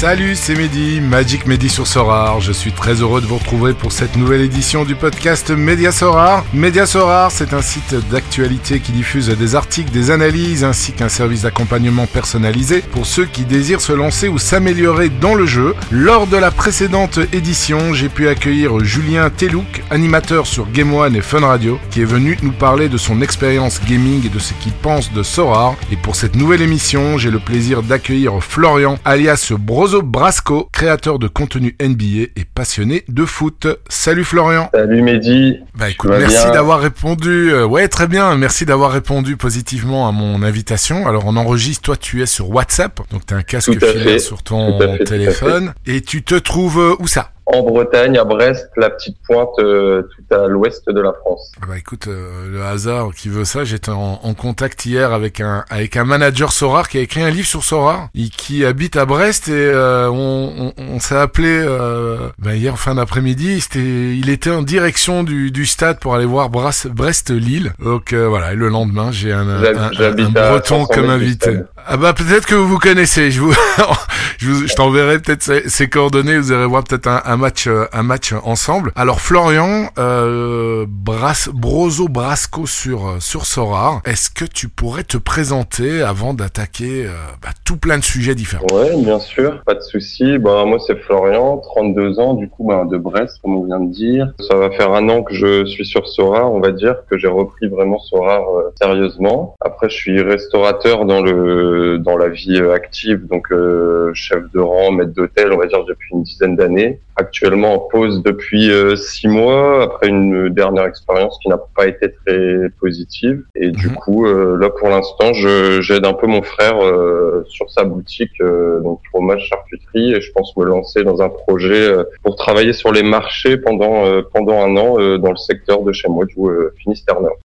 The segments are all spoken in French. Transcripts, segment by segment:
Salut, c'est Mehdi, Magic Mehdi sur Sorar. Je suis très heureux de vous retrouver pour cette nouvelle édition du podcast Média Sorar. Média Sorar, c'est un site d'actualité qui diffuse des articles, des analyses ainsi qu'un service d'accompagnement personnalisé pour ceux qui désirent se lancer ou s'améliorer dans le jeu. Lors de la précédente édition, j'ai pu accueillir Julien Telouk, animateur sur Game One et Fun Radio, qui est venu nous parler de son expérience gaming et de ce qu'il pense de Sorar. Et pour cette nouvelle émission, j'ai le plaisir d'accueillir Florian, alias Bros Brasco, créateur de contenu NBA et passionné de foot. Salut Florian. Salut Mehdi. Bah écoute, merci d'avoir répondu. Euh, ouais, très bien. Merci d'avoir répondu positivement à mon invitation. Alors on enregistre, toi tu es sur WhatsApp, donc tu as un casque filaire sur ton téléphone et tu te trouves euh, où ça? En Bretagne, à Brest, la petite pointe euh, tout à l'ouest de la France. Bah écoute, euh, le hasard qui veut ça, j'étais en, contact hier avec un avec un manager Sorar qui a écrit un livre sur Sorar et qui habite à Brest et euh, on, on, on s'est appelé bah, hier fin d'après-midi. Il était en direction du, du stade pour aller voir Brest-Lille. Donc voilà, et le lendemain, j'ai un, un, un, breton comme invité. Ah bah peut-être que vous vous connaissez. Je vous, je, je t'enverrai peut-être ses, coordonnées. Vous allez voir peut-être un, un match, euh, un match ensemble. Alors Florian, euh, Brozo Brasco sur euh, sur Sorar. Est-ce que tu pourrais te présenter avant d'attaquer euh, bah, tout plein de sujets différents? Ouais, bien sûr, pas de souci. Bah moi c'est Florian, 32 ans, du coup bah, de Brest, comme on vient de dire. Ça va faire un an que je suis sur Sorar, on va dire que j'ai repris vraiment Sorar sérieusement. Après, je suis restaurateur dans le dans la vie active, donc chef de rang, maître d'hôtel, on va dire depuis une dizaine d'années actuellement en pause depuis euh, six mois après une dernière expérience qui n'a pas été très positive. Et du mhm. coup, euh, là pour l'instant, j'aide un peu mon frère euh, sur sa boutique, donc fromage charcuterie, et je pense me lancer dans un projet pour travailler sur les marchés pendant pendant un an dans le secteur de chez moi, du Finistère Nord.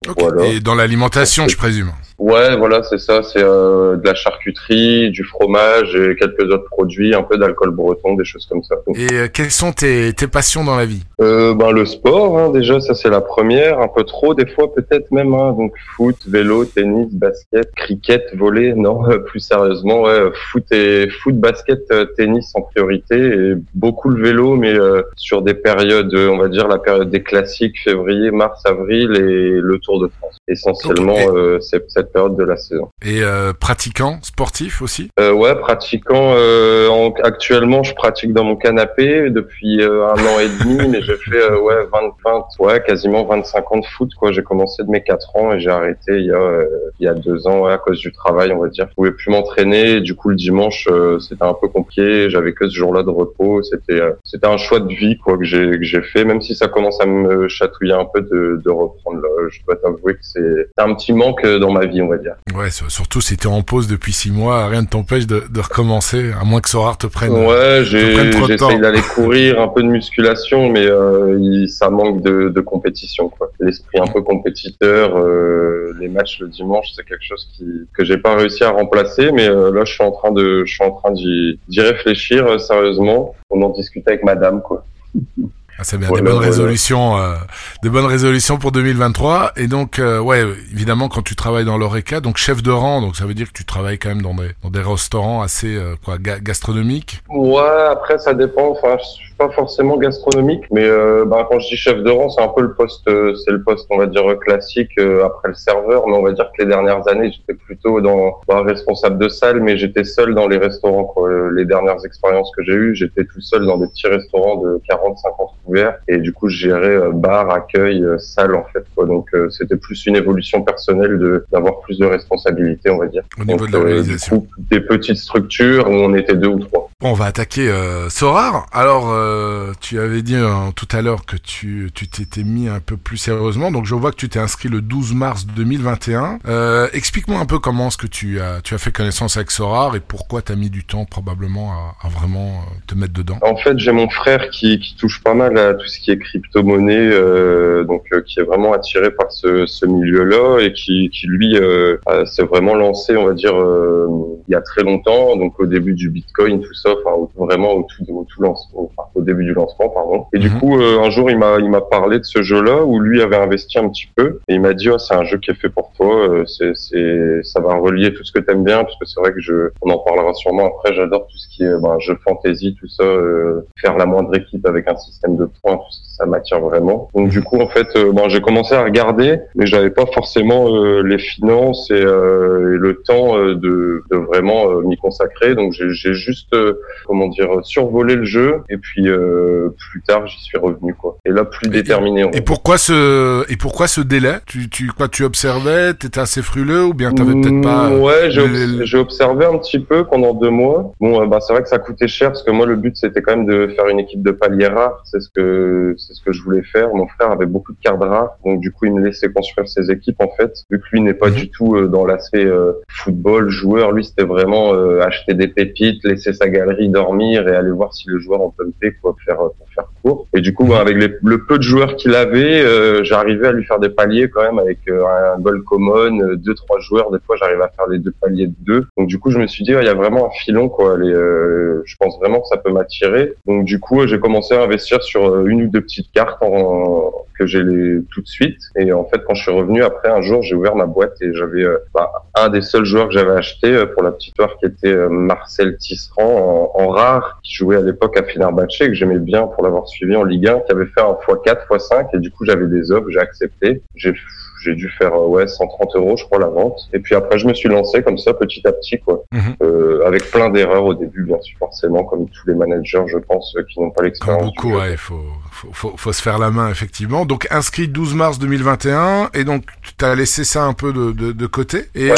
Et dans l'alimentation, je présume. Ouais, voilà, c'est ça. C'est euh, de la charcuterie, du fromage et quelques autres produits, un peu d'alcool breton, des choses comme ça. Et euh, quelles sont tes, tes passions dans la vie? Euh, Ben le sport, hein, déjà, ça c'est la première. Un peu trop, des fois peut-être même. Hein, donc foot, vélo, tennis, basket, cricket, volley. Non, plus sérieusement, ouais, foot et foot, basket, euh, tennis en priorité et beaucoup le vélo, mais sur des périodes, on va dire la période des classiques, février, mars, avril et le Tour de France. Essentiellement, c'est période de la saison. Et euh, pratiquant sportif aussi? Euh, Ouais, pratiquant. Euh, en, actuellement, je pratique dans mon canapé depuis euh, un an et demi, mais j'ai fait euh, ouais 20, 20, ouais quasiment 25 ans de foot. Quoi, j'ai commencé de mes 4 ans et j'ai arrêté il y a il y a deux ans ouais, à cause du travail, on va dire. Je pouvais plus m'entraîner. Du coup, le dimanche, c'était un peu compliqué. J'avais que ce jour-là de repos. C'était c'était un choix de vie quoi que j'ai que j'ai fait, même si ça commence à me chatouiller un peu de, de reprendre. Là. Je dois t'avouer que c'est un petit manque dans ma vie, on va dire. Ouais, surtout si t'es en pause depuis six mois, rien ne t'empêche de, de, recommencer, à moins que Sorar te prenne. Ouais, j'essaye d'aller courir, un peu de musculation, mais euh, il, ça manque de, de compétition. quoi. L'esprit un peu compétiteur, euh, les matchs le dimanche, c'est quelque chose qui que j'ai pas réussi à remplacer, mais euh, là, je suis en train de, je suis en train d'y réfléchir euh, sérieusement. On en discute avec Madame, quoi. Ah, c'est bien, des bonnes résolutions, euh, des bonnes résolutions pour 2023. Et donc, euh, ouais, évidemment, quand tu travailles dans l'ORECA, donc chef de rang, donc ça veut dire que tu travailles quand même dans des, dans des restaurants assez euh, quoi, gastronomiques. Ouais, après ça dépend. Enfin, pas forcément gastronomique, mais euh, ben, quand je dis chef de rang, c'est un peu le poste, euh, c'est le poste, on va dire classique euh, après le serveur. Mais on va dire que les dernières années, j'étais plutôt dans pas responsable de salle, mais j'étais seul dans les restaurants. Quoi. Les dernières expériences que j'ai eues, j'étais tout seul dans des petits restaurants de 40-50 couverts, et du coup, je gérais bar, accueil, salle en fait. Quoi. Donc c'était plus une évolution personnelle de d'avoir plus de responsabilités, on va dire. Au niveau de la réalisation. des petites structures où on était deux ou trois. Bon, on va attaquer Sorar. Alors euh, tu avais dit euh, tout à l'heure que tu t'étais mis un peu plus sérieusement. Donc je vois que tu t'es inscrit le 12 mars 2021. Euh, explique-moi un peu comment est-ce que tu as tu as fait connaissance avec Sorar et pourquoi tu as mis du temps probablement à, vraiment te mettre dedans. En fait, j'ai mon frère qui, qui touche pas mal à tout ce qui est crypto-monnaie, donc qui est vraiment attiré par ce, ce milieu-là et qui, qui lui s'est vraiment lancé, on va dire, il y a très longtemps. Donc au début du Bitcoin, tout ça, enfin vraiment au tout, au tout lancement, au début du lancement, pardon. Et du Mhm. coup, euh, un jour, il m'a, il m'a parlé de ce jeu-là où lui avait investi un petit peu et il m'a dit, oh, c'est un jeu qui est fait pour toi, euh, c'est, c'est, ça va relier tout ce que t'aimes bien, parce que c'est vrai que je, on en parlera sûrement après. J'adore tout ce qui est ben, jeu fantasy, tout ça, euh, faire la moindre équipe avec un système de points, tout ça, ça m'attire vraiment. Donc du coup, en fait, euh, ben, j'ai commencé à regarder, mais j'avais pas forcément euh, les finances et, euh, et le temps euh, de, de vraiment euh, m'y consacrer. Donc j'ai, juste, euh, comment dire, survolé le jeu et puis euh, plus tard, j'y suis revenu quoi. Et là, plus Et- déterminé. Et pourquoi ce et pourquoi ce délai? Tu tu quoi tu observais? T'étais assez frileux ou bien t'avais peut-être pas Mm, Ouais, j'ai, observé un petit peu pendant deux mois. Bon, bah, c'est vrai que ça coûtait cher parce que moi, le but, c'était quand même de faire une équipe de paliers rares. C'est ce que, c'est ce que je voulais faire. Mon frère avait beaucoup de cartes rares. Donc, du coup, il me laissait construire ses équipes, en fait. Vu que lui n'est pas Mhm. du tout euh, dans l'aspect euh, football, joueur. Lui, c'était vraiment euh, acheter des pépites, laisser sa galerie dormir et aller voir si le joueur en pumpait, quoi, faire, pour faire court. Et du coup, avec les- le peu de joueurs qu'il avait, euh, j'arrivais à lui faire des paliers quand même avec euh, un goal common, euh, deux, trois joueurs. Des fois, j'arrive à faire les deux paliers de deux. Donc, du coup, je me suis dit, il y a vraiment un filon, quoi. Les, euh, je pense vraiment que ça peut m'attirer. Donc, du coup, j'ai commencé à investir sur euh, une ou deux petites cartes en, que j'ai les tout de suite. Et en fait, quand je suis revenu après, un jour, j'ai ouvert ma boîte et j'avais euh, bah, un des seuls joueurs que j'avais acheté euh, pour la petite histoire qui était euh, Marcel Tisserand en, en rare, qui jouait à l'époque à Fenerbahçe et que j'aimais bien pour l'avoir suivi en Ligue 1, qui avait fait un x4, x5 et du coup, j'avais des offres, j'ai accepté. J'ai j'ai dû faire euh, ouais 130 euros je crois la vente et puis après je me suis lancé comme ça petit à petit quoi Mhm. euh, avec plein d'erreurs au début bien sûr forcément comme tous les managers je pense euh, qui n'ont pas l'expérience beaucoup, ouais, il faut, faut, faut, faut se faire la main, effectivement. Donc, inscrit 12 mars 2021, et donc, tu as laissé ça un peu de, de, de côté. Et Ouais,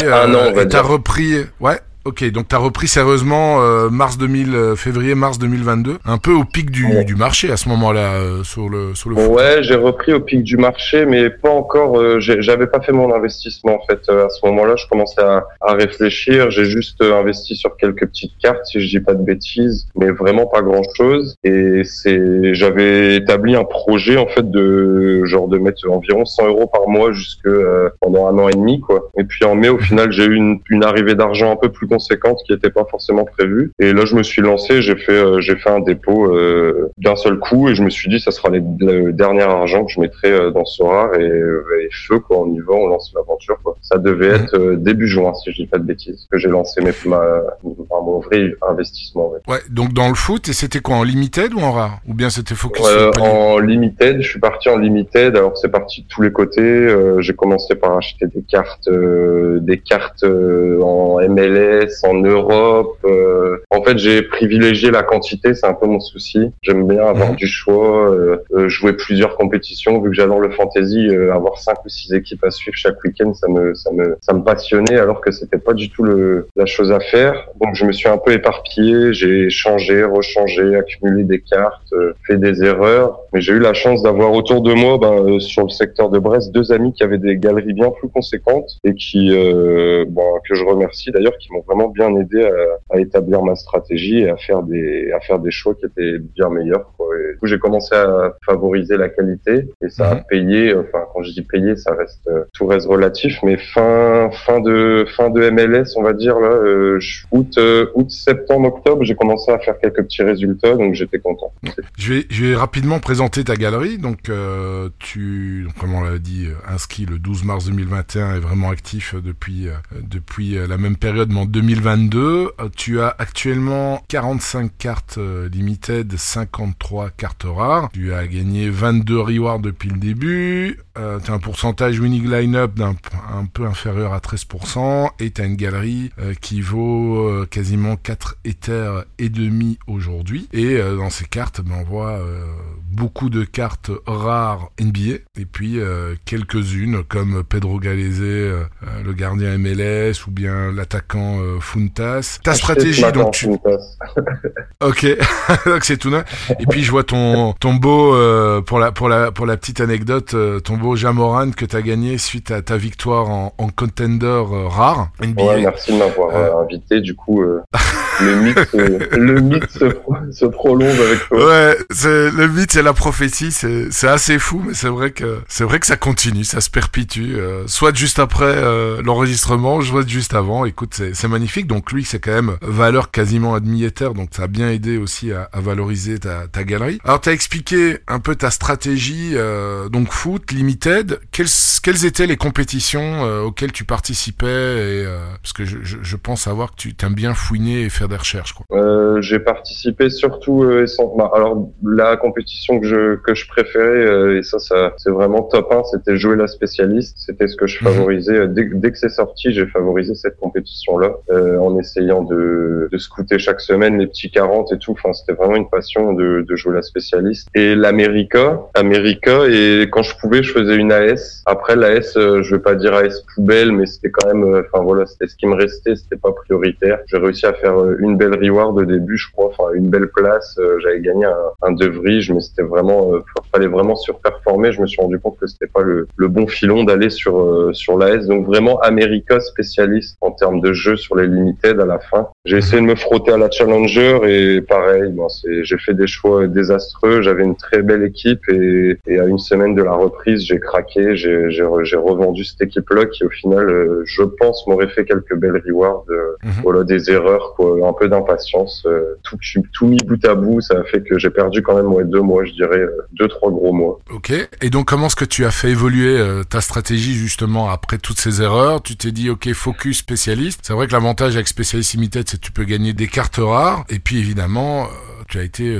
et t'as dire. repris, ouais. Ok, donc t'as repris sérieusement euh, mars 2000, euh, février, mars 2022, un peu au pic du, Ouais. du marché à ce moment-là euh, sur le sur le foot. ouais, j'ai repris au pic du marché, mais pas encore. euh, J'avais pas fait mon investissement en fait. Euh, à ce moment-là, je commençais à, à réfléchir. J'ai juste euh, investi sur quelques petites cartes, si je dis pas de bêtises, mais vraiment pas grand-chose. Et c'est, j'avais établi un projet en fait de genre de mettre environ 100 euros par mois jusque euh, pendant un an et demi quoi. Et puis en mai, au final, j'ai eu une, une arrivée d'argent un peu plus conséquente qui n'était pas forcément prévue. Et là, je me suis lancé. J'ai fait, euh, j'ai fait un dépôt euh, d'un seul coup et je me suis dit, ça sera les, le dernier argent que je mettrai euh, dans Sorar et, et feu quoi. On y va, on lance l'aventure quoi. Ça devait être début juin, si je dis pas de bêtises, que j'ai lancé mes, ma, mon vrai investissement. ouais. Ouais, donc dans le foot, et c'était quoi en limited ou en rare? Ou bien c'était focus en limited, je suis parti en limited. Alors c'est parti de tous les côtés. J'ai commencé par acheter des cartes, des cartes en MLS, en Europe. euh. En fait, j'ai privilégié la quantité. C'est un peu mon souci. J'aime bien avoir Mhm. du choix, euh, euh, jouer plusieurs compétitions. Vu que j'adore le fantasy, euh, avoir cinq ou six équipes à suivre chaque week-end, ça me, ça me, ça me passionnait. Alors que c'était pas du tout le, la chose à faire. Donc je me suis un peu éparpillé. J'ai changé, rechangé, accumulé des cartes, euh, fait des erreurs. Mais j'ai eu la chance d'avoir autour de moi, ben, euh, sur le secteur de Brest, deux amis qui avaient des galeries bien plus conséquentes et qui, euh, ben, que je remercie d'ailleurs, qui m'ont vraiment bien aidé à, à établir ma stratégie et à faire des, à faire des choix qui étaient bien meilleurs. Quoi. Et du coup, j'ai commencé à favoriser la qualité et ça a Mhm. payé. Enfin, quand je dis payé, ça reste euh, tout reste relatif, mais fin fin de fin de MLS, on va dire là, euh, août euh, août septembre octobre, j'ai commencé à faire quelques petits résultats, donc j'étais content. Je vais, je vais rapidement présenter ta galerie. Donc, euh, tu, donc, comme on l'a dit, euh, inscrit le 12 mars 2021 et vraiment actif euh, depuis euh, depuis la même période, mais en 2022. Euh, Tu as actuellement 45 cartes euh, limited, 53 cartes rares. Tu as gagné 22 rewards depuis le début. Euh, tu as un pourcentage winning line-up d'un un peu inférieur à 13% et tu as une galerie euh, qui vaut quasiment 4 Ethers et demi aujourd'hui. Et dans ces cartes, ben, on voit beaucoup de cartes rares NBA et puis euh, quelques-unes comme Pedro Galese, euh, le gardien MLS ou bien l'attaquant euh, Funtas. Ta stratégie, donc tu... Ok, donc c'est tout neuf. Et puis je vois ton ton beau euh, pour la pour la pour la petite anecdote, ton beau Jamoran que t'as gagné suite à ta victoire en, en contender rare NBA. Ouais, merci de m'avoir invité. Du coup, le mythe, le mythe se, prolonge avec toi. Ouais, le mythe, c'est la prophétie, c'est, assez fou, mais c'est vrai que, c'est vrai que ça continue, ça se perpétue, euh, soit juste après euh, l'enregistrement, soit juste avant. Écoute, c'est, magnifique. Donc lui, c'est quand même valeur quasiment admi-éther, donc ça a bien aidé aussi à, à valoriser ta, ta galerie. Alors, t'as expliqué un peu ta stratégie, euh, donc foot, limited. Quelles, quelles étaient les compétitions euh, auxquelles tu participais? Et, euh, Parce que je, je, je, pense savoir que tu t'aimes bien fouiner et faire des recherches. Quoi. Euh, j'ai participé surtout euh, bah, alors la compétition que je que je préférais euh, et ça ça c'est vraiment top 1 c'était jouer la spécialiste c'était ce que je mhm. favorisais mmh. dès, dès que c'est sorti j'ai favorisé cette compétition là en essayant de, de scouter chaque semaine les petits 40 et tout enfin c'était vraiment une passion de, de jouer la spécialiste et l'América America et quand je pouvais je faisais une AS après l'AS je vais pas dire AS poubelle mais c'était quand même enfin voilà c'était ce qui me restait c'était pas prioritaire j'ai réussi à faire une belle reward au début je crois enfin une belle place. Euh, j'avais gagné un, un De mais c'était vraiment, euh, fallait vraiment surperformer. Je me suis rendu compte que c'était pas le, le, bon filon d'aller sur euh, sur l'AS. Donc vraiment America spécialiste en termes de jeu sur les limited à la fin. J'ai essayé de me frotter à la Challenger et pareil, bon, j'ai fait des choix désastreux. J'avais une très belle équipe et, et, à une semaine de la reprise, j'ai craqué. J'ai revendu cette équipe-là qui au final, je pense, m'aurait fait quelques belles rewards. Mhm. Voilà, des erreurs, quoi, un peu d'impatience. tout, tout mis bout à bout, ça a fait que j'ai perdu quand même ouais, deux mois, je dirais, euh, deux, trois gros mois. Ok. Et donc, comment est-ce que tu as fait évoluer euh, ta stratégie justement après toutes ces erreurs? Tu t'es dit, ok, focus spécialiste. C'est vrai que l'avantage avec spécialiste c'est que tu peux gagner des cartes rares. Et puis évidemment, euh, tu as été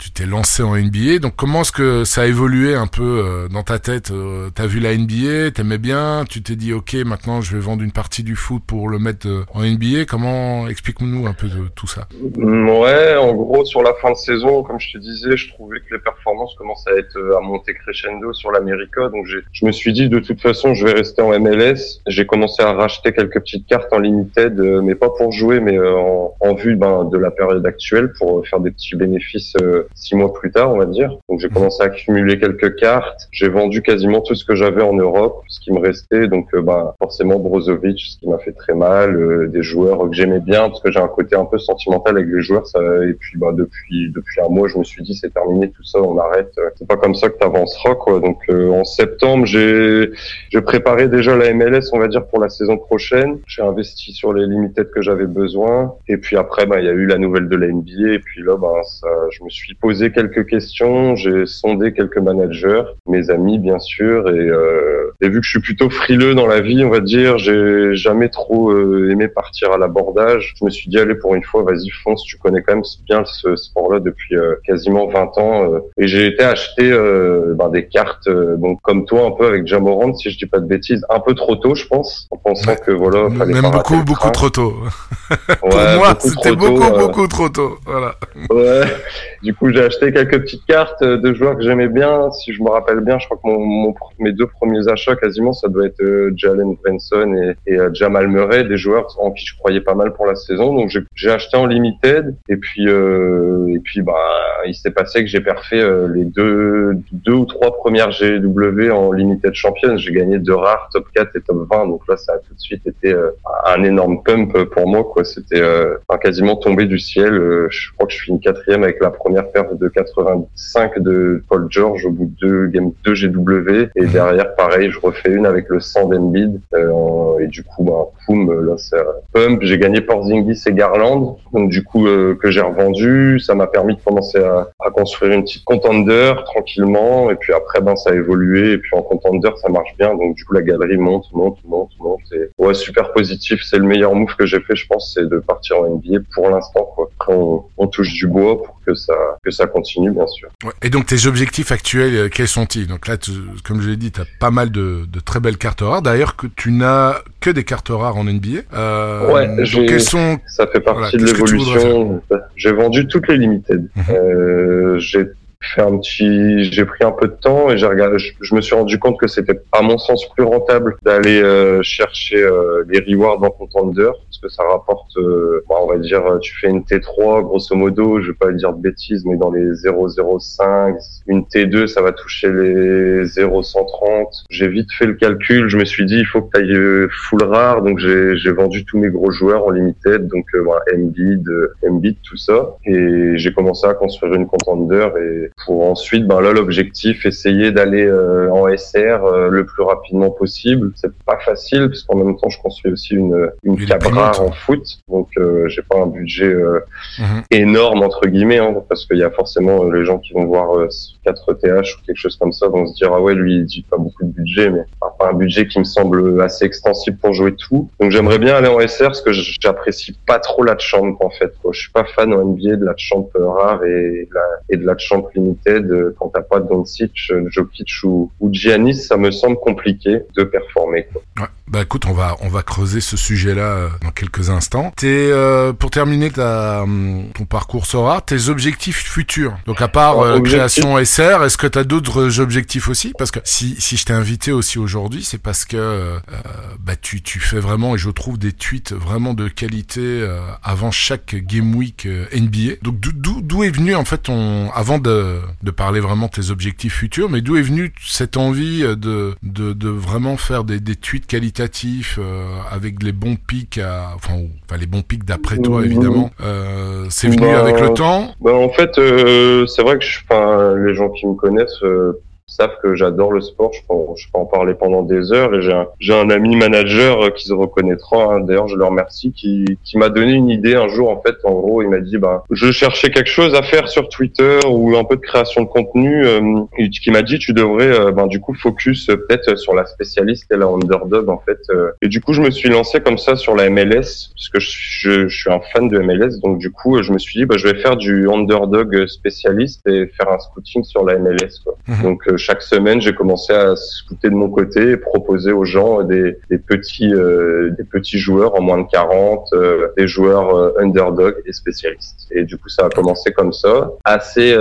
tu t'es lancé en NBA. Donc comment est-ce que ça a évolué un peu euh, dans ta tête euh, T'as vu la NBA, t'aimais bien, tu t'es dit ok maintenant je vais vendre une partie du foot pour le mettre euh, en NBA. Comment explique-nous un peu de tout ça Ouais, en gros sur la fin de saison, comme je te disais, je trouvais que les performances commençaient à être à monter crescendo sur l'América. Donc je me suis dit de toute façon je vais rester en MLS. J'ai commencé à racheter quelques petites cartes en limited, mais pas pour jouer, mais en, en vue ben, de la période actuelle pour faire des petits bénéfices six mois plus tard, on va dire. Donc j'ai commencé à accumuler quelques cartes. J'ai vendu quasiment tout ce que j'avais en Europe, ce qui me restait. Donc euh, bah, forcément Brozovic, ce qui m'a fait très mal, euh, des joueurs que j'aimais bien parce que j'ai un côté un peu sentimental avec les joueurs. Ça, et puis bah depuis depuis un mois, je me suis dit c'est terminé tout ça, on arrête. C'est pas comme ça que t'avanceras quoi. Donc euh, en septembre, j'ai j'ai préparé déjà la MLS, on va dire pour la saison prochaine. J'ai investi sur les limited que j'avais besoin. Et puis après, bah il y a eu la nouvelle de la NBA. Et puis là, bah ça, je me suis posé quelques questions, j'ai sondé quelques managers, mes amis bien sûr, et, euh, et, vu que je suis plutôt frileux dans la vie, on va dire, j'ai jamais trop euh, aimé partir à l'abordage. Je me suis dit allez pour une fois, vas-y fonce, tu connais quand même bien ce sport-là depuis euh, quasiment 20 ans, euh, et j'ai été acheter ben, des cartes, donc comme toi un peu avec Jamorant, si je dis pas de bêtises, un peu trop tôt, je pense, en pensant que voilà, fallait même beaucoup beaucoup trop tôt. pour moi, c'était beaucoup beaucoup trop tôt, voilà. Ouais. Du coup, j'ai acheté quelques petites cartes de joueurs que j'aimais bien. Si je me rappelle bien, je crois que mon, mon mes deux premiers achats, quasiment, ça doit être euh, Jalen Branson et, et euh, Jamal Murray, des joueurs en qui je croyais pas mal pour la saison. Donc j'ai acheté en limited et puis euh, et puis bah il s'est passé que j'ai perfé euh, les deux deux ou trois premières GW en limited champion. J'ai gagné deux rares, top 4 et top 20. Donc là, ça a tout de suite été un énorme pump pour moi. quoi. C'était quasiment tombé du ciel. je crois que je suis une quatrième avec la première paire de 85 de Paul George au bout de deux game 2 GW et mhm. derrière pareil je refais une avec le 100 d'Embiid euh, et du coup bah poum là c'est pump. J'ai gagné Porzingis et Garland. Donc du coup euh, que j'ai revendu. Ça m'a permis de commencer à, à, construire une petite contender tranquillement. Et puis après ben ça a évolué. Et puis en contender ça marche bien. Donc du coup la galerie monte monte monte monte. Et ouais super positif. C'est le meilleur move que j'ai fait je pense. C'est de partir en NBA pour l'instant quoi. Après on, on touche du bois pour que ça que ça continue bien sûr. Ouais. Et donc tes objectifs actuels, euh, quels sont-ils? Donc là, tu, comme je l'ai dit, tu as pas mal de, de, très belles cartes rares. D'ailleurs, que tu n'as que des cartes rares en NBA. Euh, ouais, donc quelles sont Ça fait partie de l'évolution. J'ai vendu toutes les limited. Mhm. euh, j'ai fait un petit, j'ai pris un peu de temps et j'ai regardé, je, me suis rendu compte que c'était à mon sens plus rentable d'aller euh, chercher euh, les rewards en contender parce que ça rapporte, euh, bah, on va dire, tu fais une T3 grosso modo, je vais pas dire de bêtises, mais dans les 0,05, une T2 ça va toucher les 0,130. J'ai vite fait le calcul, je me suis dit il faut que tu ailles full rare, donc j'ai vendu tous mes gros joueurs en limited, donc voilà, Embiid, Embiid, tout ça, et j'ai commencé à construire une contender et pour ensuite, ben là, l'objectif, essayer d'aller euh, en SR euh, le plus rapidement possible. C'est pas facile parce qu'en même temps, je construis aussi une une cabra en foot, donc euh, j'ai pas un budget mhm. énorme entre guillemets, hein, parce qu'il y a forcément les gens qui vont voir 4 TH ou quelque chose comme ça vont se dire ah ouais lui il dit pas beaucoup de budget, mais pas un budget qui me semble assez extensible pour jouer tout. Donc j'aimerais bien aller en SR parce que j'apprécie pas trop la champ en fait. Quoi. Je suis pas fan en NBA de la champ rare et, la, et de la champ limited quand t'as pas Doncic, euh, Jokic ou, ou Giannis, ça me semble compliqué de performer. Quoi. Ouais. Bah écoute, on va on va creuser ce sujet-là euh, dans quelques instants. T'es euh, pour terminer ta hum, ton parcours Sora, tes objectifs futurs. Donc à part euh, création SR, est-ce que t'as d'autres objectifs aussi? Parce que si si je t'ai invité aussi aujourd'hui, c'est parce que bah tu tu fais vraiment et je trouve des tweets vraiment de qualité avant chaque game week NBA. Donc d'où d'où est venu en fait ton avant de de parler vraiment de tes objectifs futurs, mais d'où est venue cette envie de de de vraiment faire des des tweets qualitatifs euh, avec les bons pics, à, enfin, enfin les bons pics d'après toi évidemment. Euh, c'est venu bah, avec le temps? Bah, en fait, euh, c'est vrai que je, les gens qui me connaissent savent que j'adore le sport. Je peux, je peux en parler pendant des heures. Et j'ai un, j'ai un ami manager euh, qui se reconnaîtra. Hein. D'ailleurs, je le remercie, qui, qui m'a donné une idée un jour. En fait, en gros, il m'a dit, bah, je cherchais quelque chose à faire sur Twitter ou un peu de création de contenu. Euh, qui m'a dit, tu devrais, euh, ben, du coup, focus euh, peut-être sur la spécialiste et la underdog, en fait. Et du coup, je me suis lancé comme ça sur la MLS, parce que je, je, je suis un fan de MLS. Donc, du coup, je me suis dit, bah, je vais faire du underdog spécialiste et faire un scouting sur la MLS. Quoi. Mhm. Donc, chaque semaine, j'ai commencé à scouter de mon côté et proposer aux gens des, des petits euh, des petits joueurs en moins de 40, euh, des joueurs euh, underdog et spécialistes. Et du coup, ça a commencé comme ça, assez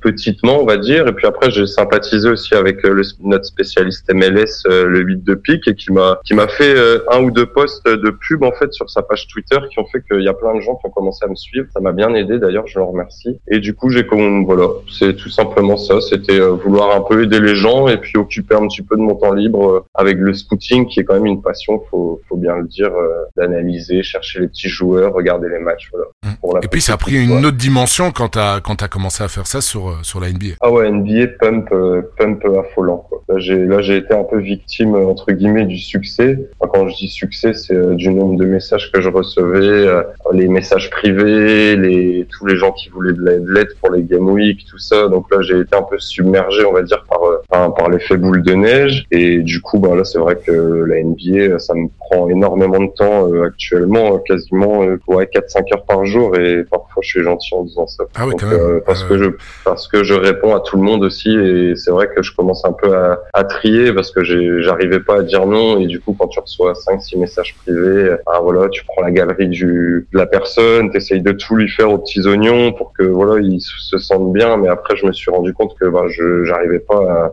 petitement, on va dire. Et puis après, j'ai sympathisé aussi avec le, notre spécialiste MLS, le 8 de pique, et qui m'a qui m'a fait un ou deux posts de pub en fait sur sa page Twitter qui ont fait qu'il y a plein de gens qui ont commencé à me suivre. Ça m'a bien aidé d'ailleurs, je le remercie. Et du coup, j'ai comme voilà, c'est tout simplement ça. C'était vouloir un peu aider les gens et puis occuper un petit peu de mon temps libre euh, avec le scouting qui est quand même une passion, faut, faut bien le dire, euh, d'analyser, chercher les petits joueurs, regarder les matchs. Voilà. Mmh. et puis ça a pris une autre dimension quand t'as quand as commencé à faire ça sur euh, sur la NBA. Ah ouais, NBA pump pump affolant. Quoi. Là j'ai là j'ai été un peu victime entre guillemets du succès. quand je dis succès, c'est du nombre de messages que je recevais, les messages privés, les tous les gens qui voulaient de l'aide pour les game week, tout ça. Donc là j'ai été un peu submergé, on va dire, par par, par l'effet boule de neige. Et du coup, ben là, c'est vrai que la NBA, ça me prend énormément de temps euh, actuellement, quasiment euh, ouais, 4-5 heures par jour. Et parfois, je suis gentil en disant ça. Ah oui, quand même. Euh, parce que je parce que je réponds à tout le monde aussi. Et c'est vrai que je commence un peu à, à trier parce que j'arrivais pas à dire non. Et du coup, quand tu reçois 5-6 messages privés, ah voilà, tu prends la galerie du de la personne, t'essayes de tout lui faire aux petits oignons pour que voilà, il se sente bien. Mais après, je me suis rendu compte que ben, je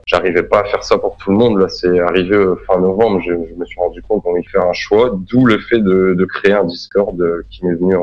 j'arrivais pas pas à faire ça pour tout le monde. Là, c'est arrivé euh, fin novembre, je, me suis rendu compte qu'on allait faire un choix, d'où le fait de, créer un Discord euh, qui m'est venu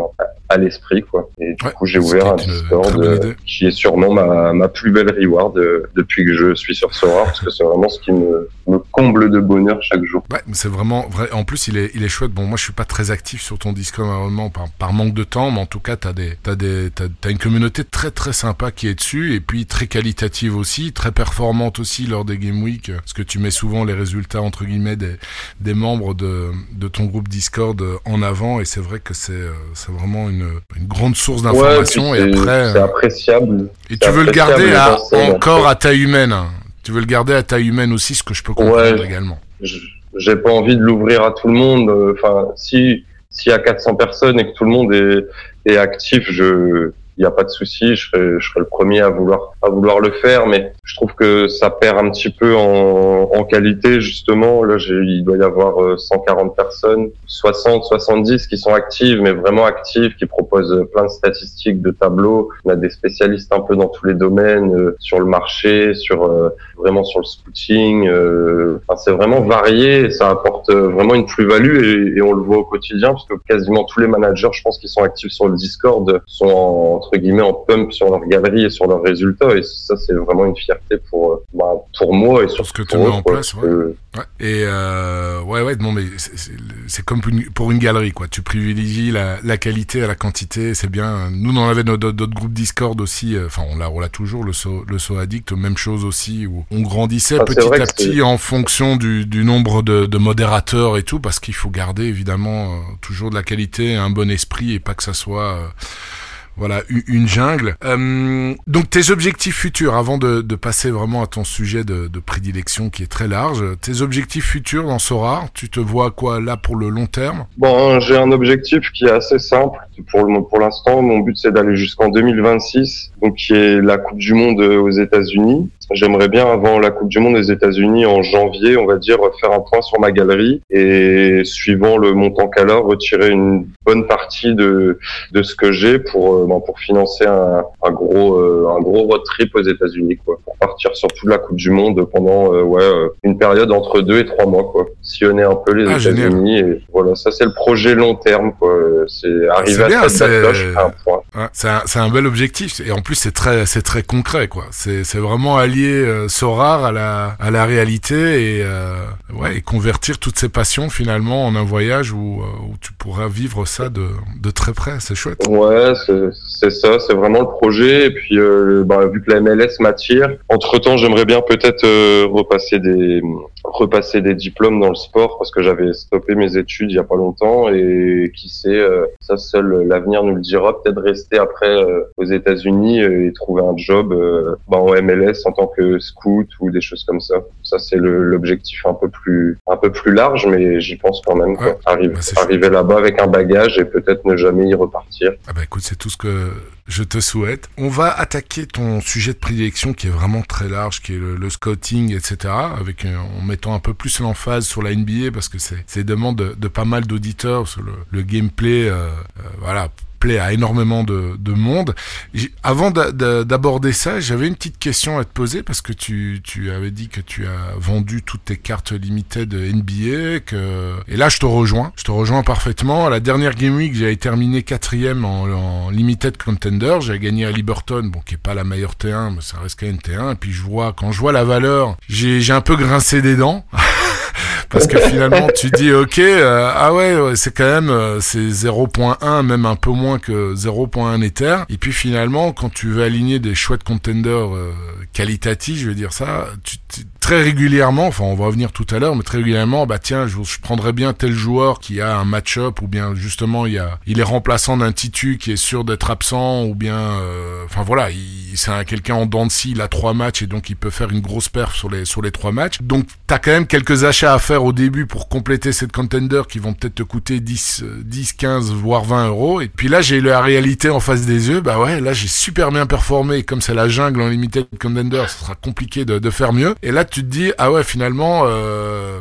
à l'esprit, quoi. Et du coup, j'ai ouvert un Discord euh, qui est sûrement ma, ma plus belle reward depuis que je suis sur Sora, parce que c'est vraiment ce qui me, me comble de bonheur chaque jour. Ouais, c'est vraiment vrai. En plus, il est, il est chouette. Bon, moi, je suis pas très actif sur ton Discord normalement par, par manque de temps, mais en tout cas, t'as des, t'as des, t'as, as une communauté très très sympa qui est dessus, et puis très qualitative aussi, très performante aussi lors des Game Week, parce que tu mets souvent les résultats entre guillemets des, des membres de, de ton groupe Discord en avant, et c'est vrai que c'est, c'est vraiment une, une grande source d'information. et après, c'est appréciable. Et tu veux le garder à, encore à taille humaine. Tu veux le garder à taille humaine aussi, ce que je peux comprendre également. J'ai pas envie de l'ouvrir à tout le monde. Enfin, si s'il y a 400 personnes et que tout le monde est, est actif, je il n'y a pas de souci, je serai, je serai le premier à vouloir à vouloir le faire, mais je trouve que ça perd un petit peu en, en qualité justement. Là, il doit y avoir 140 euh, personnes, 60, 70 qui sont actives, mais vraiment actives, qui proposent plein de statistiques, de tableaux. On a des spécialistes un peu dans tous les domaines, euh, sur le marché, sur euh, vraiment sur le scouting. Enfin, c'est vraiment varié, et ça apporte vraiment une plus-value et, et, on le voit au quotidien parce que quasiment tous les managers, je pense, qui sont actifs sur le Discord, sont entre guillemets en pump sur leur galerie et sur leurs résultats. Et ça, c'est vraiment une fierté pour bah, pour moi et sur ce que tu mets en place. Ouais. Et euh, ouais, ouais, non, mais c'est comme pour une galerie, quoi. Tu privilégies la, la qualité à la quantité, c'est bien. Nous, on avait d'autres groupes Discord aussi. Euh, enfin, on l'a, on l'a toujours le so, le so addict, même chose aussi où on grandissait ah, petit à petit en fonction du, du nombre de, de, modérateurs et tout, parce qu'il faut garder évidemment euh, toujours de la qualité, un bon esprit et pas que ça soit euh, voilà, une jungle. Euh, donc tes objectifs futurs, avant de, de, passer vraiment à ton sujet de, de, prédilection qui est très large, tes objectifs futurs dans Sora, tu te vois quoi là pour le long terme? Bon, j'ai un objectif qui est assez simple. Pour, le, pour l'instant, mon but c'est d'aller jusqu'en 2026, donc qui est la Coupe du Monde aux États-Unis. J'aimerais bien, avant la Coupe du Monde des États-Unis en janvier, on va dire, faire un point sur ma galerie et, suivant le montant qu'elle a, retirer une bonne partie de, de ce que j'ai pour, euh, ben, pour financer un, un gros, euh, un gros road trip aux États-Unis, quoi. Pour partir sur toute la Coupe du Monde pendant, euh, ouais, une période entre deux et trois mois, quoi. Sillonner un peu les ah, États-Unis et voilà, ça c'est le projet long terme, quoi. C'est arriver à cette date-là, je un point. c'est un, un, bel objectif et en plus c'est très, c'est très concret, quoi. C'est, c'est vraiment lier euh, Sorar à la, à la réalité et, euh, ouais, et convertir toutes ces passions finalement en un voyage où, euh, où tu pourras vivre ça de, de très près. C'est chouette. Ouais, ça, c'est vraiment le projet. Et puis, euh, bah, vu que la MLS m'attire, entre temps, j'aimerais bien peut-être repasser des repasser des diplômes dans le sport parce que j'avais stoppé mes études il y a pas longtemps et qui sait, ça seul l'avenir nous le dira. Peut-être rester après aux États-Unis et trouver un job bah, en MLS en tant que scout ou des choses comme ça. Ça c'est l'objectif un peu plus un peu plus large, mais j'y pense quand même. Quoi. Arrive, bah, arriver là-bas avec un bagage et peut-être ne jamais y repartir. Ah bah écoute, c'est tout ce que je te souhaite. On va attaquer ton sujet de prédilection qui est vraiment très large, qui est le, scouting, etc. Avec euh, en mettant un peu plus l'emphase sur la NBA parce que c'est demande de, de, pas mal d'auditeurs sur le, le gameplay. Euh, euh, voilà à énormément de, de monde. Avant d'aborder ça, j'avais une petite question à te poser parce que tu, tu avais dit que tu as vendu toutes tes cartes limitées de NBA. Que... Et là, je te rejoins. Je te rejoins parfaitement. À la dernière Game Week, j'avais terminé quatrième en, en limited contender. J'ai gagné à Liberton, bon, qui est pas la meilleure T1, mais ça reste quand même T1. Et puis je vois, quand je vois la valeur, j'ai un peu grincé des dents. parce que finalement tu dis ok euh, ah ouais, c'est quand même euh, c'est 0.1 même un peu moins que 0.1 Ether. Et puis finalement quand tu veux aligner des chouettes contenders euh, qualitatifs je veux dire ça tu, très régulièrement enfin on va revenir tout à l'heure mais très régulièrement bah tiens je, je prendrais bien tel joueur qui a un match-up ou bien justement il y a il est remplaçant d'un titu qui est sûr d'être absent ou bien enfin voilà c'est quelqu'un en dents de scie il a trois matchs et donc il peut faire une grosse perf sur les sur les trois matchs. Donc t'as quand même quelques achats à faire au début pour compléter cette contender qui vont peut-être te coûter 10, 10, 15, voire 20 euros. Et puis là, j'ai la réalité en face des yeux. Bah ouais, là, j'ai super bien performé. comme c'est la jungle en limited contender, ce sera compliqué de, de, faire mieux. Et là, tu te dis, ah ouais, finalement, euh,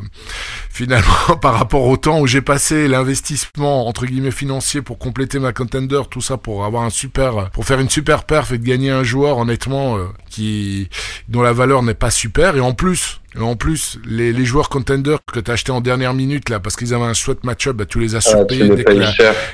finalement, par rapport au temps où j'ai passé l'investissement, entre guillemets, financier pour compléter ma contender, tout ça pour avoir un super, pour faire une super perf et de gagner un joueur, honnêtement, euh, qui, dont la valeur n'est pas super. Et en plus, en plus, les, les joueurs contenders que t'as acheté en dernière minute là, parce qu'ils avaient un chouette match-up, bah, tu les as ah, surpayés dès que la...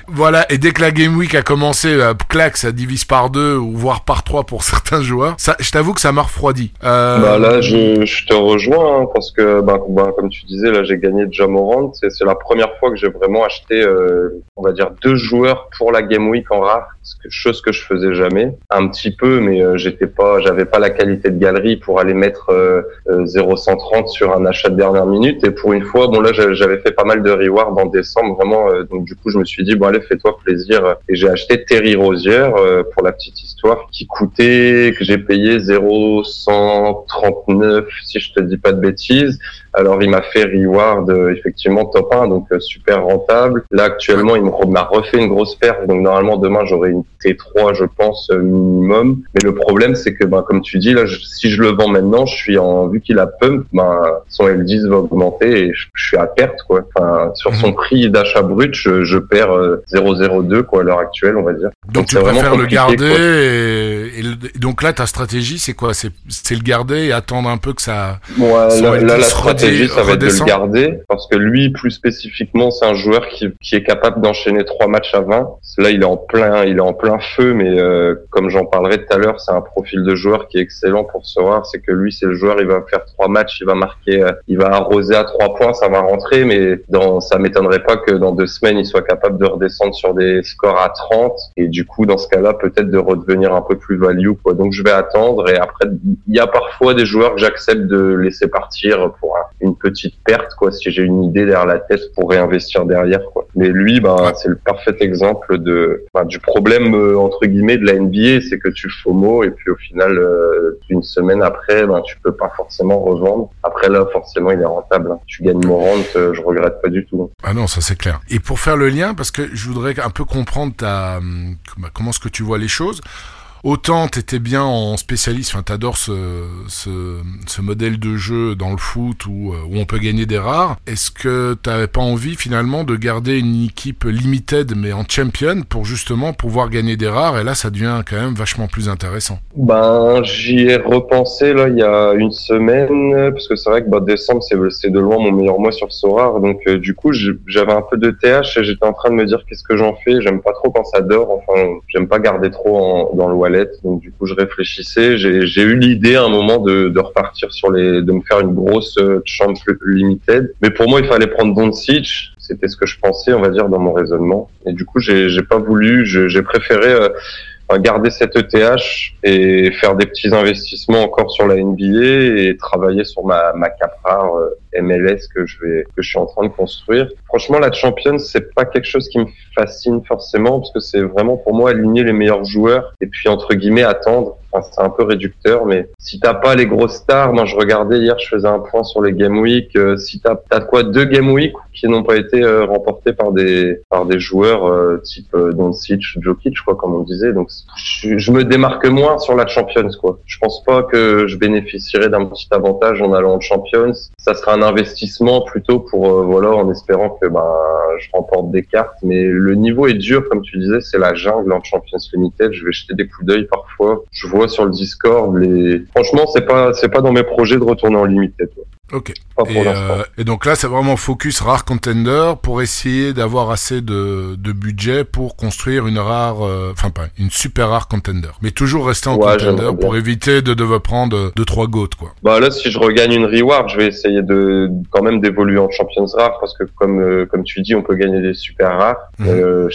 voilà. Et dès que la game week a commencé, bah, clac, ça divise par deux ou voire par trois pour certains joueurs. Ça, je t'avoue que ça m'a refroidi. Euh... Bah là, je, je te rejoins hein, parce que, bah, bah, comme tu disais, là, j'ai gagné Jamorant. C'est, la première fois que j'ai vraiment acheté, euh, on va dire, deux joueurs pour la game week en rare chose que je faisais jamais. Un petit peu, mais euh, j'étais pas, j'avais pas la qualité de galerie pour aller mettre euh, 0,130 euh, sur un achat de dernière minute. Et pour une fois, bon là, j'avais fait pas mal de rewards en décembre, vraiment. Euh, donc du coup, je me suis dit bon allez, fais-toi plaisir. Et j'ai acheté Terry Rosière pour la petite histoire histoire qui coûtait, que j'ai payé 0,139 si je te dis pas de bêtises. Alors il m'a fait reward euh, effectivement top 1, donc euh, super rentable. Là actuellement il m'a refait une grosse perte, donc normalement demain j'aurai une T3 je pense euh, minimum. Mais le problème c'est que ben, comme tu dis là, si je le vends maintenant, je suis en vu qu'il a pump, ben, son L10 va augmenter et je, suis à perte quoi. Enfin, sur son mhm. prix d'achat brut, je, je perds 0,02 quoi à l'heure actuelle on va dire. Donc, tu préfères le garder et, donc là ta stratégie c'est quoi? C'est le garder et attendre un peu que ça. Ouais, là, la stratégie, ça va être de le garder parce que lui, plus spécifiquement, c'est un joueur qui, qui est capable d'enchaîner trois matchs à 20. Là, il est en plein, il est en plein feu, mais euh, comme j'en parlerai tout à l'heure, c'est un profil de joueur qui est excellent pour ce soir. C'est que lui, c'est le joueur, il va faire trois matchs, il va marquer, euh, il va arroser à trois points, ça va rentrer, mais dans, ça m'étonnerait pas que dans deux semaines, il soit capable de redescendre sur des scores à 30 et du coup, dans ce cas-là, peut-être de redevenir un peu plus value, quoi. Donc, je vais attendre et après, il y a parfois des joueurs que j'accepte de laisser partir pour une petite perte, quoi, si j'ai une idée derrière la tête pour réinvestir derrière, quoi. Mais lui, ben, c'est le parfait exemple de, ben, du problème, euh, entre guillemets, de la NBA, c'est que tu FOMO et puis au final, euh, une semaine après, ben, tu peux pas forcément revendre. Après, là, forcément, il est rentable. Hein. Tu gagnes mon rente, euh, je regrette pas du tout. Ah non, ça c'est clair. Et pour faire le lien, parce que je voudrais un peu comprendre ta, hum, comment est-ce que tu vois les choses. Autant t'étais bien en spécialiste, enfin t'adores ce, ce, ce, modèle de jeu dans le foot où, euh, où on peut gagner des rares. Est-ce que t'avais pas envie finalement de garder une équipe limited mais en champion pour justement pouvoir gagner des rares? Et là, ça devient quand même vachement plus intéressant. Ben, j'y ai repensé là il y a une semaine parce que c'est vrai que bah, décembre c'est de loin mon meilleur mois sur Sorar, donc euh, du coup j'avais un peu de TH et j'étais en train de me dire qu'est-ce que j'en fais? J'aime pas trop quand ça dort. Enfin, j'aime pas garder trop dans le donc du coup, je réfléchissais. J'ai eu l'idée à un moment de, repartir sur les, de me faire une grosse euh, chambre limited. Mais pour moi, il fallait prendre Doncic. C'était ce que je pensais, on va dire, dans mon raisonnement. Et du coup, j'ai pas voulu. J'ai préféré euh, garder cette ETH et faire des petits investissements encore sur la NBA et travailler sur ma, ma Capra euh, MLS que je vais que je suis en train de construire. Franchement, la Champions c'est pas quelque chose qui me fascine forcément parce que c'est vraiment pour moi aligner les meilleurs joueurs et puis entre guillemets attendre. Enfin, c'est un peu réducteur, mais si t'as pas les grosses stars, moi je regardais hier, je faisais un point sur les Game Week. Euh, si t'as as quoi deux Game Week qui n'ont pas été euh, remportés par des par des joueurs euh, type euh, Doncic, Jokic, quoi, comme on disait. Donc je, je, me démarque moins sur la Champions, quoi. Je pense pas que je bénéficierais d'un petit avantage en allant en Champions. Ça sera un investissement plutôt pour voilà, en espérant que ben je remporte des cartes, mais le niveau est dur, comme tu disais, c'est la jungle en Champions Limited. Je vais jeter des coups d'œil parfois. Je vois sur le Discord les. Franchement, c'est pas c'est pas dans mes projets de retourner en Limited. Ok. Et, euh, et, donc là, c'est vraiment focus rare contender pour essayer d'avoir assez de, de, budget pour construire une rare, euh, enfin pas une super rare contender, mais toujours rester en contender pour éviter de devoir prendre deux trois goats quoi. Bah là, si je regagne une reward, je vais essayer de quand même d'évoluer en champions rares parce que comme euh, comme tu dis, on peut gagner des super rares. Mhm. Euh,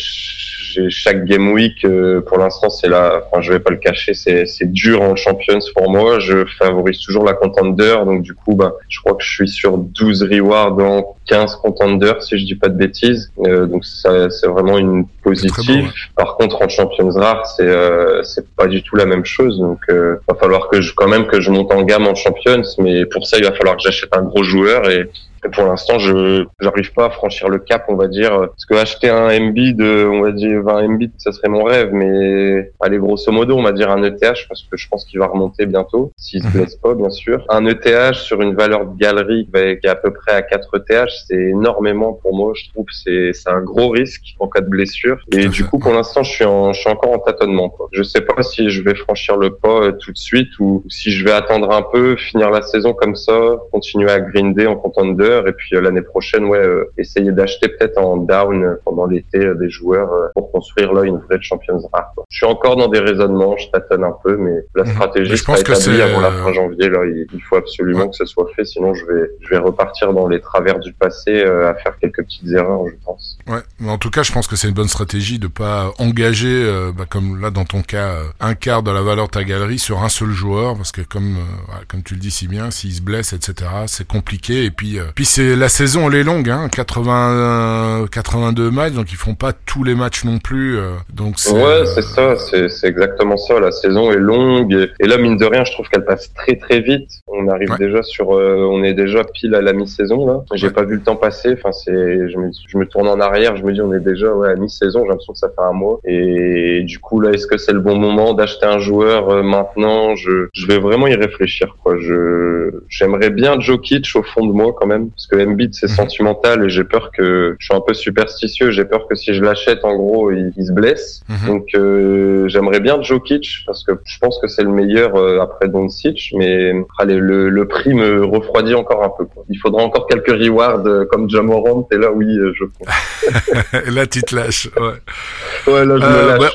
chaque game week euh, pour l'instant c'est là enfin je vais pas le cacher c'est c'est dur en champions pour moi. Je favorise toujours la contender donc du coup bah je crois que je suis sur 12 rewards en 15 contenders si je dis pas de bêtises. Euh, donc ça c'est vraiment une positive. par contre en champions rares c'est euh, c'est pas du tout la même chose. Donc euh, va falloir que je quand même que je monte en gamme en champions mais pour ça il va falloir que j'achète un gros joueur et pour l'instant, je j'arrive pas à franchir le cap, on va dire. Parce que acheter un MB de, on va dire 20 MB, ça serait mon rêve, mais allez grosso modo, on va dire un ETH parce que je pense qu'il va remonter bientôt, s'il se mhm. blesse pas, bien sûr. Un ETH sur une valeur de galerie qui est à peu près à 4 ETH, c'est énormément pour moi. Je trouve c'est c'est un gros risque en cas de blessure. Et du coup, pour l'instant, je suis en je suis encore en tâtonnement. Quoi. Je sais pas si je vais franchir le pas euh, tout de suite ou, si je vais attendre un peu, finir la saison comme ça, continuer à grinder en contender et puis euh, l'année prochaine, ouais, euh, essayer d'acheter peut-être en down euh, pendant l'été des joueurs pour construire là une vraie Champions rare. Je suis encore dans des raisonnements, je tâtonne un peu, mais la mhm. stratégie sera établie avant la fin janvier. Là, il faut absolument que ce soit fait, sinon je vais je vais repartir dans les travers du passé à faire quelques petites erreurs, je pense. Ouais, mais en tout cas, je pense que c'est une bonne stratégie de pas engager, euh, bah, comme là dans ton cas, euh, un quart de la valeur de ta galerie sur un seul joueur, parce que comme euh, comme tu le dis si bien, s'il se blesse, etc., c'est compliqué. Et puis puis c'est la saison, elle est longue, hein, 80 82 matchs, donc ils font pas tous les matchs non plus. donc ouais, c'est ça, c'est c'est exactement ça. La saison est longue et, là mine de rien, je trouve qu'elle passe très très vite. On arrive déjà sur, on est déjà pile à la mi-saison là. J'ai pas vu le temps passer. Enfin c'est, je me je me tourne en arrière je me dis on est déjà ouais, à mi-saison, j'ai l'impression que ça fait un mois. Et du coup là, est-ce que c'est le bon moment d'acheter un joueur euh, maintenant? Je, je vais vraiment y réfléchir quoi. Je j'aimerais bien Jokic au fond de moi quand même parce que Embiid c'est mhm. sentimental et j'ai peur que je suis un peu superstitieux, j'ai peur que si je l'achète en gros il, se blesse. Mhm. Donc euh, j'aimerais bien Jokic parce que je pense que c'est le meilleur euh, après Doncic mais allez le, le prix me refroidit encore un peu quoi. Il faudra encore quelques rewards euh, comme Jamorant et là oui je là, tu te lâches. Ouais, ouais là, je me euh, lâche.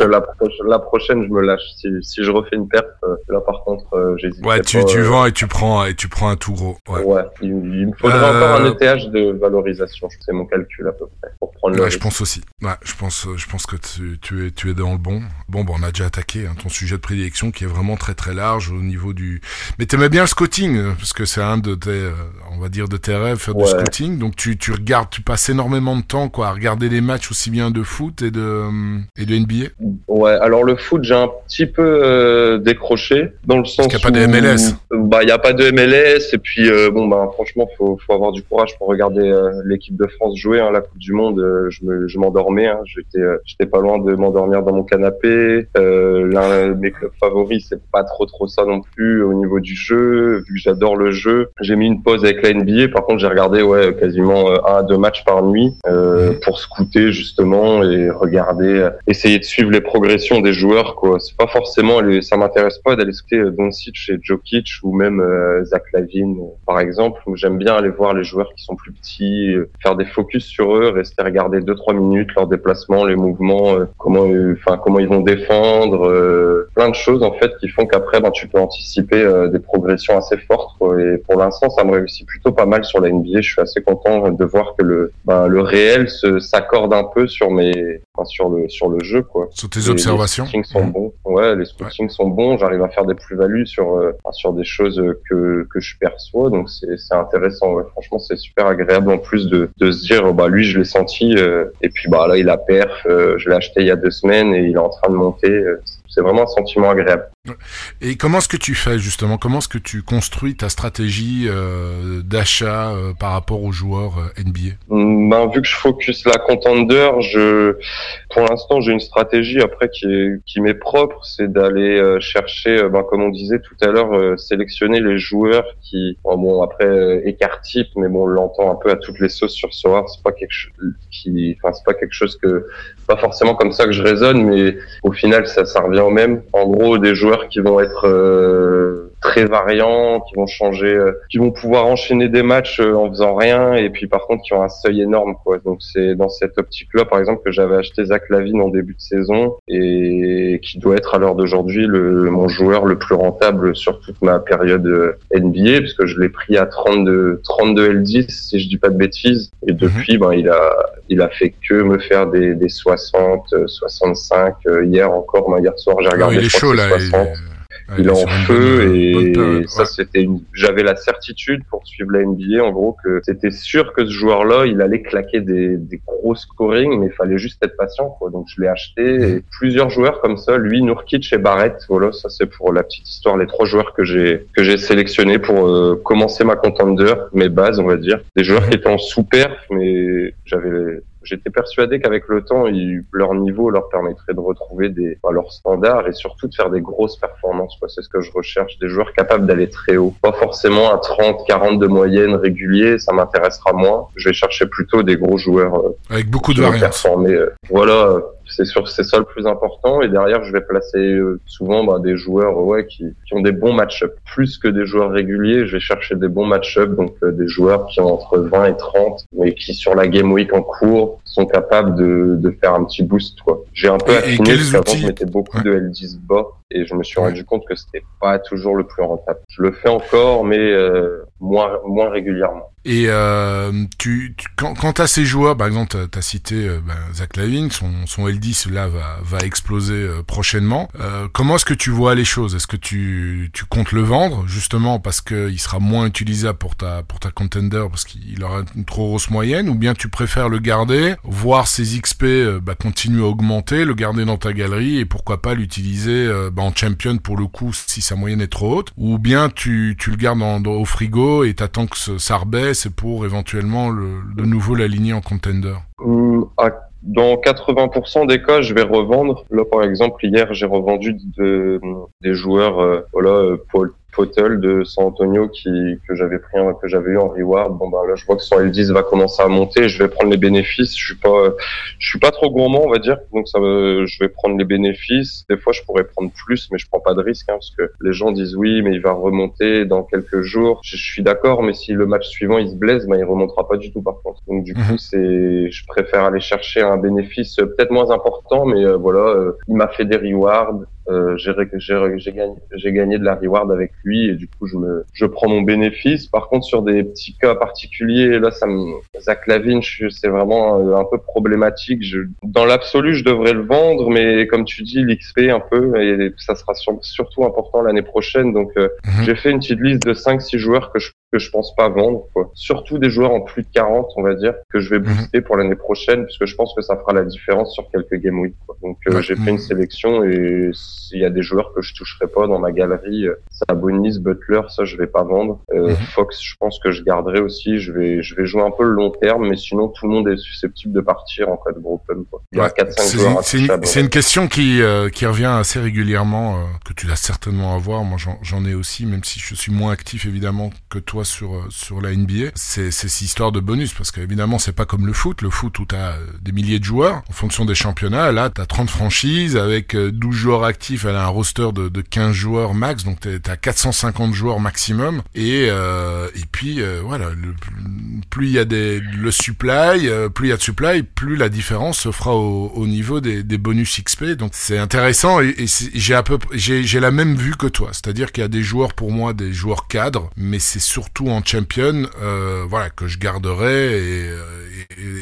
La, prochaine, je me lâche. Si, si je refais une perte, euh, là, par contre, euh, j'hésite. Ouais, tu, tu vends et tu prends, et tu prends un tout gros. Ouais. ouais il, me faudrait encore un ETH de valorisation. C'est mon calcul à peu près pour prendre le. Ouais, je pense aussi. Ouais, je pense, je pense que tu, tu es, tu es dans le bon. Bon, bon, on a déjà attaqué hein, ton sujet de prédilection qui est vraiment très très large au niveau du. Mais t'aimais bien le scouting parce que c'est un de tes, on va dire, de tes rêves faire du scouting. Donc tu, tu regardes, tu passes énormément de temps quoi regarder les matchs aussi bien de foot et de, et de NBA Ouais, alors le foot, j'ai un petit peu euh, décroché dans le sens Parce qu'il n'y a pas de MLS. bah, il n'y a pas de MLS et puis euh, bon bah franchement, faut faut avoir du courage pour regarder euh, l'équipe de France jouer hein, la Coupe du Monde. je me je m'endormais, hein, j'étais j'étais pas loin de m'endormir dans mon canapé. L'un de mes clubs favoris, c'est pas trop trop ça non plus au niveau du jeu. Vu que j'adore le jeu, j'ai mis une pause avec la NBA. Par contre, j'ai regardé ouais quasiment un à deux matchs par nuit mmh. pour scouter justement et regarder, essayer de suivre les progressions des joueurs. Quoi, c'est pas forcément, ça m'intéresse pas d'aller scouter euh, Doncic et Jokic ou même euh, Zach Lavine par exemple. J'aime bien aller voir les joueurs qui sont plus petits, euh, faire des focus sur eux, rester regarder deux trois minutes leurs déplacements, les mouvements, comment, enfin comment ils vont défendre, plein de choses en fait qui font qu'après ben tu peux anticiper des progressions assez fortes. Et pour l'instant, ça me réussit plutôt pas mal sur la NBA. Je suis assez content de voir que le ben, le réel se s'accorde un peu sur mes, enfin, sur le sur le jeu quoi. Sur tes observations. Les sont mmh. bons. Ouais, les scootings sont bons. J'arrive à faire des plus-values sur euh, sur des choses que que je perçois. Donc c'est c'est intéressant. Ouais. Franchement, c'est super agréable en plus de de se dire bah lui je l'ai senti euh, et puis bah là il a perf. Euh, je l'ai acheté il y a deux semaines et il est en train de monter c'est vraiment un sentiment agréable. Et comment est-ce que tu fais justement? Comment est-ce que tu construis ta stratégie euh, d'achat euh, par rapport aux joueurs euh, NBA mm, ben, Vu que je focus la contender, je, pour l'instant j'ai une stratégie après qui qui m'est propre, c'est d'aller chercher, ben, comme on disait tout à l'heure, sélectionner les joueurs qui, bon, après écart type, mais bon on l'entend un peu à toutes les sauces sur Sora, c'est pas quelque qui, c'est pas quelque chose que, pas forcément comme ça que je raisonne, mais au final ça ça revient au même. En gros des joueurs qui vont être euh, très variants, qui vont changer, euh, qui vont pouvoir enchaîner des matchs euh, en faisant rien, et puis par contre qui ont un seuil énorme. Quoi. Donc c'est dans cette optique-là, par exemple, que j'avais acheté Zach Lavine en début de saison et qui doit être à l'heure d'aujourd'hui le mon joueur le plus rentable sur toute ma période NBA, parce que je l'ai pris à 32 32 L10 si je dis pas de bêtises, et mhm. depuis ben il a il a fait que me faire des, des 60, 65. Hier encore, hier soir j'ai regardé. il est chaud là. 60 il est en feu et ça c'était une... j'avais la certitude pour suivre la NBA en gros que c'était sûr que ce joueur-là il allait claquer des, des gros scoring mais il fallait juste être patient quoi. Donc je l'ai acheté et mm. plusieurs joueurs comme ça lui Nurkic et Barrett voilà ça c'est pour la petite histoire les trois joueurs que j'ai que j'ai sélectionnés pour euh, commencer ma contender mes bases on va dire. Des joueurs qui étaient en sous perf mais j'avais J'étais persuadé qu'avec le temps, leur niveau leur permettrait de retrouver des, leurs standards et surtout de faire des grosses performances. C'est ce que je recherche, des joueurs capables d'aller très haut. Pas forcément à 30, 40 de moyenne régulier, ça m'intéressera moins. Je vais chercher plutôt des gros joueurs. Euh, avec beaucoup de variantes. Euh, voilà, c'est sûr c'est ça le plus important. Et derrière je vais placer euh, souvent bah, des joueurs ouais qui, qui ont des bons match-up. Plus que des joueurs réguliers je vais chercher des bons match-up. Donc euh, des joueurs qui ont entre 20 et 30 mais qui sur la game week en cours sont capables de, de faire un petit boost quoi. J'ai un peu affiné parce qu'avant je mettais beaucoup de L10 bas et je me suis rendu compte que c'était pas toujours le plus rentable. Je le fais encore mais euh, moins moins régulièrement. Et euh, tu, tu, quand, quand tu ces joueurs, par exemple, tu as, cité euh, ben, Zach Lavine, son, son L10 là va, va exploser euh, prochainement. Euh, comment est-ce que tu vois les choses? Est-ce que tu, tu comptes le vendre justement parce qu'il sera moins utilisable pour ta, pour ta contender parce qu'il aura une trop grosse moyenne? Ou bien tu préfères le garder, voir ses XP euh, bah, continuer à augmenter, le garder dans ta galerie et pourquoi pas l'utiliser bah, en champion pour le coup si sa moyenne est trop haute? Ou bien tu, tu le gardes dans, au frigo et t'attends que ça c'est pour éventuellement le, de nouveau l'aligner en contender hum, Dans 80% des cas, je vais revendre. Là, par exemple, hier, j'ai revendu de, des joueurs, euh, voilà, euh, Paul Potel de San Antonio qui que j'avais pris que j'avais eu en reward. Bon ben là je vois que son L10 va commencer à monter. Je vais prendre les bénéfices. Je suis pas je suis pas trop gourmand on va dire. Donc ça je vais prendre les bénéfices. Des fois je pourrais prendre plus mais je prends pas de risque hein, parce que les gens disent oui mais il va remonter dans quelques jours. Je, suis d'accord mais si le match suivant il se blesse ben il remontera pas du tout par contre. Donc du coup mhm. c'est je préfère aller chercher un bénéfice peut-être moins important mais euh, voilà euh, il m'a fait des rewards euh, j'ai gagné, gagné de la reward avec lui et du coup je me, je prends mon bénéfice. Par contre sur des petits cas particuliers, là ça me, Zach Lavin, c'est vraiment un, peu problématique. Je, dans l'absolu, je devrais le vendre, mais comme tu dis, l'XP un peu et ça sera surtout important l'année prochaine. Donc euh, mhm. j'ai fait une petite liste de 5-6 joueurs que je que je pense pas vendre, quoi. Surtout des joueurs en plus de 40, on va dire, que je vais mhm. booster pour l'année prochaine, puisque je pense que ça fera la différence sur quelques game week. Quoi. Donc euh, j'ai fait une sélection et s'il y a des joueurs que je toucherai pas dans ma galerie, euh, Sabonis, Butler, ça je vais pas vendre. Euh, mhm. Fox, je pense que je garderai aussi. Je vais je vais jouer un peu le long terme, mais sinon tout le monde est susceptible de partir en cas de gros Quoi. Il y a 4-5 joueurs. C'est une, une question qui euh, qui revient assez régulièrement, que tu dois certainement avoir. Moi j'en ai aussi, même si je suis moins actif évidemment que toi sur euh, sur la NBA, c'est cette histoire de bonus parce qu'évidemment c'est pas comme le foot, le foot où tu as euh, des milliers de joueurs en fonction des championnats, là tu as 30 franchises avec 12 euh, joueurs actifs, elle a un roster de, de 15 joueurs max, donc tu as 450 joueurs maximum et et puis voilà, le, plus il y a des le supply, plus il y a de supply, plus la différence se fera au, au niveau des, bonus XP. Donc c'est intéressant et, j'ai un peu j'ai la même vue que toi, c'est-à-dire qu'il y a des joueurs pour moi des joueurs cadres, mais c'est surtout tout en champion, euh, voilà, que je garderai et,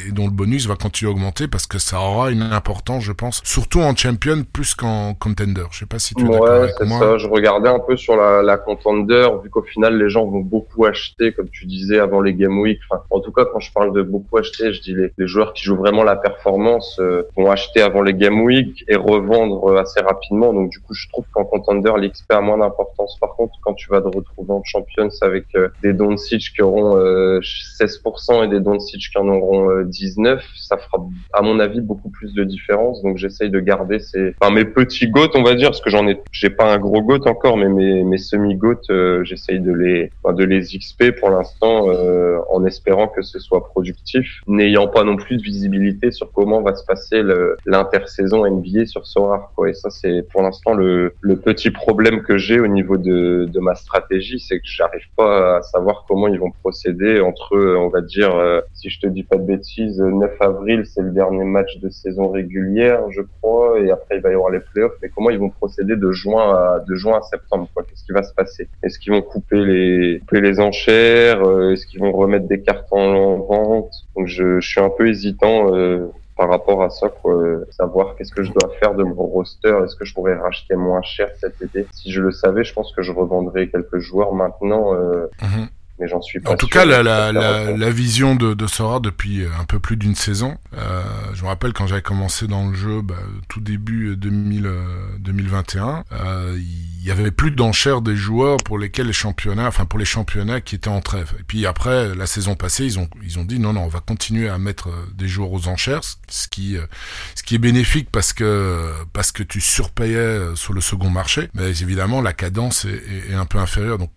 et, dont le bonus va continuer à augmenter parce que ça aura une importance, je pense, surtout en champion plus qu'en contender. Je sais pas si tu es ouais, avec moi. Ça. Je regardais un peu sur la, la contender, vu qu'au final les gens vont beaucoup acheter, comme tu disais avant les game week. Enfin, en tout cas, quand je parle de beaucoup acheter, je dis les, les joueurs qui jouent vraiment la performance euh, vont acheter avant les game week et revendre euh, assez rapidement. Donc du coup, je trouve qu'en contender, l'XP a moins d'importance. Par contre, quand tu vas te retrouver en champion avec euh, des Doncic qui auront 16% et des Doncic qui en auront 19, ça fera à mon avis beaucoup plus de différence. Donc j'essaye de garder ces, enfin mes petits goats, on va dire, parce que j'en ai, j'ai pas un gros goat encore, mais mes, mes semi goats, euh, j'essaye de les, de les XP pour l'instant, euh, en espérant que ce soit productif, n'ayant pas non plus de visibilité sur comment va se passer l'intersaison NBA sur Sora. Quoi. Et ça c'est pour l'instant le, le petit problème que j'ai au niveau de, de ma stratégie, c'est que j'arrive pas à savoir comment ils vont procéder entre, on va dire, euh, si je te dis pas de bêtises, 9 avril, c'est le dernier match de saison régulière, je crois, et après il va y avoir les playoffs. Mais comment ils vont procéder de juin à de juin à septembre Qu'est-ce qui va se passer? Est-ce qu'ils vont couper les couper les enchères? Euh, Est-ce qu'ils vont remettre des cartes en vente? Donc je, je, suis un peu hésitant. Euh, par rapport à ça, quoi, savoir qu'est-ce que je dois faire de mon roster, est-ce que je pourrais racheter moins cher cet été? Si je le savais, je pense que je revendrais quelques joueurs maintenant. Euh, mhm mais j'en suis pas. En tout cas, la, la, la, la, vision de, de Sora depuis euh, un peu plus d'une saison. Euh, je me rappelle quand j'avais commencé dans le jeu, bah, tout début 2000, 2021, euh, il y avait plus d'enchères des joueurs pour lesquels les championnats, enfin pour les championnats qui étaient en trêve. Et puis après, la saison passée, ils ont ils ont dit non non, on va continuer à mettre des joueurs aux enchères, ce qui ce qui est bénéfique parce que parce que tu surpayais sur le second marché, mais évidemment la cadence est, est, est un peu inférieure. Donc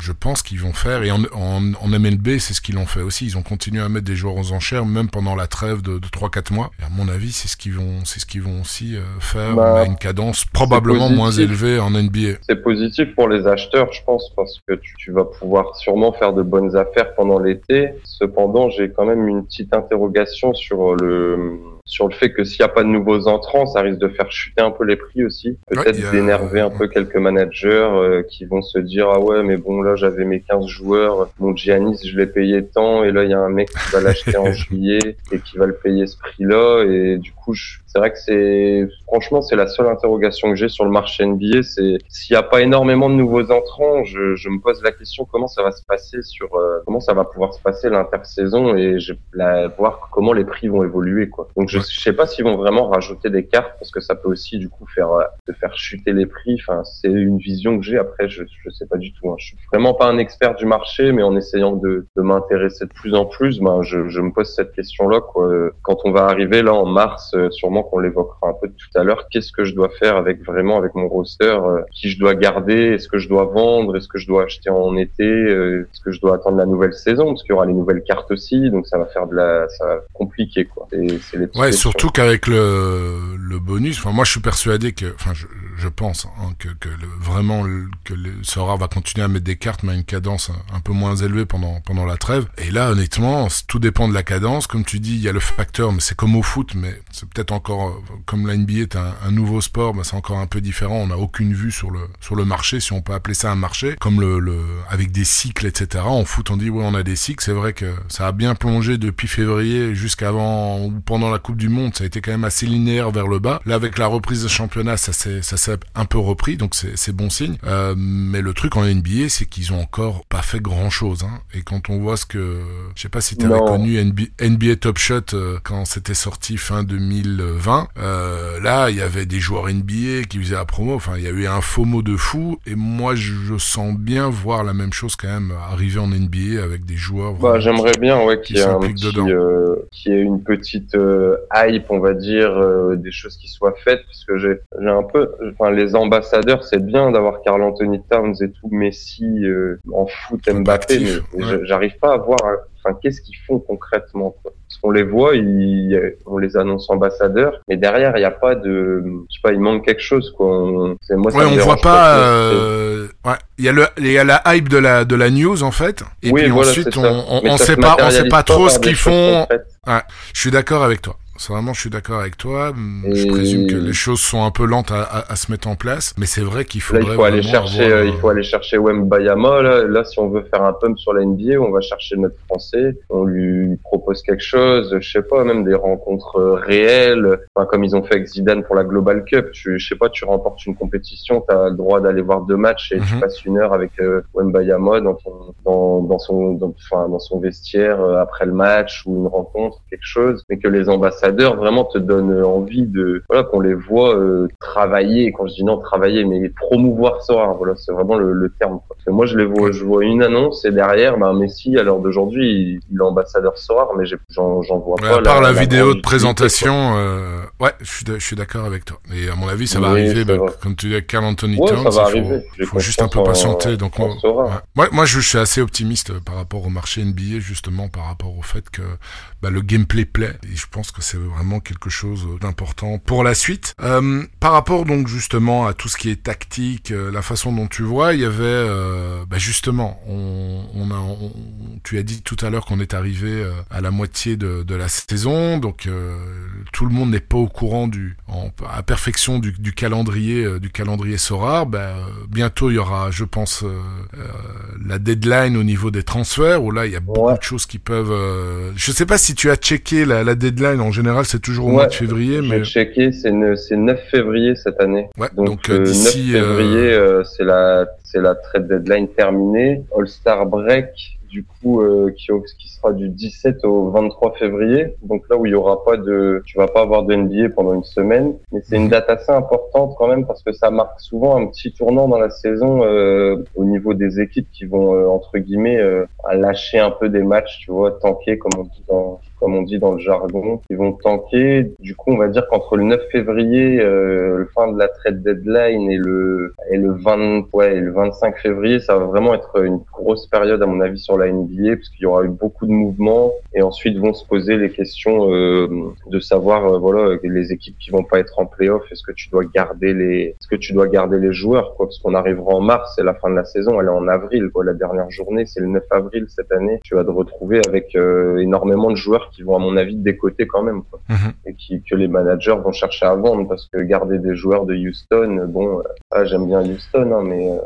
je pense qu'ils vont faire et en, en, en MLB, c'est ce qu'ils ont fait aussi. Ils ont continué à mettre des joueurs aux enchères, même pendant la trêve de, de 3-4 mois. Et à mon avis, c'est ce qu'ils vont, c'est ce qu'ils vont aussi euh, faire bah, à une cadence probablement moins élevée en NBA. C'est positif pour les acheteurs, je pense, parce que tu, tu vas pouvoir sûrement faire de bonnes affaires pendant l'été. Cependant, j'ai quand même une petite interrogation sur le sur le fait que s'il n'y a pas de nouveaux entrants, ça risque de faire chuter un peu les prix aussi. Peut-être d'énerver un peu quelques managers euh, qui vont se dire ah ouais mais bon là j'avais mes 15 joueurs, mon Giannis je l'ai payé tant et là il y a un mec qui va l'acheter en juillet et qui va le payer ce prix-là et du coup c'est vrai que c'est franchement c'est la seule interrogation que j'ai sur le marché NBA, c'est s'il n'y a pas énormément de nouveaux entrants, je, je, me pose la question comment ça va se passer sur euh, comment ça va pouvoir se passer l'intersaison et je la, voir comment les prix vont évoluer quoi. Donc je, je sais pas s'ils vont vraiment rajouter des cartes parce que ça peut aussi du coup faire euh, de faire chuter les prix. Enfin c'est une vision que j'ai. Après je je sais pas du tout. Hein. Je suis vraiment pas un expert du marché, mais en essayant de, de m'intéresser de plus en plus, ben je, je me pose cette question là quoi. Quand on va arriver là en mars, euh, sûrement qu'on l'évoquera un peu tout à l'heure. Qu'est-ce que je dois faire avec vraiment avec mon roster Qui je dois garder Est-ce que je dois vendre Est-ce que je dois acheter en été Est-ce que je dois attendre la nouvelle saison parce qu'il y aura les nouvelles cartes aussi, donc ça va faire de la, ça va compliquer quoi. C'est les ouais, surtout qu'avec le, le bonus, enfin moi je suis persuadé que, enfin je, je pense hein, que, que le, vraiment que le Sora va continuer à mettre des cartes mais à une cadence un, peu moins élevée pendant pendant la trêve. Et là honnêtement, tout dépend de la cadence. Comme tu dis, il y a le facteur, mais c'est comme au foot, mais c'est peut-être encore comme la NBA est un, un nouveau sport, bah, c'est encore un peu différent. On n'a aucune vue sur le sur le marché, si on peut appeler ça un marché, comme le, le avec des cycles, etc. En foot, on dit oui, on a des cycles. C'est vrai que ça a bien plongé depuis février jusqu'avant ou pendant la Coupe du Monde. Ça a été quand même assez linéaire vers le bas. Là, avec la reprise de championnat, ça s'est s'est un peu repris, donc c'est bon signe. Euh, mais le truc en NBA, c'est qu'ils ont encore pas fait grand chose. Hein. Et quand on voit ce que, je sais pas si tu avais connu NBA, Top Shot euh, quand c'était sorti fin 2020. Euh, là, il y avait des joueurs NBA qui faisaient la promo. Enfin, il y a eu un faux mot de fou. Et moi, je sens bien voir la même chose quand même arriver en NBA avec des joueurs. Bah, j'aimerais bien, ouais, qu'il y ait un petit, qu'il y ait une petite hype, on va dire, des choses qui soient faites, parce que j'ai un peu, enfin, les ambassadeurs, c'est bien d'avoir Carl Anthony Towns et tout, Messi en foot, Mbappé, mais j'arrive pas à voir, enfin, qu'est-ce qu'ils font concrètement, quoi. Parce qu'on les voit, ils, on les annonce ambassadeurs, mais derrière, il n'y a pas de, je sais pas, il manque quelque chose, quoi. On, moi, ouais, on voit pas, euh, ouais, il y a le, il y a la hype de la, de la news, en fait. Et puis ensuite, on, on, on sait pas, on sait pas trop ce qu'ils font. Ouais, je suis d'accord avec toi. Vraiment, je suis d'accord avec toi. Je présume que les choses sont un peu lentes à, à, à se mettre en place, mais c'est vrai qu'il faudrait. Là, il faut aller chercher, euh, il faut aller chercher Wembayama. Là, là, si on veut faire un pump sur la NBA, on va chercher notre français. On lui propose quelque chose. Je sais pas, même des rencontres euh, réelles. Enfin, comme ils ont fait avec Zidane pour la Global Cup. Tu, je sais pas, tu remportes une compétition, tu as le droit d'aller voir deux matchs et tu mhm. passes une heure avec euh, Wembayama dans, ton, dans, dans son, dans, enfin, dans son vestiaire euh, après le match ou une rencontre, quelque chose. Mais que les ambassadeurs vraiment te donne envie de voilà qu'on les voit euh, travailler. Quand je dis non travailler, mais promouvoir ça. Voilà, c'est vraiment le, terme. Parce que moi je les vois, je vois une annonce et derrière, ben Messi à l'heure d'aujourd'hui, il, est ambassadeur Sorar, mais j'en vois pas. À part la, vidéo de présentation, euh, ouais, je suis, d'accord avec toi. Et à mon avis, ça va arriver, ben, comme tu dis, avec Carl Anthony Towns. Il faut, juste un peu patienter. donc moi, moi, je suis assez optimiste par rapport au marché NBA, justement, par rapport au fait que bah, le gameplay plaît. Et je pense que c'est vraiment quelque chose d'important pour la suite. Euh, par rapport donc justement à tout ce qui est tactique, euh, la façon dont tu vois, il y avait euh, bah, justement, on, on a, tu as dit tout à l'heure qu'on est arrivé euh, à la moitié de, de la saison, donc tout le monde n'est pas au courant du, en, à perfection du, du calendrier, du calendrier Sorar. Bah, bientôt il y aura, je pense, la deadline au niveau des transferts où là il y a beaucoup de choses qui peuvent. je sais pas si tu as checké la, la deadline en général c'est toujours au mois de février. Mais j'ai checké, c'est 9 février cette année. Ouais, donc, 9 euh, euh, février, euh, c'est la c'est la trade deadline terminée. All Star Break du coup qui, qui sera du 17 au 23 février. Donc là où il y aura pas de, tu vas pas avoir de NBA pendant une semaine, mais c'est une mhm. date assez importante quand même parce que ça marque souvent un petit tournant dans la saison au niveau des équipes qui vont entre guillemets lâcher un peu des matchs, tu vois, tanker comme on dit dans comme on dit dans le jargon, qui vont tanker. Du coup, on va dire qu'entre le 9 février, euh, le fin de la trade deadline et le et le 20 ouais, et le 25 février, ça va vraiment être une grosse période à mon avis sur la NBA parce qu'il y aura eu beaucoup de mouvements et ensuite vont se poser les questions euh, de savoir euh, voilà les équipes qui vont pas être en playoff, est-ce que tu dois garder les est-ce que tu dois garder les joueurs quoi? Parce qu'on arrivera en mars, c'est la fin de la saison, elle est en avril quoi, la dernière journée, c'est le 9 avril cette année. Tu vas te retrouver avec euh, énormément de joueurs qui vont à mon avis décoter quand même quoi. Mhm. et qui, que les managers vont chercher à vendre parce que garder des joueurs de Houston, bon, euh, ah, j'aime bien Houston, hein, mais euh,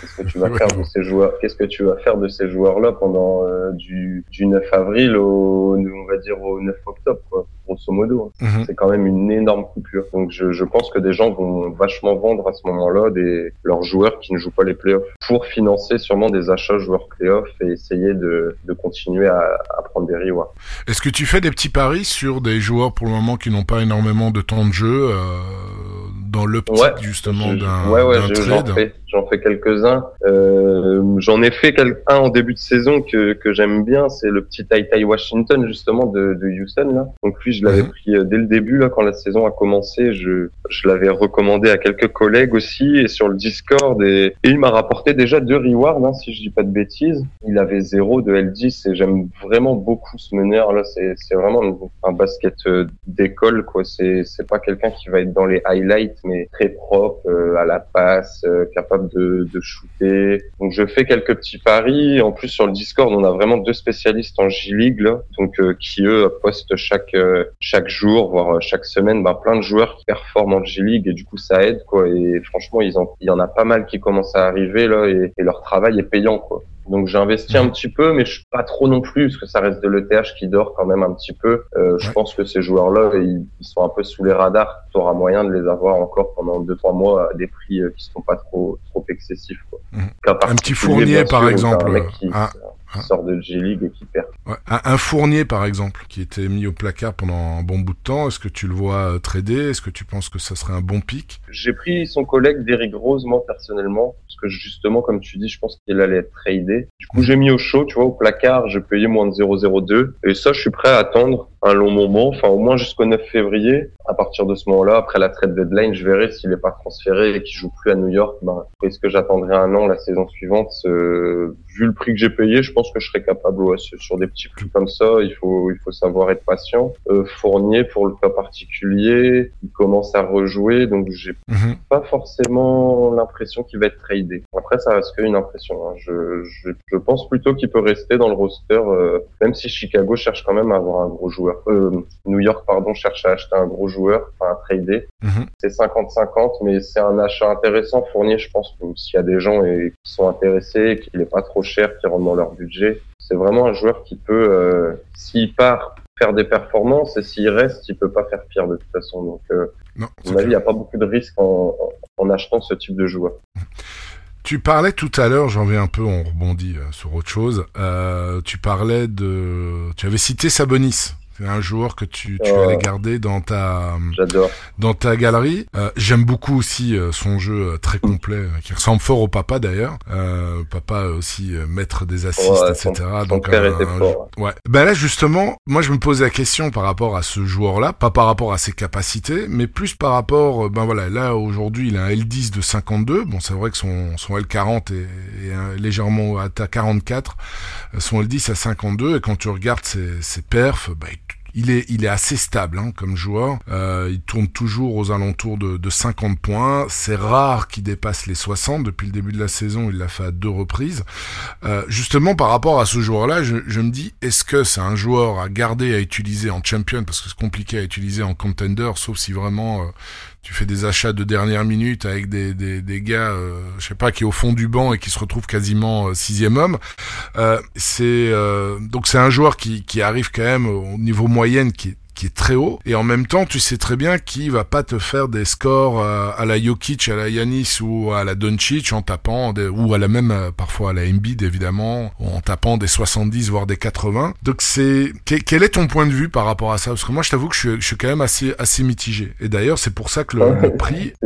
qu'est-ce que tu vas faire de ces joueurs Qu'est-ce que tu vas faire de ces joueurs-là pendant euh, du, du 9 avril au, on va dire au 9 octobre, quoi, grosso modo. hein. Mhm. C'est quand même une énorme coupure. Donc je, je pense que des gens vont vachement vendre à ce moment-là des leurs joueurs qui ne jouent pas les playoffs pour financer sûrement des achats joueurs playoffs et essayer de, de continuer à, à prendre des rewards. Est-ce que tu fais des petits paris sur des joueurs pour le moment qui n'ont pas énormément de temps de jeu euh, dans l'optique Ouais, justement d'un ouais, ouais, j'en fais, j'en fais quelques-uns. Euh, j'en ai fait un en début de saison que, que j'aime bien, c'est le petit Tai Tai Washington justement de, de Houston là. Donc lui, je l'avais Mhm. pris euh, dès le début là quand la saison a commencé. Je, je l'avais recommandé à quelques collègues aussi et sur le Discord et, et il m'a rapporté déjà deux rewards hein, si je dis pas de bêtises. Il avait zéro de L10 et j'aime vraiment beaucoup ce meneur là. C'est c'est vraiment un basket euh, d'école quoi. C'est c'est pas quelqu'un qui va être dans les highlights mais très propre euh, à la passe, euh, capable de, de shooter. Donc je fais quelques petits paris. En plus sur le Discord, on a vraiment deux spécialistes en J League là, donc euh, qui eux postent chaque euh, chaque jour, voire euh, chaque semaine, ben, plein de joueurs qui performent en J League et du coup ça aide quoi. Et franchement, ils en, il y en a pas mal qui commencent à arriver là et, et leur travail est payant quoi. Donc j'ai investi un petit peu, mais je suis pas trop non plus, parce que ça reste de l'ETH qui dort quand même un petit peu. Euh, je Ouais. pense que ces joueurs-là, ils, ils sont un peu sous les radars. Tu auras moyen de les avoir encore pendant deux trois mois à des prix euh, qui sont pas trop trop excessifs. Quoi. Mhm. Un petit Fournier, par exemple, un mec qui, un- qui sort de G-League et qui perd. Ouais. Un, un Fournier, par exemple, qui était mis au placard pendant un bon bout de temps, est-ce que tu le vois euh, trader? Est-ce que tu penses que ça serait un bon pic? J'ai pris son collègue Derrick Rose, moi, personnellement, parce que justement, comme tu dis, je pense qu'il allait être tradé. Du coup, j'ai mis au chaud, tu vois, au placard, j'ai payé moins de 0,02. Et ça, je suis prêt à attendre un long moment, enfin, au moins jusqu'au 9 février. À partir de ce moment-là, après la trade deadline, je verrai s'il n'est pas transféré et qu'il joue plus à New York. Ben, est-ce que j'attendrai un an la saison suivante? Euh, Vu le prix que j'ai payé, je pense que je serais capable, ouais, sur des petits prix comme ça, il faut, il faut savoir être patient. Euh, Fournier, pour le cas particulier, il commence à rejouer, donc j'ai Mhm. pas forcément l'impression qu'il va être tradé. Après, ça reste qu'une impression. hein. Je, je, je pense plutôt qu'il peut rester dans le roster, euh, même si Chicago cherche quand même à avoir un gros joueur. Euh, New York, pardon, cherche à acheter un gros joueur, enfin à trader. Mhm. C'est 50-50, mais c'est un achat intéressant. Fournier, je pense s'il y a des gens et, qui sont intéressés, qu'il n'est pas trop cher, qui rentre dans leur budget, c'est vraiment un joueur qui peut, euh, s'il part, faire des performances et s'il reste, il peut pas faire pire de toute façon. Donc, euh, Non, à mon avis, il n'y a pas beaucoup de risques en, en, en achetant ce type de joueur. Tu parlais tout à l'heure, j'en vais un peu, on rebondit sur autre chose. Euh, tu parlais de, tu avais cité Sabonis. C'est un joueur que tu, tu allais garder dans ta dans ta galerie. Euh, J'aime beaucoup aussi euh, son jeu euh, très complet, euh, qui ressemble fort au papa d'ailleurs. Euh, papa aussi maître des assists, Ouais, etc. son- son Donc père un- était un- fort. Ouais. Ben là justement, moi je me pose la question par rapport à ce joueur-là, pas par rapport à ses capacités, mais plus par rapport, ben voilà, là aujourd'hui il a un L10 de 52. Bon c'est vrai que son son L40 est, est légèrement à ta 44, euh, son L10 à 52 et quand tu regardes ses, ses perfs, ben, il il est assez stable hein, comme joueur. Euh, il tourne toujours aux alentours de, de 50 points. C'est rare qu'il dépasse les 60. Depuis le début de la saison, il l'a fait à deux reprises. Euh, justement, par rapport à ce joueur-là, je, je me dis, est-ce que c'est un joueur à garder, à utiliser en champion? Parce que c'est compliqué à utiliser en contender, sauf si vraiment euh, tu fais des achats de dernière minute avec des, des, gars, euh, je sais pas, qui est au fond du banc et qui se retrouvent quasiment euh, sixième homme. Euh, c'est euh, donc c'est un joueur qui, qui arrive quand même au niveau moyenne qui est qui est très haut et en même temps tu sais très bien qu'il va pas te faire des scores euh, à la Jokic, à la Yanis ou à la Doncic en tapant des, ou à la même euh, parfois à la Embiid évidemment en tapant des 70 voire des 80. Donc c'est quel, est ton point de vue par rapport à ça? Parce que moi je t'avoue que je suis, je suis quand même assez assez mitigé et d'ailleurs c'est pour ça que le, le prix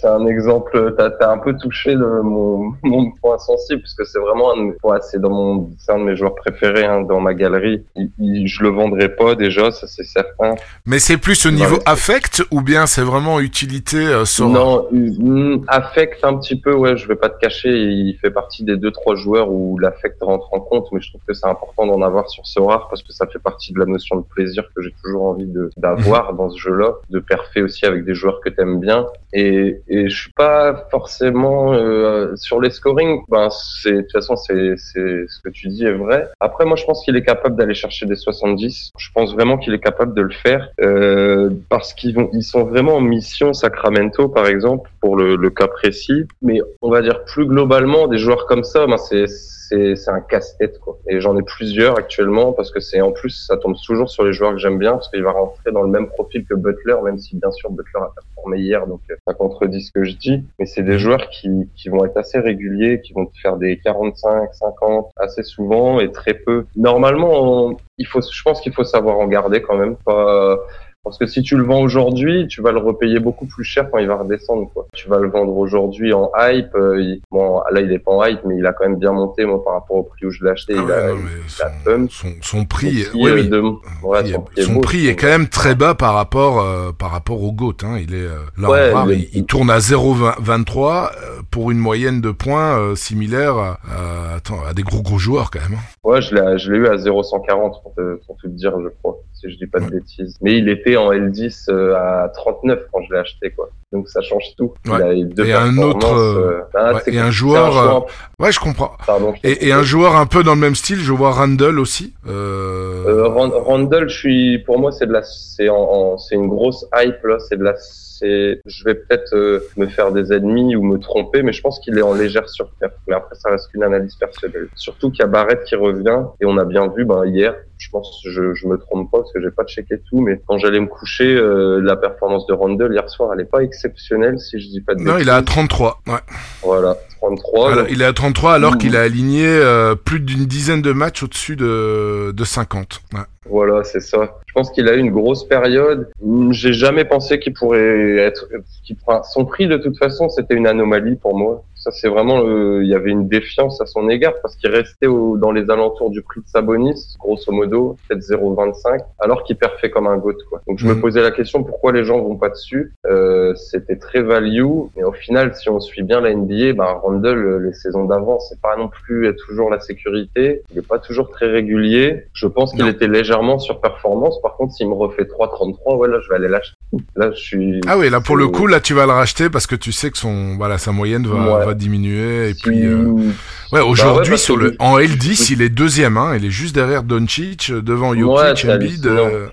C'est un, exemple, t'as as un peu touché le, mon, mon point sensible, parce que c'est vraiment un de, mes- ouais, c'est dans mon, c'est un de mes joueurs préférés hein, dans ma galerie. Il, il- je le vendrai pas déjà, ça c'est certain. mais c'est plus au Ouais, niveau c'est- affect ou bien c'est vraiment utilité euh, Sora Non, hum, affect un petit peu, ouais, je vais pas te cacher, il fait partie des deux trois joueurs où l'affect rentre en compte, mais je trouve que c'est important d'en avoir sur ce rare parce que ça fait partie de la notion de plaisir que j'ai toujours envie de d'avoir dans ce jeu-là, de perfer aussi avec des joueurs que t'aimes bien. Et, et je suis pas forcément euh, sur les scoring. Ben c'est de toute façon c'est c'est ce que tu dis est vrai. Après moi je pense qu'il est capable d'aller chercher des 70. Je pense vraiment qu'il est capable de le faire euh, parce qu'ils vont ils sont vraiment en mission Sacramento par exemple pour le, le cas précis. Mais on va dire plus globalement des joueurs comme ça, ben c'est c'est un casse-tête quoi. Et j'en ai plusieurs actuellement parce que c'est en plus ça tombe toujours sur les joueurs que j'aime bien parce qu'il va rentrer dans le même profil que Butler, même si bien sûr Butler a performé hier, donc euh, ça contredit ce que je dis. Mais c'est des joueurs qui qui vont être assez réguliers, qui vont faire des 45, 50 assez souvent et très peu. Normalement, il faut, je pense qu'il faut savoir en garder quand même, pas parce que si tu le vends aujourd'hui, tu vas le repayer beaucoup plus cher quand il va redescendre. Quoi. Tu vas le vendre aujourd'hui en hype. Euh, bon, là, il est pas en hype, mais il a quand même bien monté moi, par rapport au prix où je l'ai acheté. Ah il, a, ouais, non, mais il son, a pump. son, son prix, Son prix, oui. de- ouais, Prix- son prix est beau, prix est quand même très bas par rapport euh, par rapport au GOAT. Hein. Il est euh, là rare, il il, tourne à 0,23 euh, pour une moyenne de points euh, similaire à, à- attends, à des gros gros joueurs quand même. hein. Ouais, je l'ai, je l'ai eu à 0,140 pour pour tout te dire, je crois, si je dis pas de bêtises. Mais il était en L10 euh, à 39 quand je l'ai acheté, quoi. Donc ça change tout. Il a eu deux Et un autre, euh, ah, ouais, et un joueur, choix- Ouais, je comprends. pardon. je Et, et un joueur un peu dans le même style, je vois Randall aussi. Euh... Euh, Rand- Randall, je suis, pour moi, c'est de la, c'est en, en- c'est une grosse hype là. C'est de la, c'est, je vais peut-être euh, me faire des ennemis ou me tromper, mais je pense qu'il est en légère surperf. Mais après, ça reste qu'une analyse personnelle. Surtout qu'il y a Barrett qui revient et on a bien vu, ben hier. Je pense, je, je me trompe pas parce que j'ai pas checké tout, mais quand j'allais me coucher, euh, la performance de Randall hier soir, elle est pas exceptionnelle si je dis pas de non, il est à 33. Ouais. Voilà, 33. Alors, donc- il est à 33 alors Ouh. qu'il a aligné euh, plus d'une dizaine de matchs au-dessus de, de 50. Ouais. Voilà, c'est ça. Je pense qu'il a eu une grosse période. Hum, J'ai jamais pensé qu'il pourrait être. qu'il- son prix, de toute façon, c'était une anomalie pour moi. Ça, c'est vraiment. euh, il y avait une défiance à son égard parce qu'il restait au- dans les alentours du prix de Sabonis, grosso modo, peut-être 0,25, alors qu'il perfait comme un goat. Quoi. Donc, je me Mhm. posais la question pourquoi les gens vont pas dessus? Euh, c'était très value, mais au final, si on suit bien la NBA, ben Randall, euh, les saisons d'avant, c'est pas non plus toujours la sécurité. Il est pas toujours très régulier. Je pense qu'il était légèrement sur performance. Par contre, s'il me refait 3,33, ouais, là, je vais aller l'acheter. Là, je suis. Ah oui, là pour le coup, là tu vas le racheter parce que tu sais que son, voilà, sa moyenne va, Ouais. va diminuer. Et Si- puis, euh, ouais, Bah aujourd'hui parce sur le, en L10, il est deuxième. Hein, il est juste derrière Doncic, euh, devant Ouais, Jokic, Embiid. euh,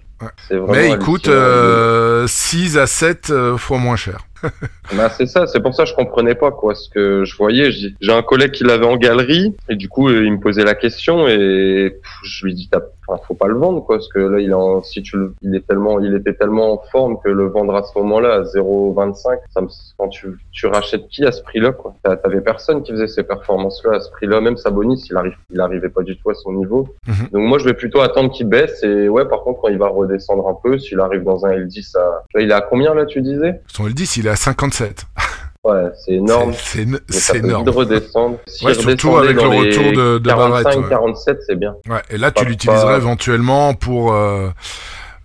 c'est vraiment mais il coûte hallucinant. euh, 6 à 7 euh, fois moins cher. Bah, c'est ça, c'est pour ça que je comprenais pas quoi ce que je voyais. J'ai un collègue qui l'avait en galerie et du coup il me posait la question et je lui dis t'as- enfin, faut pas le vendre quoi parce que là il est en, si tu le- il est tellement il était tellement en forme que le vendre à ce moment-là à 0,25 ça me quand tu tu rachètes qui à ce prix-là quoi? T'a- T'avais personne qui faisait ces performances-là à ce prix-là même Sabonis il arrive il arrivait pas du tout à son niveau Mhm. donc moi je vais plutôt attendre qu'il baisse et ouais par contre quand il va redescendre un peu s'il arrive dans un L10 à là, il est à combien là tu disais? Son L10, il est à 57. Ouais, c'est énorme. C'est- énorme. vite redescendre. Si Ouais, surtout avec le retour de- de 45, Barrett, ouais. 47, c'est bien. Ouais, et là, tu l'utiliserais pas- éventuellement pour euh,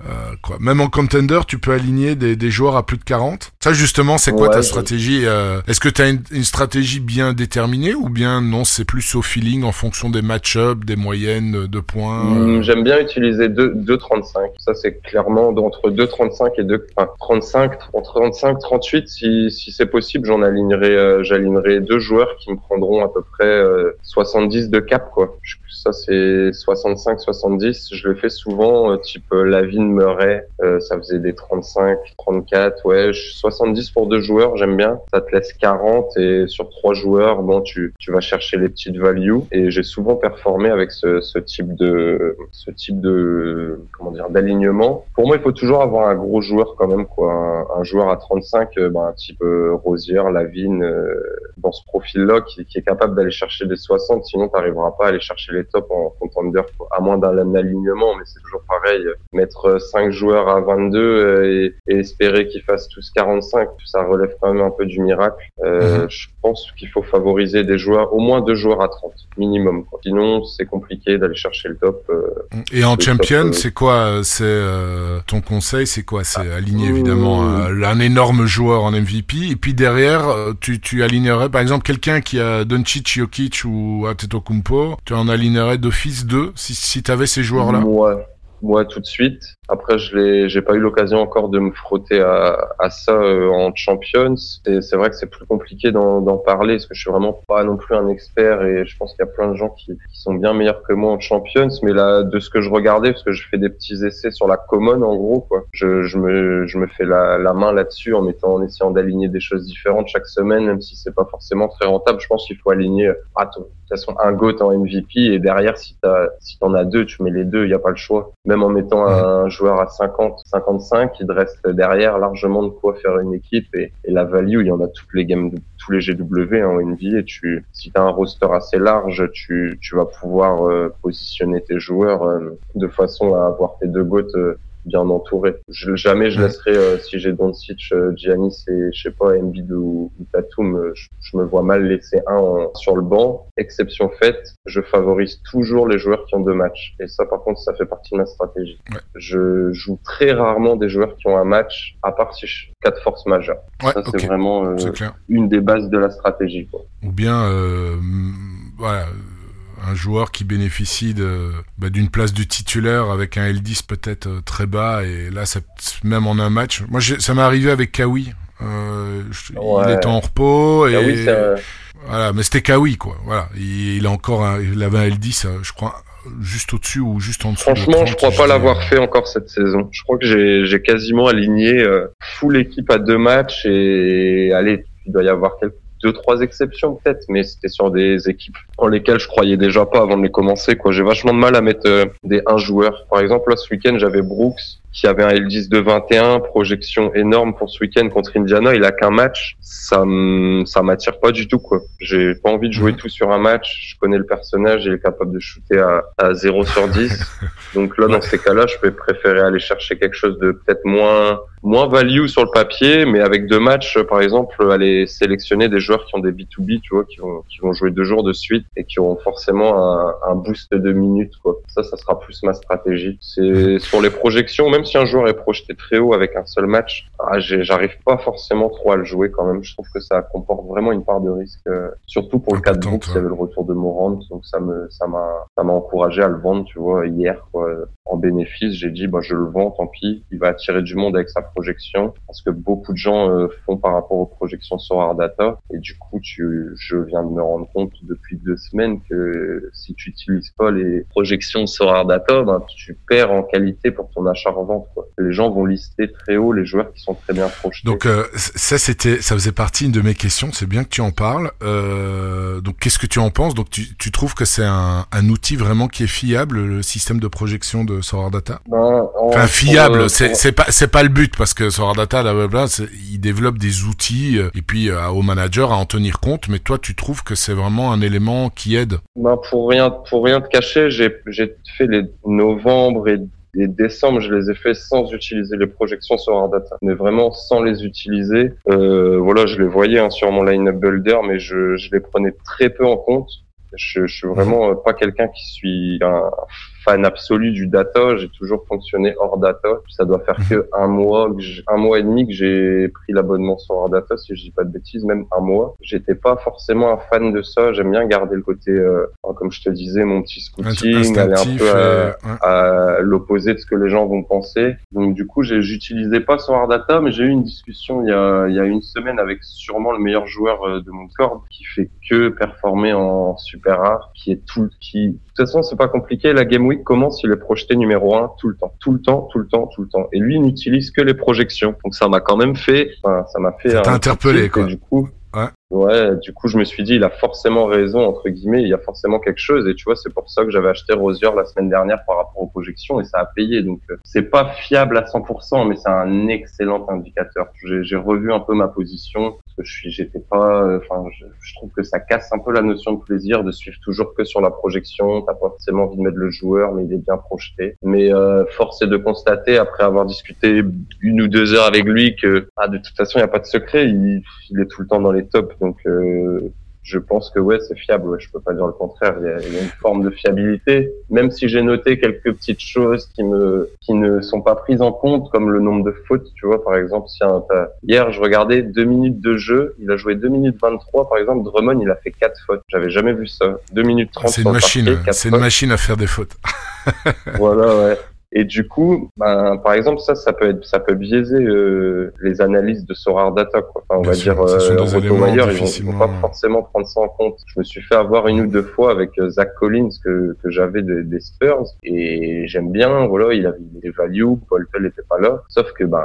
euh, quoi. Même en contender, tu peux aligner des, des joueurs à plus de 40. Ça, justement, c'est quoi Ouais, ta stratégie euh, Est-ce que tu as une, une stratégie bien déterminée ou bien non, c'est plus au feeling en fonction des match-ups, des moyennes de points euh, Hum, J'aime bien utiliser 2, 2,35. Ça, c'est clairement entre 2,35 et 2, enfin, 35, entre 35, 38. Si, si c'est possible, j'en alignerai, euh, j'alignerai deux joueurs qui me prendront à peu près euh, 70 de cap, quoi. Ça, c'est 65, 70. Je le fais souvent, euh, type euh, Lavine, Murray. euh, ça faisait des 35, 34. Ouais, je- 70 pour deux joueurs, j'aime bien. Ça te laisse 40 et sur trois joueurs, bon, tu, tu vas chercher les petites values. Et j'ai souvent performé avec ce, type de, ce type de, comment dire, d'alignement. Pour moi, il faut toujours avoir un gros joueur quand même, quoi. Un, joueur à 35, euh, ben, un type euh, Rosier, Lavine, euh, dans ce profil-là, qui, qui est capable d'aller chercher des 60. Sinon, tu n'arriveras pas à aller chercher les tops en contender, quoi. à moins d'un alignement. Mais c'est toujours pareil. Mettre 5 joueurs à 22 euh, et, et espérer qu'ils fassent tous 45, ça relève quand même un peu du miracle. Euh, Mhm. Je pense qu'il faut favoriser des joueurs, au moins deux joueurs à 30 minimum. Quoi. Sinon, c'est compliqué d'aller chercher le top. euh, Et en champion, euh, c'est quoi C'est ton conseil, c'est quoi? C'est aligner Mmh. évidemment euh, un énorme joueur en MVP, et puis derrière, tu, tu alignerais par exemple quelqu'un qui a Doncic, Jokic ou Antetokounmpo, tu en alignerais d'office deux si, si tu avais ces joueurs-là? Ouais. Moi tout de suite. Après, je j'ai pas eu l'occasion encore de me frotter à, à ça euh, en Champions. C'est vrai que c'est plus compliqué d'en, parler parce que je suis vraiment pas non plus un expert et je pense qu'il y a plein de gens qui, qui, sont bien meilleurs que moi en Champions. Mais là, de ce que je regardais, parce que je fais des petits essais sur la common en gros, quoi. Je, je me, je me fais la, la main là-dessus en mettant, en essayant d'aligner des choses différentes chaque semaine, même si c'est pas forcément très rentable. Je pense qu'il faut aligner à tout de toute façon un GOAT en MVP et derrière si t'as si t'en as deux tu mets les deux il y a pas le choix même en mettant un joueur à 50 55 il te reste derrière largement de quoi faire une équipe et, et la value il y en a toutes les games tous les GW hein, en NBA et tu si t'as un roster assez large tu tu vas pouvoir euh, positionner tes joueurs euh, de façon à avoir tes deux GOAT euh, bien entouré. Je, jamais je laisserai, euh, si j'ai Doncic, euh, Giannis et je sais pas, Embiid ou, ou Tatum, euh, je, je, me vois mal laisser un en, sur le banc. Exception faite, je favorise toujours les joueurs qui ont deux matchs. Et ça, par contre, ça fait partie de ma stratégie. Ouais. Je joue très rarement des joueurs qui ont un match, à part si je cas de force majeure. Ouais, ça, c'est vraiment euh, une des bases de la stratégie. Quoi. Ou bien, euh, voilà un joueur qui bénéficie de bah, d'une place de titulaire avec un L10 peut-être euh, très bas et là ça, même en un match. Moi ça m'est arrivé avec Kawi. Euh, ouais. il était en repos et Kawi, voilà mais c'était Kawi quoi. Voilà. Il, il a encore un, il avait un L10 euh, je crois juste au-dessus ou juste en dessous Franchement, de 30, je crois pas l'avoir fait encore cette saison. Je crois que j'ai quasiment aligné euh, full équipe à deux matchs et allez, il doit y avoir quelques deux trois exceptions peut-être mais c'était sur des équipes en lesquelles je croyais déjà pas avant de les commencer quoi. J'ai vachement de mal à mettre euh, des un joueur par exemple là ce week-end j'avais Brooks qui avait un L10 de 21 projection énorme pour ce week-end contre Indiana il a qu'un match. Ça ça m'attire pas du tout quoi. J'ai pas envie de jouer tout sur un match. Je connais le personnage il est capable de shooter à, à 0 sur 10 donc là dans ces cas-là je peux préférer aller chercher quelque chose de peut-être moins moins value sur le papier, mais avec deux matchs, par exemple, aller sélectionner des joueurs qui ont des B2B, tu vois, qui vont, qui vont jouer deux jours de suite et qui auront forcément un, un boost de minutes, quoi. Ça, ça sera plus ma stratégie. C'est sur les projections, même si un joueur est projeté très haut avec un seul match, ah, j'arrive pas forcément trop à le jouer quand même. Je trouve que ça comporte vraiment une part de risque, euh, surtout pour le cas de il y avait le retour de Morant, donc ça me, ça m'a, ça m'a encouragé à le vendre, tu vois, hier, quoi. En bénéfice, j'ai dit, bah, je le vends, tant pis. Il va attirer du monde avec sa projection, parce que beaucoup de gens euh, font par rapport aux projections sur Ardata. Et du coup, tu, je viens de me rendre compte depuis deux semaines que si tu utilises pas les projections sur Ardata, ben, tu perds en qualité pour ton Les gens vont lister très haut les joueurs qui sont très bien projetés. Donc euh, ça, c'était, ça faisait partie une de mes questions. C'est bien que tu en parles. Euh, donc qu'est-ce que tu en penses? Donc tu, tu trouves que c'est un, un outil vraiment qui est fiable, le système de projection de Sorar Data? Ben, Enfin fiable, c'est, c'est pas c'est pas le but parce que Sorar Data, il développe des outils euh, et puis euh, au manager à en tenir compte. Mais toi, tu trouves que c'est vraiment un élément qui aide? Ben, pour rien pour rien te cacher, j'ai j'ai fait les novembre et et décembre, je les ai fait sans utiliser les projections sur Ardata, mais vraiment sans les utiliser. Euh, voilà, je les voyais hein, sur mon line-up builder, mais je, je les prenais très peu en compte. Je, je suis vraiment pas quelqu'un qui suis un fan absolu du data. J'ai toujours fonctionné hors data. Ça doit faire que un mois, un mois et demi que j'ai pris l'abonnement sur hors data, si je dis pas de bêtises, même un mois. J'étais pas forcément un fan de ça. J'aime bien garder le côté, euh, comme je te disais, mon petit scouting, aller un peu à, à l'opposé de ce que les gens vont penser. Donc du coup, j'utilisais pas sur hors data, mais j'ai eu une discussion il y a, il y a une semaine avec sûrement le meilleur joueur euh, de mon corps qui fait que performer en super rare, qui est tout, qui de toute façon c'est pas compliqué. La game week commence, il est projeté numéro un tout le temps, tout le temps, tout le temps, tout le temps. Et lui, il n'utilise que les projections. Donc ça m'a quand même fait, enfin, ça m'a fait. Ça t'a interpellé quoi. du coup, Ouais. Ouais, du coup, je me suis dit, il a forcément raison, entre guillemets, il y a forcément quelque chose. Et tu vois, c'est pour ça que j'avais acheté Rosier la semaine dernière par rapport aux projections et ça a payé. Donc, euh, c'est pas fiable à 100%, mais c'est un excellent indicateur. J'ai revu un peu ma position je suis, j'étais pas, euh, enfin, je, trouve que ça casse un peu la notion de plaisir de suivre toujours que sur la projection. T'as pas forcément envie de mettre le joueur, mais il est bien projeté. Mais euh, force est de constater, après avoir discuté une ou deux heures avec lui, que ah, de toute façon, il n'y a pas de secret. Il, est tout le temps dans les top. Donc, euh, je pense que ouais, c'est fiable. Ouais, je peux pas dire le contraire. Il y, a, il y a une forme de fiabilité, même si j'ai noté quelques petites choses qui me qui ne sont pas prises en compte, comme le nombre de fautes. Tu vois, par exemple, si un, hier je regardais deux minutes de jeu, il a joué deux minutes 23 par exemple. Drummond, il a fait quatre fautes. J'avais jamais vu ça. Deux minutes 30 C'est une machine. C'est une machine à faire des fautes. voilà, ouais. Et du coup, ben, par exemple, ça, ça peut être, ça peut biaiser euh, les analyses de Sorar Data. Quoi. Enfin, on Bien va sûr, dire, ce euh, des Roto éléments Wire, ils vont, pas forcément prendre ça en compte. Je me suis fait avoir une ou deux fois avec euh, Zach Collins que, que j'avais de- des Spurs et j'aime bien. Voilà, il avait des value, Paul Pell n'était pas là. Sauf que ben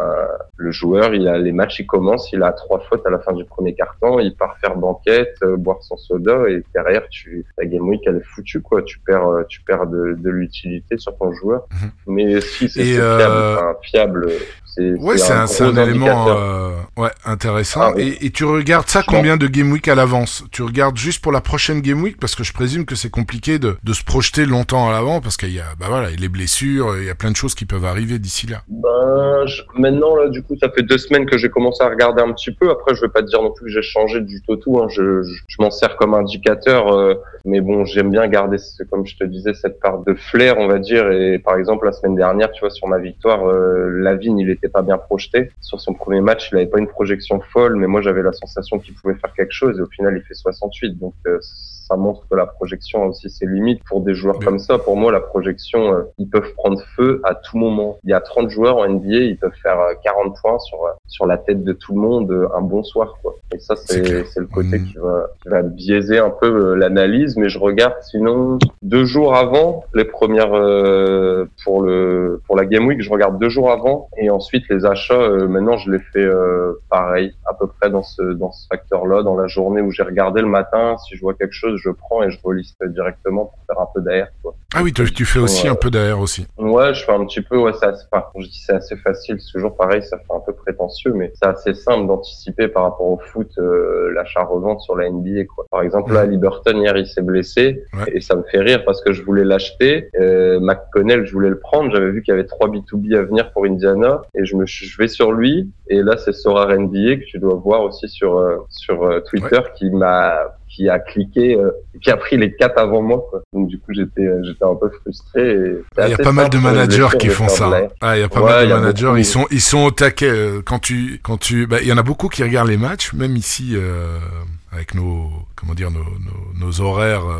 le joueur, il a les matchs, il commence, il a trois fautes à la fin du premier carton, il part faire banquette, euh, boire son soda et derrière tu la game week elle est foutue quoi. Tu perds, euh, tu perds de, de l'utilité sur ton joueur. Mhm. Mais si c'est c'est euh, fiable, enfin, fiable, c'est Ouais, c'est un, un élément euh, ouais, intéressant. Ah oui. et, et tu regardes ça combien de game week à l'avance? Tu regardes juste pour la prochaine game week? Parce que je présume que c'est compliqué de, de se projeter longtemps à l'avant parce qu'il y a bah voilà, il y a les blessures, il y a plein de choses qui peuvent arriver d'ici là. Ben, je- maintenant là, du coup, ça fait deux semaines que j'ai commencé à regarder un petit peu. Après, je vais pas te dire non plus que j'ai changé du tout tout. Hein. Je, je, je m'en sers comme indicateur, euh, mais bon, j'aime bien garder, comme je te disais, cette part de flair, on va dire. Et par exemple, la semaine dernière, tu vois, sur ma victoire, euh, Lavigne, il était pas bien projeté sur son premier match. Il avait pas une projection folle, mais moi, j'avais la sensation qu'il pouvait faire quelque chose. Et au final, il fait 68. Donc euh, ça montre que la projection a aussi ses limites pour des joueurs comme ça. Pour moi, la projection, euh, ils peuvent prendre feu à tout moment. Il y a 30 joueurs en NBA, ils peuvent faire euh, 40 points sur euh, sur la tête de tout le monde euh, un bon soir, quoi. Et ça, C'est le côté Mhm. qui va qui va biaiser un peu euh, l'analyse. Mais je regarde sinon deux jours avant les premières euh, pour le pour la game week, je regarde deux jours avant et ensuite les achats. euh, maintenant, je les fais euh, pareil, à peu près dans ce dans ce facteur-là, dans la journée où j'ai regardé le matin. Si je vois quelque chose, je prends et je reliste directement pour faire un peu d'air. Quoi. Ah oui, tu, tu fais aussi un peu d'air aussi. Ouais, je fais un petit peu. Ouais. Enfin, quand je dis c'est assez facile, c'est toujours pareil. Ça fait un peu prétentieux, mais c'est assez simple d'anticiper par rapport au foot euh, l'achat-revente sur la NBA. Quoi. Par exemple, là, Liberton hier, il s'est blessé Ouais. et ça me fait rire parce que je voulais l'acheter. Euh, McConnell, je voulais le prendre. J'avais vu qu'il y avait trois B2B à venir pour Indiana et je me je vais sur lui et là c'est Sora NBA que tu dois voir aussi sur euh, sur euh, Twitter qui m'a qui a cliqué euh, qui a pris les quatre avant moi quoi. donc du coup j'étais euh, j'étais un peu frustré Il y a pas mal de les managers qui font ça. Ah, il y a pas Ouais, mal de managers, beaucoup. ils sont ils sont au taquet euh, quand tu quand tu bah il y en a beaucoup qui regardent les matchs même ici euh, avec nos comment dire nos nos, nos horaires euh,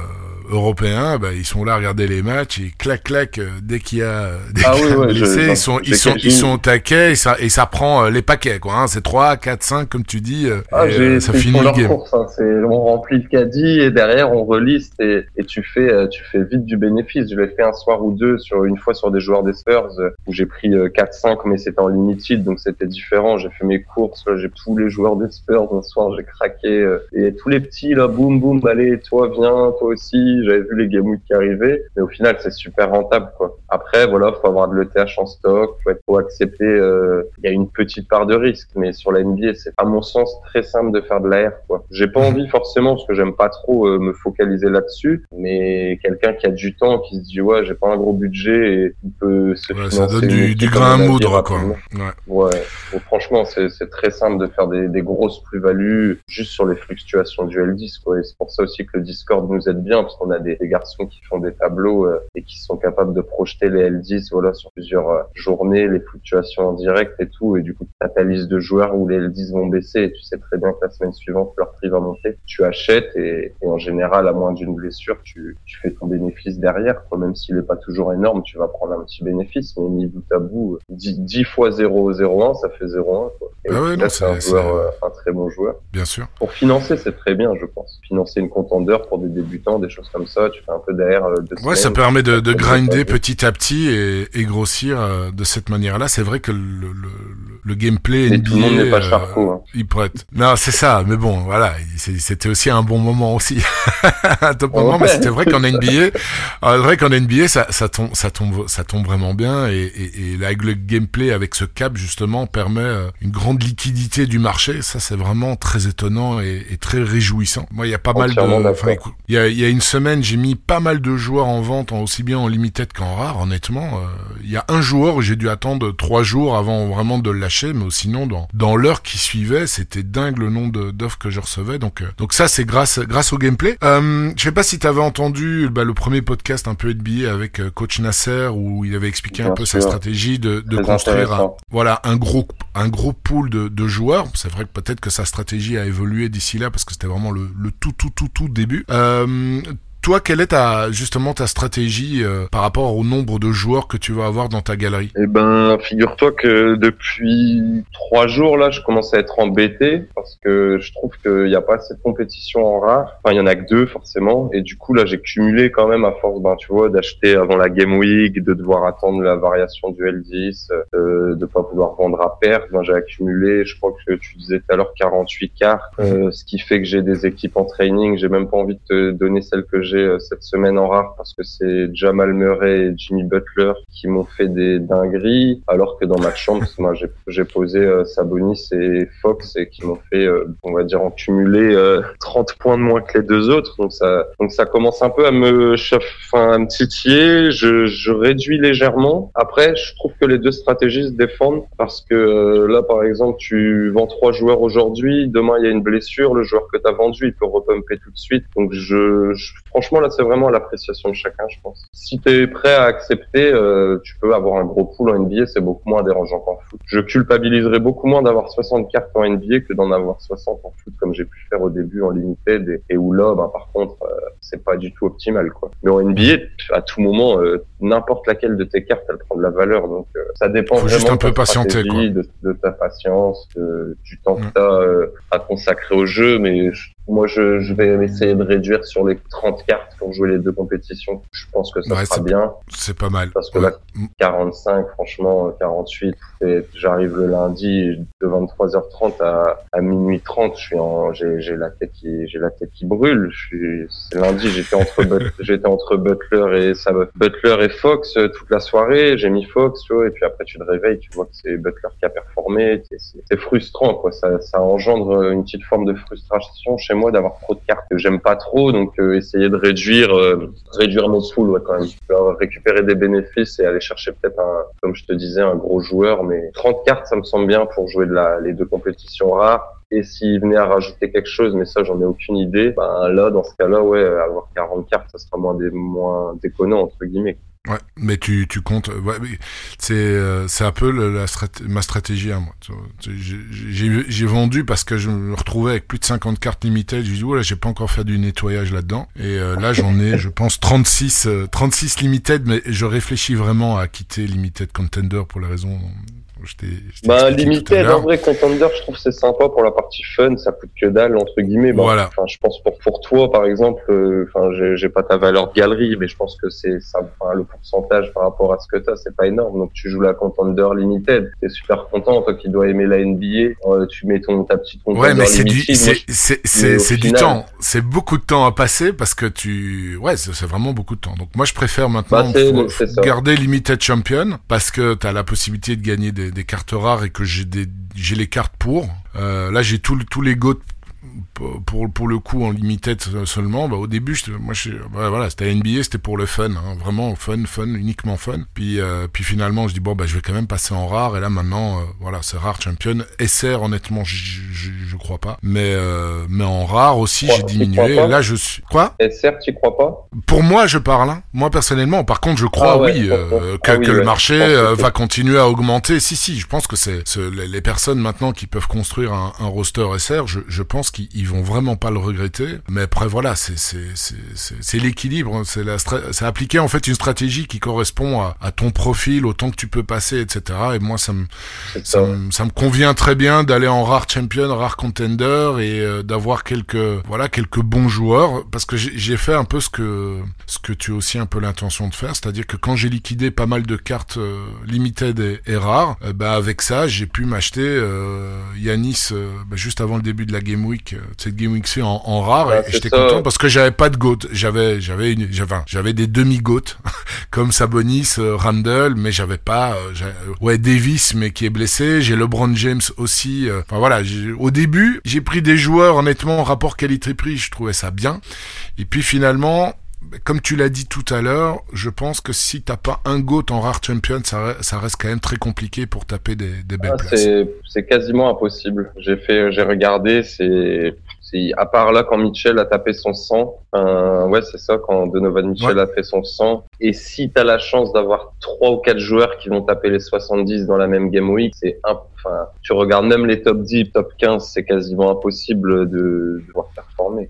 européens, bah, ils sont là à regarder les matchs et clac clac euh, dès qu'il y a dès Ah qu'il y a oui, un ouais, je- blessé, non, ils sont ils sont ils sont au taquet et ça et ça prend euh, les paquets quoi hein, c'est 3 4 5 comme tu dis euh, Ah, et, euh, ça finit le game. course, hein. C'est on remplit le caddie et derrière on reliste et, et tu fais euh, tu fais vite du bénéfice. Je l'ai fait un soir ou deux sur une fois sur des joueurs des Spurs euh, où j'ai pris 4-5 mais c'était en limited donc c'était différent. J'ai fait mes courses, là, j'ai tous les joueurs des Spurs un soir j'ai craqué euh, et tous les petits là boum boum allez toi viens toi aussi. J'avais vu les game week qui arrivaient mais au final c'est super rentable quoi. Après voilà faut avoir de l'ETH en stock, faut, être- faut accepter. euh, Il y a une petite part de risque mais sur la NBA c'est à mon sens très simple de faire de l'AR quoi. J'ai pas envie forcément parce que j'aime pas trop euh, me focaliser là-dessus, mais quelqu'un qui a du temps, qui se dit ouais j'ai pas un gros budget et qui peut se Ouais, ça donne du, du grain à moudre quoi. Ouais. Ouais, Donc, franchement, c'est c'est très simple de faire des, des grosses plus-values juste sur les fluctuations du L10. Quoi. Et c'est pour ça aussi que le Discord nous aide bien, parce qu'on a des, des garçons qui font des tableaux euh, et qui sont capables de projeter les L10 voilà, sur plusieurs euh, journées, les fluctuations en direct et tout. Et du coup, tu as ta liste de joueurs où les L10 vont baisser et tu sais très bien que la semaine suivante, leur prix va monter. Tu achètes et, et en général, à moins d'une blessure, tu, tu fais ton bénéfice derrière. Quoi. Même s'il n'est pas toujours énorme, tu vas prendre un petit bénéfice. Mais mis bout à bout, 10, 10 fois 0,01, ça fait 0,1. Quoi. Et Ah ouais, là, c'est un joueur, euh, un très bon joueur. Bien sûr. Pour financer, c'est très bien, je pense. Financer une contendeur pour des débutants, des choses comme ça. Tu fais un peu d'air euh, de Ouais, ça permet de, grinder petit à petit et, et grossir euh, de cette manière-là. C'est vrai que le, le, le, le gameplay Mais NBA, tout le monde n'est pas euh, Charcot. Hein. il prête. Non, c'est ça. Mais bon, voilà, c'est- c'était aussi un bon moment aussi, un top Ouais, moment. Mais c'était vrai c'est qu'en. NBA, euh, vrai qu'en NBA, ça, ça tombe, ça tombe, ça tombe vraiment bien. Et, et, et là, avec le gameplay, avec ce cap justement, permet une grande liquidité du marché. Ça, c'est vraiment très étonnant et, et très réjouissant. Moi, il y a pas mal de. Il y a, il y a une semaine, j'ai mis pas mal de joueurs en vente, en- aussi bien en limited qu'en rare. Honnêtement, euh, il y a un joueur où j'ai dû attendre trois jours avant vraiment de le lâcher, mais sinon dans dans l'heure qui suivait, c'était dingue le nombre d'offres que je recevais. Donc euh, donc ça c'est grâce grâce au gameplay. Euh, je sais pas si tu avais entendu bah, le premier podcast un peu NBA avec coach Nasser où il avait expliqué un peu sa stratégie de, construire un, voilà un gros un gros pool de, de joueurs. C'est vrai que peut-être que sa stratégie a évolué d'ici là parce que c'était vraiment le, le tout tout tout tout début. Euh, toi, quelle est ta justement ta stratégie euh, par rapport au nombre de joueurs que tu vas avoir dans ta galerie? Eh ben, figure-toi que depuis trois jours là, je commence à être embêté parce que je trouve qu'il n'y a pas assez de compétition en rare. Enfin, il y en a que deux forcément, et du coup là, j'ai cumulé quand même à force, ben tu vois, d'acheter avant la Game Week, de devoir attendre la variation du L10, euh, de pas vouloir vendre à perte. Ben, j'ai accumulé, je crois que tu disais tout à l'heure 48 cartes, euh, ce qui fait que j'ai des équipes en training. J'ai même pas envie de te donner celles que j'ai euh, cette semaine en rare parce que c'est Jamal Murray et Jimmy Butler qui m'ont fait des dingueries, alors que dans ma chambre, moi j'ai posé euh, Sabonis et Fox et qui m'ont fait, euh, on va dire, en cumulé 30 points de moins que les deux autres. Donc ça, donc ça commence un peu à me, enfin, à me titiller. Je, je réduis légèrement. Après, je trouve que les deux stratégies se défendent parce que là, par exemple, tu vends trois joueurs aujourd'hui, demain il y a une blessure, le joueur que tu as vendu, il peut repumper tout de suite. Donc je, franchement là, c'est vraiment l'appréciation de chacun, je pense. Si tu es prêt à accepter, euh, tu peux avoir un gros pool en NBA, c'est beaucoup moins dérangeant qu'en foot. Je culpabiliserais beaucoup moins d'avoir 60 cartes en NBA que d'en avoir 60 en foot comme j'ai pu faire au début en limited et, où là, ben, par contre, euh, c'est pas du tout optimal quoi. Mais en NBA, à tout moment, euh, n'importe laquelle de tes cartes, elle prend de la valeur. Donc ça dépend Faut vraiment juste un peu patienter, quoi. De, ta patience, du temps que tu as à consacrer au jeu, mais moi, je, je, vais essayer de réduire sur les 30 cartes pour jouer les deux compétitions. Je pense que ça sera bien. C'est pas mal. Parce que là, 45, franchement, 48, j'arrive le lundi de 23h30 à, à minuit 30. Je suis en, j'ai, la tête qui, j'ai la tête qui brûle. Je suis, c'est lundi, j'étais entre, j'étais entre Butler et ça, Butler et Fox euh, toute la soirée. J'ai mis Fox, tu vois, et puis après tu te réveilles, tu vois que c'est Butler qui a performé. C'est, frustrant, quoi. Ça, ça engendre une petite forme de frustration chez moi d'avoir trop de cartes que j'aime pas trop, donc euh, essayer de réduire euh, réduire mon pool ouais, quand même. récupérer des bénéfices et aller chercher peut-être un, comme je te disais, un gros joueur, mais 30 cartes ça me semble bien pour jouer de la, les deux compétitions rares. Et s'il venait à rajouter quelque chose, mais ça j'en ai aucune idée, ben là dans ce cas-là, ouais, avoir 40 cartes, ça sera moins des moins déconnant entre guillemets. Ouais, mais tu, tu comptes. Ouais, c'est euh, c'est un peu la ma stratégie à moi. J'ai vendu parce que je me retrouvais avec plus de 50 cartes limitées. Je dis là, j'ai pas encore fait du nettoyage là-dedans. Et euh, là, j'en ai, je pense 36 36 limited, mais je réfléchis vraiment à quitter limited contender pour raisons bah, limité, en vrai, Contender, je trouve c'est sympa pour la partie fun, ça coûte que dalle, entre guillemets. Bah, voilà. Enfin, je pense pour, pour toi, par exemple, euh, enfin, j'ai pas ta valeur de galerie, mais je pense que c'est ça, le pourcentage par rapport à ce que t'as, c'est pas énorme. Donc, tu joues la Contender Limited, t'es super content, toi qui dois aimer la NBA, euh, tu mets ton, ta petite Contender Ouais, mais c'est du, c'est, c'est, du temps. C'est beaucoup de temps à passer parce que tu, ouais, c'est vraiment beaucoup de temps. Donc, moi, je préfère maintenant bah, garder Limited Champion parce que t'as la possibilité de gagner des des cartes rares et que j'ai des j'ai les cartes pour. Euh, là, j'ai tous les goats pour, pour le coup en limited seulement, bah, au début, moi, je, bah, voilà, c'était NBA, c'était pour le fun, hein, vraiment fun, fun, uniquement fun. Puis, euh, puis finalement, je dis bon, bah, je vais quand même passer en rare. Et là, maintenant, euh, voilà, c'est rare champion. SR, honnêtement, je, crois pas. Mais, euh, mais en rare aussi, j'ai diminué. Là, je suis quoi? SR, tu crois pas? Pour moi, je parle. Hein. Moi, personnellement, par contre, je crois, ah oui, que, ah que le marché va continuer à augmenter. Si, si, je pense que c'est les personnes maintenant qui peuvent construire un, un roster SR, je, je pense qu'ils vont vraiment pas le regretter. Mais après, voilà, c'est l'équilibre. Hein. C'est appliquer en fait une stratégie qui correspond à, à, ton profil, au temps que tu peux passer, etc. Et moi, ça me ça, me, ça me convient très bien d'aller en rare champion, rare contender et euh, d'avoir quelques voilà quelques bons joueurs parce que j'ai fait un peu ce que ce que tu as aussi un peu l'intention de faire, c'est-à-dire que quand j'ai liquidé pas mal de cartes euh, limited et, et rares, euh, bah avec ça, j'ai pu m'acheter euh, Yanis bah, juste avant le début de la game week cette Game Week en, en rare et j'étais content parce que j'avais pas de GOAT. J'avais, j'avais une, j'avais, j'avais des demi-GOAT comme Sabonis, euh, Randall, mais j'avais pas, euh, ouais, Davis, mais qui est blessé. J'ai LeBron James aussi. Euh, enfin voilà, au début, j'ai pris des joueurs, honnêtement, en rapport qualité-prix, je trouvais ça bien. Et puis finalement, comme tu l'as dit tout à l'heure, je pense que si t'as pas un GOAT en rare champion, ça, ça, reste quand même très compliqué pour taper des, des belles ah, places. C'est quasiment impossible. J'ai fait, j'ai regardé, c'est à part là quand Mitchell a tapé son sang, ouais c'est ça quand Donovan Mitchell a fait son sang. Et si tu as la chance d'avoir trois ou quatre joueurs qui vont taper les 70 dans la même game week, c'est enfin tu regardes même les top 10, top 15, c'est quasiment impossible de, de voir performer.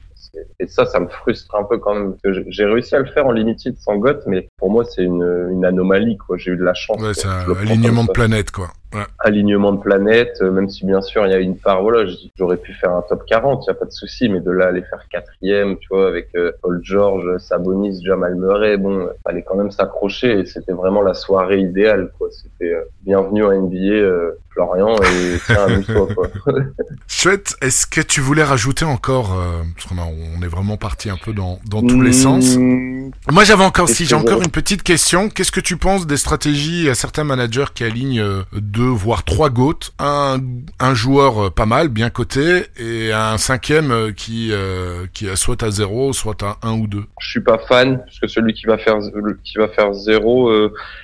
Et ça, ça me frustre un peu quand même. J'ai réussi à le faire en limited sans GOT, mais pour moi, c'est une, une anomalie, quoi. J'ai eu de la chance. Ouais, c'est un alignement de planète, quoi. Ouais. Alignement de planète, euh, même si bien sûr il y a une part, voilà, j'aurais pu faire un top 40, il y a pas de souci, mais de là aller faire quatrième, tu vois, avec euh, Paul George, Sabonis, Jamal Murray, bon, fallait quand même s'accrocher et c'était vraiment la soirée idéale, quoi. C'était euh, bienvenue en NBA, Florian et tiens, amuse-toi, quoi. Chouette. Est-ce que tu voulais rajouter encore, euh, parce qu'on on est vraiment parti un peu dans, dans tous les sens. Mmh. Moi, j'avais encore, si j'ai encore une petite question. Qu'est-ce que tu penses des stratégies à certains managers qui alignent euh, deux, voire trois goats, un, un joueur euh, pas mal, bien coté, et un cinquième euh, qui, qui est soit à zéro, soit à un ou deux. Je suis pas fan, parce que celui qui va faire, qui va faire zéro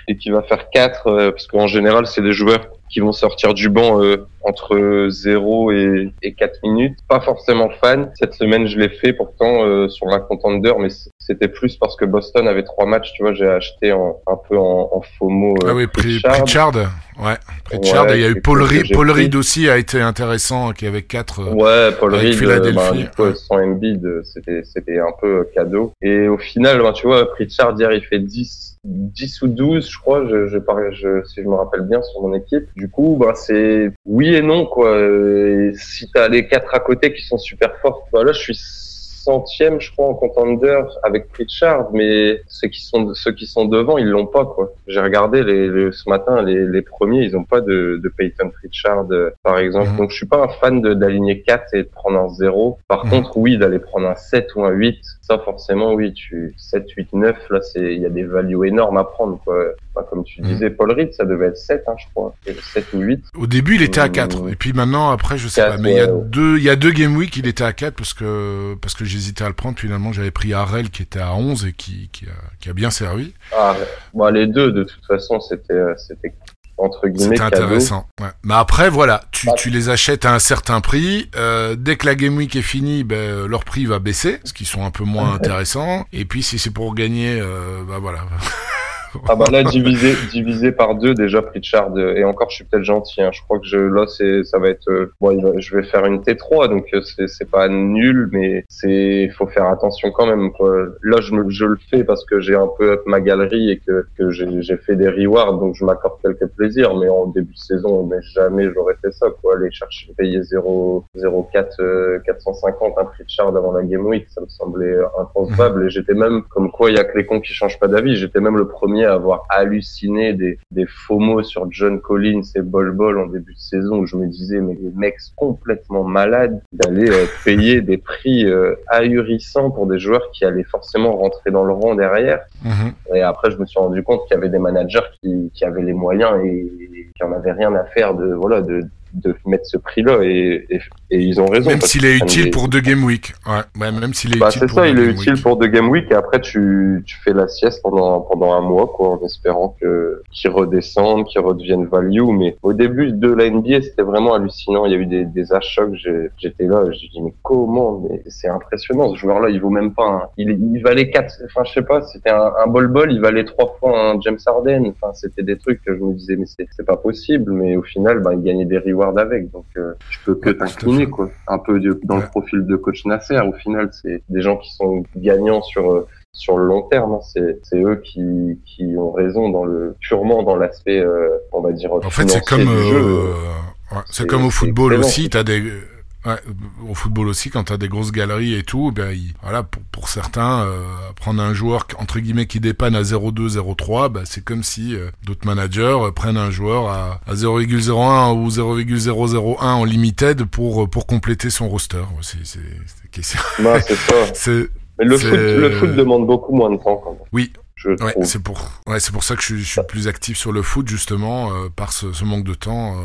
et qui va faire quatre, parce qu'en général, c'est des joueurs qui vont sortir du banc euh, entre 0 et, et 4 minutes. Pas forcément fan. Cette semaine, je l'ai fait pourtant euh, sur la contender, mais c'était plus parce que Boston avait trois matchs. Tu vois, j'ai acheté en, un peu en, en FOMO. Euh, ah oui, Pritchard. Ouais, Pritchard. Ouais, il y a eu Paul, Reed, Paul Reed aussi a été intéressant, qui avait quatre. Euh, ouais, Paul Reed, Philadelphie. Bah, sans Embiid, c'était c'était un peu cadeau. Et au final, bah, tu vois, Pritchard hier, il fait 10 10 ou 12, je crois, je, je, je, si je me rappelle bien, sur mon équipe. Du coup, bah, c'est oui et non, quoi. Et si t'as les quatre à côté qui sont super forts, bah là, je suis centième, je crois, en contender avec Pritchard, mais ceux qui sont ceux qui sont devant, ils l'ont pas quoi. J'ai regardé les, ce matin les, les premiers, ils ont pas de, de Peyton Pritchard par exemple. Mhm. Donc je suis pas un fan d'aligner 4 et de prendre un 0. Par mhm. contre, oui, d'aller prendre un 7 ou un 8, ça forcément oui, tu 7 8 9 là c'est il y a des values énormes à prendre quoi. comme tu mhm. disais Paul Reed, ça devait être 7 hein, je crois, 7 ou 8. Au début, il était à 4 et puis maintenant après je sais pas mais il y a deux il y a deux game week, il était à 4 parce que parce que j'hésitais à le prendre. Finalement, j'avais pris Harel qui était à 11 et qui, qui, a, qui a bien servi. Ah, bon, les deux, de toute façon, c'était, euh, c'était entre guillemets. C'était intéressant. Ouais. Mais après, voilà, tu, bah, tu les achètes à un certain prix. Euh, dès que la Game Week est finie, ben, leur prix va baisser, parce qu'ils sont un peu moins intéressants. Et puis, si c'est pour gagner, euh, bah voilà. Ah bah là divisé divisé par deux déjà Pritchard et encore je suis peut-être gentil hein. je crois que je là c'est ça va être euh, bon je vais faire une T3 donc euh, c'est c'est pas nul mais c'est faut faire attention quand même quoi. là je me je le fais parce que j'ai un peu up ma galerie et que que j'ai j'ai fait des rewards donc je m'accorde quelques plaisirs mais en début de saison mais jamais j'aurais fait ça quoi aller chercher payer 0 0,4 450 un Pritchard avant la Game Week ça me semblait impensable et j'étais même comme quoi il y a que les cons qui changent pas d'avis j'étais même le premier à avoir halluciné des, des faux mots sur John Collins et Bol Bol en début de saison où je me disais mais les mecs complètement malades d'aller euh, payer des prix euh, ahurissants pour des joueurs qui allaient forcément rentrer dans le rang derrière. Mhm. Et après je me suis rendu compte qu'il y avait des managers qui, qui avaient les moyens et, qui en avaient rien à faire de voilà de de mettre ce prix-là et, et, ils ont raison. Même s'il est utile pour deux game week. Ouais, même s'il est bah, utile. C'est ça, il est utile pour deux game week et après tu, tu fais la sieste pendant pendant un mois quoi, en espérant que qu'ils redescendent, qu'ils redeviennent value. Mais au début de la NBA, c'était vraiment hallucinant. Il y a eu des, des achats que j'étais là, je dis mais comment Mais c'est impressionnant. Ce joueur-là, il vaut même pas. Un, il, il valait quatre. Enfin, je sais pas. C'était un, un bol bol, il valait trois fois un James Harden. Enfin, c'était des trucs que je me disais mais c'est pas possible. Mais au final, ben, il gagnait des rewards avec. Donc, euh, je peux que t'incliner, quoi. Un peu dans le profil de coach Nasser. Au final, c'est des gens qui sont gagnants sur euh, sur le long terme. Hein. C'est eux qui qui ont raison dans le purement dans l'aspect, euh, on va dire. En fait, c'est comme c'est comme au football aussi. T'as des Ouais, au football aussi, quand tu as des grosses galeries et tout, ben voilà, pour, pour certains, euh, prendre un joueur entre guillemets qui dépanne à 0,2, 0,3, ben, c'est comme si euh, d'autres managers euh, prennent un joueur à, à 0,01 ou 0,001 en limited pour pour compléter son roster. C'est c'est c'est bah, ça. Mais le foot, le foot demande beaucoup moins de temps quand même. Oui, ouais, c'est pour ouais, c'est pour ça que je, je, suis plus actif sur le foot justement euh, par ce, ce, manque de temps. Euh,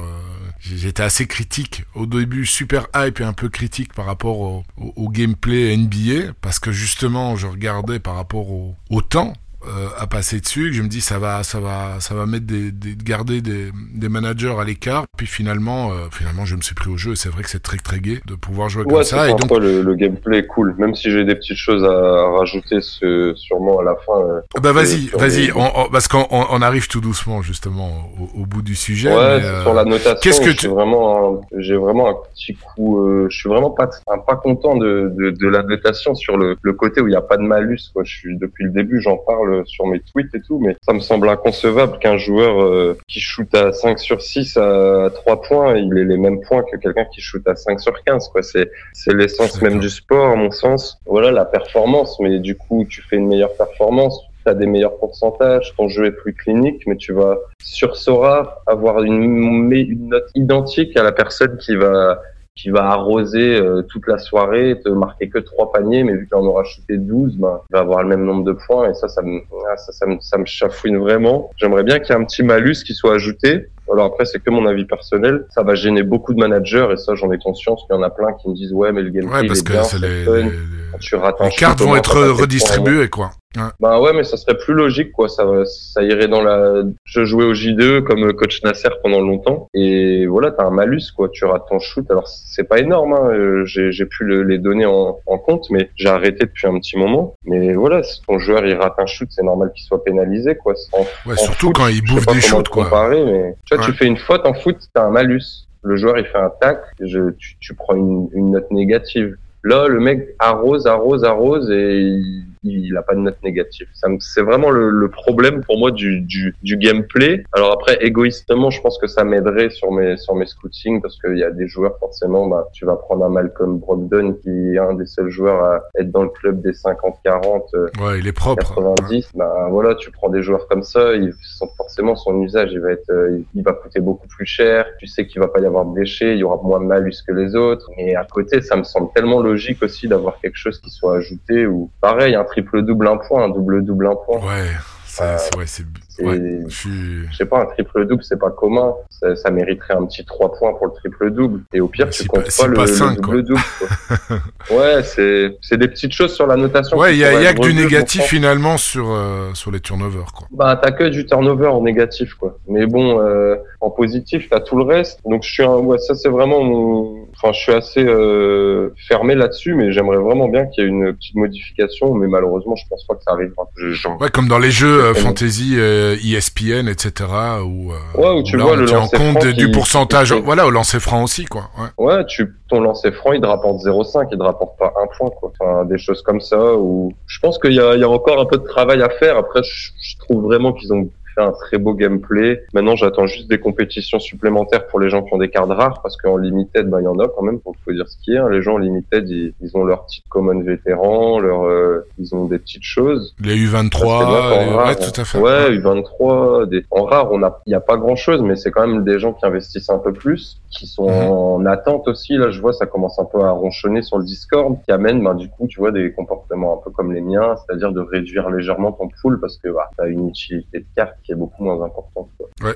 J'étais assez critique. Au début, super hype et un peu critique par rapport au, gameplay NBA parce que justement je regardais par rapport au temps euh, à passer dessus, que je me dis ça va, ça va, ça va mettre des, des garder des, des managers à l'écart. Puis finalement, euh, finalement, je me suis pris au jeu. et C'est vrai que c'est très très gai de pouvoir jouer comme ça. Et donc le, le, gameplay est cool, même si j'ai des petites choses à rajouter, ce, sûrement à la fin. Euh, bah vas-y, vas-y, parce qu'on on arrive tout doucement justement au, au bout du sujet. Ouais, mais, sur la notation. Qu'est-ce que tu vraiment, j'ai vraiment un petit coup. je suis vraiment pas, pas content de, de, de la notation sur le, le côté où il n'y a pas de malus. Quoi. Je suis depuis le début, j'en parle sur mes tweets et tout, mais ça me semble inconcevable qu'un joueur euh, qui shoot à 5 sur 6 à 3 points, il ait les mêmes points que quelqu'un qui shoot à 5 sur 15. Quoi. C'est, c'est l'essence même du sport, à mon sens. Voilà, la performance, mais du coup, tu fais une meilleure performance, tu as des meilleurs pourcentages, ton jeu est plus clinique, mais tu vas sur Sora avoir une note identique à la personne qui va qui va arroser euh, toute la soirée, te marquer que trois paniers, mais vu qu'il en aura shooté 12, ben, il va avoir le même nombre de points, et ça, ça me, ah, ça, ça me, ça me chafouine vraiment. J'aimerais bien qu'il y ait un petit malus qui soit ajouté. Alors après, c'est que mon avis personnel. Ça va gêner beaucoup de managers, et ça, j'en ai conscience qu'il y en a plein qui me disent, ouais, mais le gameplay, ouais, parce est que bien, c'est les. Tu rates les cartes vont être redistribuées, quoi. Ouais. Bah ouais, mais ça serait plus logique, quoi. Ça, ça irait dans la. Je jouais au J2 comme coach Nasser pendant longtemps, et voilà, t'as un malus, quoi. Tu rates ton shoot. Alors c'est pas énorme, hein. J'ai, j'ai pu le, les donner en, en compte, mais j'ai arrêté depuis un petit moment. Mais voilà, si ton joueur il rate un shoot, c'est normal qu'il soit pénalisé, quoi. En, ouais, en surtout foot, quand il bouffe des shoots, quoi. Comparer, mais tu vois, Ouais. tu fais une faute en foot, t'as un malus. Le joueur il fait un tac, je, tu, tu prends une, une note négative. Là, le mec arrose, arrose, arrose et il, il a pas de note négative. C'est vraiment le, le problème pour moi du, du, du gameplay. Alors après, égoïstement, je pense que ça m'aiderait sur mes sur mes scootings parce qu'il y a des joueurs forcément. Bah, tu vas prendre un Malcolm Brogdon qui est un des seuls joueurs à être dans le club des 50-40. euh, Ouais, il est propre. 90, bah voilà, tu prends des joueurs comme ça, ils sont forcément son usage, il va être, euh, il va coûter beaucoup plus cher. Tu sais qu'il va pas y avoir de déchets, il y aura moins de malus que les autres. Mais à côté, ça me semble tellement logique aussi d'avoir quelque chose qui soit ajouté ou pareil, un triple double un point, un double double un point. Ouais, c'est, Euh, ouais, ouais, je suis, sais pas, un triple double, c'est pas commun. Ça, ça mériterait un petit 3 points pour le triple double. Et au pire, Mais tu comptes pas- le, pas le cinq, double double. ouais, c'est c'est des petites choses sur la notation. ouais, il y a, y a que du négatif finalement sur, euh, sur les turnovers, quoi. Bah, t'as que du turnover en négatif, quoi. Mais bon, euh, en positif, t'as tout le reste. Donc, je suis un, ouais, ça, c'est vraiment mon, enfin, je suis assez, euh, fermé là-dessus, mais j'aimerais vraiment bien qu'il y ait une petite modification, mais malheureusement, je pense pas que ça arrivera. J'en- Ouais, comme dans les jeux euh, fantasy, euh, ESPN, etc., où, euh, Ouais, où tu là, vois on le tient en compte du pourcentage, qui- voilà, au lancer franc aussi, quoi. Ouais. Ouais, tu, ton lancer franc, il te rapporte 0,5, il te rapporte pas un point, quoi. Enfin, des choses comme ça, où je pense qu'il y a, il y a encore un peu de travail à faire. Après, je, je trouve vraiment qu'ils ont fait un très beau gameplay. Maintenant, j'attends juste des compétitions supplémentaires pour les gens qui ont des cartes rares, parce qu'en limited, ben, il y en a quand même, faut, faut dire ce qui est. hein. Les gens en limited, ils, ils ont leur petite common vétéran, leur, euh, ils ont des petites choses. Les Ça, c'est bien U23, qu'en les- rare, ouais, tout à fait. Ouais, U23, des... en rare, on a, il y a pas grand chose, mais c'est quand même des gens qui investissent un peu plus, qui sont Mhm. en attente aussi. Là, je vois, ça commence un peu à ronchonner sur le Discord, qui amène, ben, du coup, tu vois, des comportements un peu comme les miens, c'est-à-dire de réduire légèrement ton pool parce que, bah, t'as une utilité de carte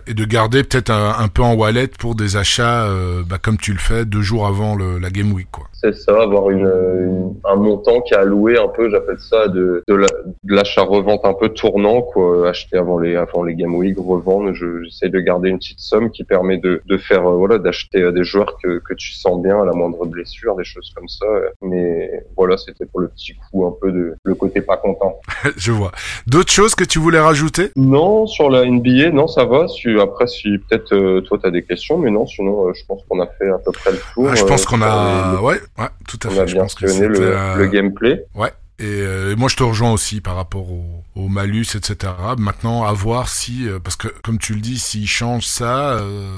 et de garder peut-être un, peu en wallet pour des achats, euh, bah, comme tu le fais deux jours avant la Game Week, quoi. C'est ça, avoir une, une- un montant qui est alloué un peu, j'appelle ça de, de la- de l'achat-revente un peu tournant, quoi. Acheter avant les, avant les Game Week, revendre. Je- J'essaie de garder une petite somme qui permet de, de faire, euh, voilà, d'acheter euh, des joueurs que, que tu sens bien à la moindre blessure, des choses comme ça. Mais voilà, c'était pour le petit coup un peu de, le côté pas content. Je vois. D'autres choses que tu voulais rajouter? Non, sur la NBA, non, ça va. Si, après, si peut-être euh, toi t'as des questions, mais non, sinon, euh, je pense qu'on a fait à peu près le tour. Ah, Je pense euh, qu'on a, les- ouais, ouais, tout à on fait. a Je bien pense que le, euh, le gameplay. Et euh, moi, je te rejoins aussi par rapport au, au malus, etc. Maintenant, à voir si, euh, parce que comme tu le dis, s'ils changent ça, euh,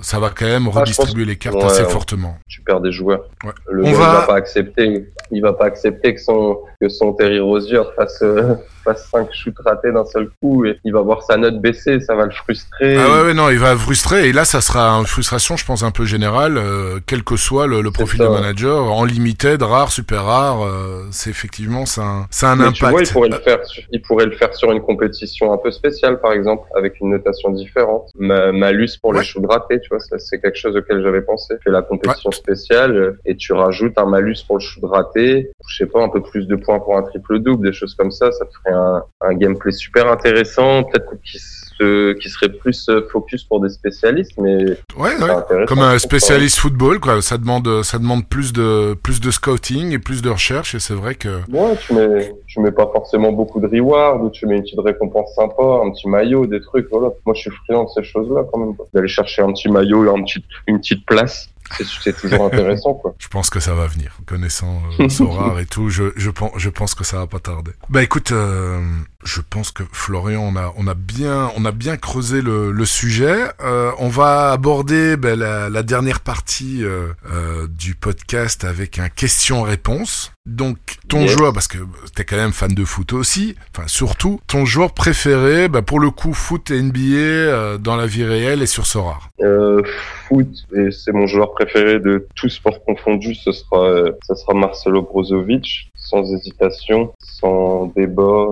ça va quand même Ah, redistribuer les cartes ouais, assez ouais. fortement. tu perds des joueurs. Ouais. Le On va- il va pas accepter, il va pas accepter que son que son Terry Rozier fasse euh, fasse cinq shoots ratés d'un seul coup et il va voir sa note baisser, ça va le frustrer. Ah ouais, ouais, non, il va frustrer et là, ça sera une frustration, je pense, un peu générale, euh, quel que soit le, profil de manager, en limited, rare, super rare, euh, c'est effectivement, ça a un, ça un Mais impact. tu vois, il pourrait le faire, sur- il pourrait le faire sur une compétition un peu spéciale, par exemple, avec une notation différente. Ma- malus pour Ouais. les shoots ratés, tu vois, ça, c'est quelque chose auquel j'avais pensé. Tu fais la compétition spéciale euh, et tu rajoutes un malus pour le shoot raté. Je sais pas, un peu plus de points pour un triple double, des choses comme ça. Ça te ferait un, un gameplay super intéressant, peut-être qui qui serait plus euh, focus pour des spécialistes, mais ouais, ouais. comme un spécialiste football, quoi. Ça demande, ça demande plus de plus de scouting et plus de recherche, et c'est vrai que. Ouais, tu mets, tu mets pas forcément beaucoup de reward, ou tu mets une petite récompense sympa, un petit maillot, des trucs, voilà. Moi, je suis friand de ces choses-là quand même. D'aller chercher un petit maillot, un petit, une petite place c'est toujours intéressant quoi. Je pense que ça va venir, connaissant euh, Sorar et tout, je, je, pense, je pense que ça va pas tarder. Bah écoute, euh, je pense que Florian, on a, on a bien, on a bien creusé le, le sujet. Euh, on va aborder ben, la, la, dernière partie euh, euh, du podcast avec un question-réponse. Donc ton joueur, parce que t'es quand même fan de foot aussi, enfin surtout ton joueur préféré, ben, pour le coup foot et NBA euh, dans la vie réelle et sur Sorar. Euh, foot, et c'est mon joueur préféré de tous sports confondus, ce sera, ça sera Marcelo Brozovic sans hésitation, sans débat.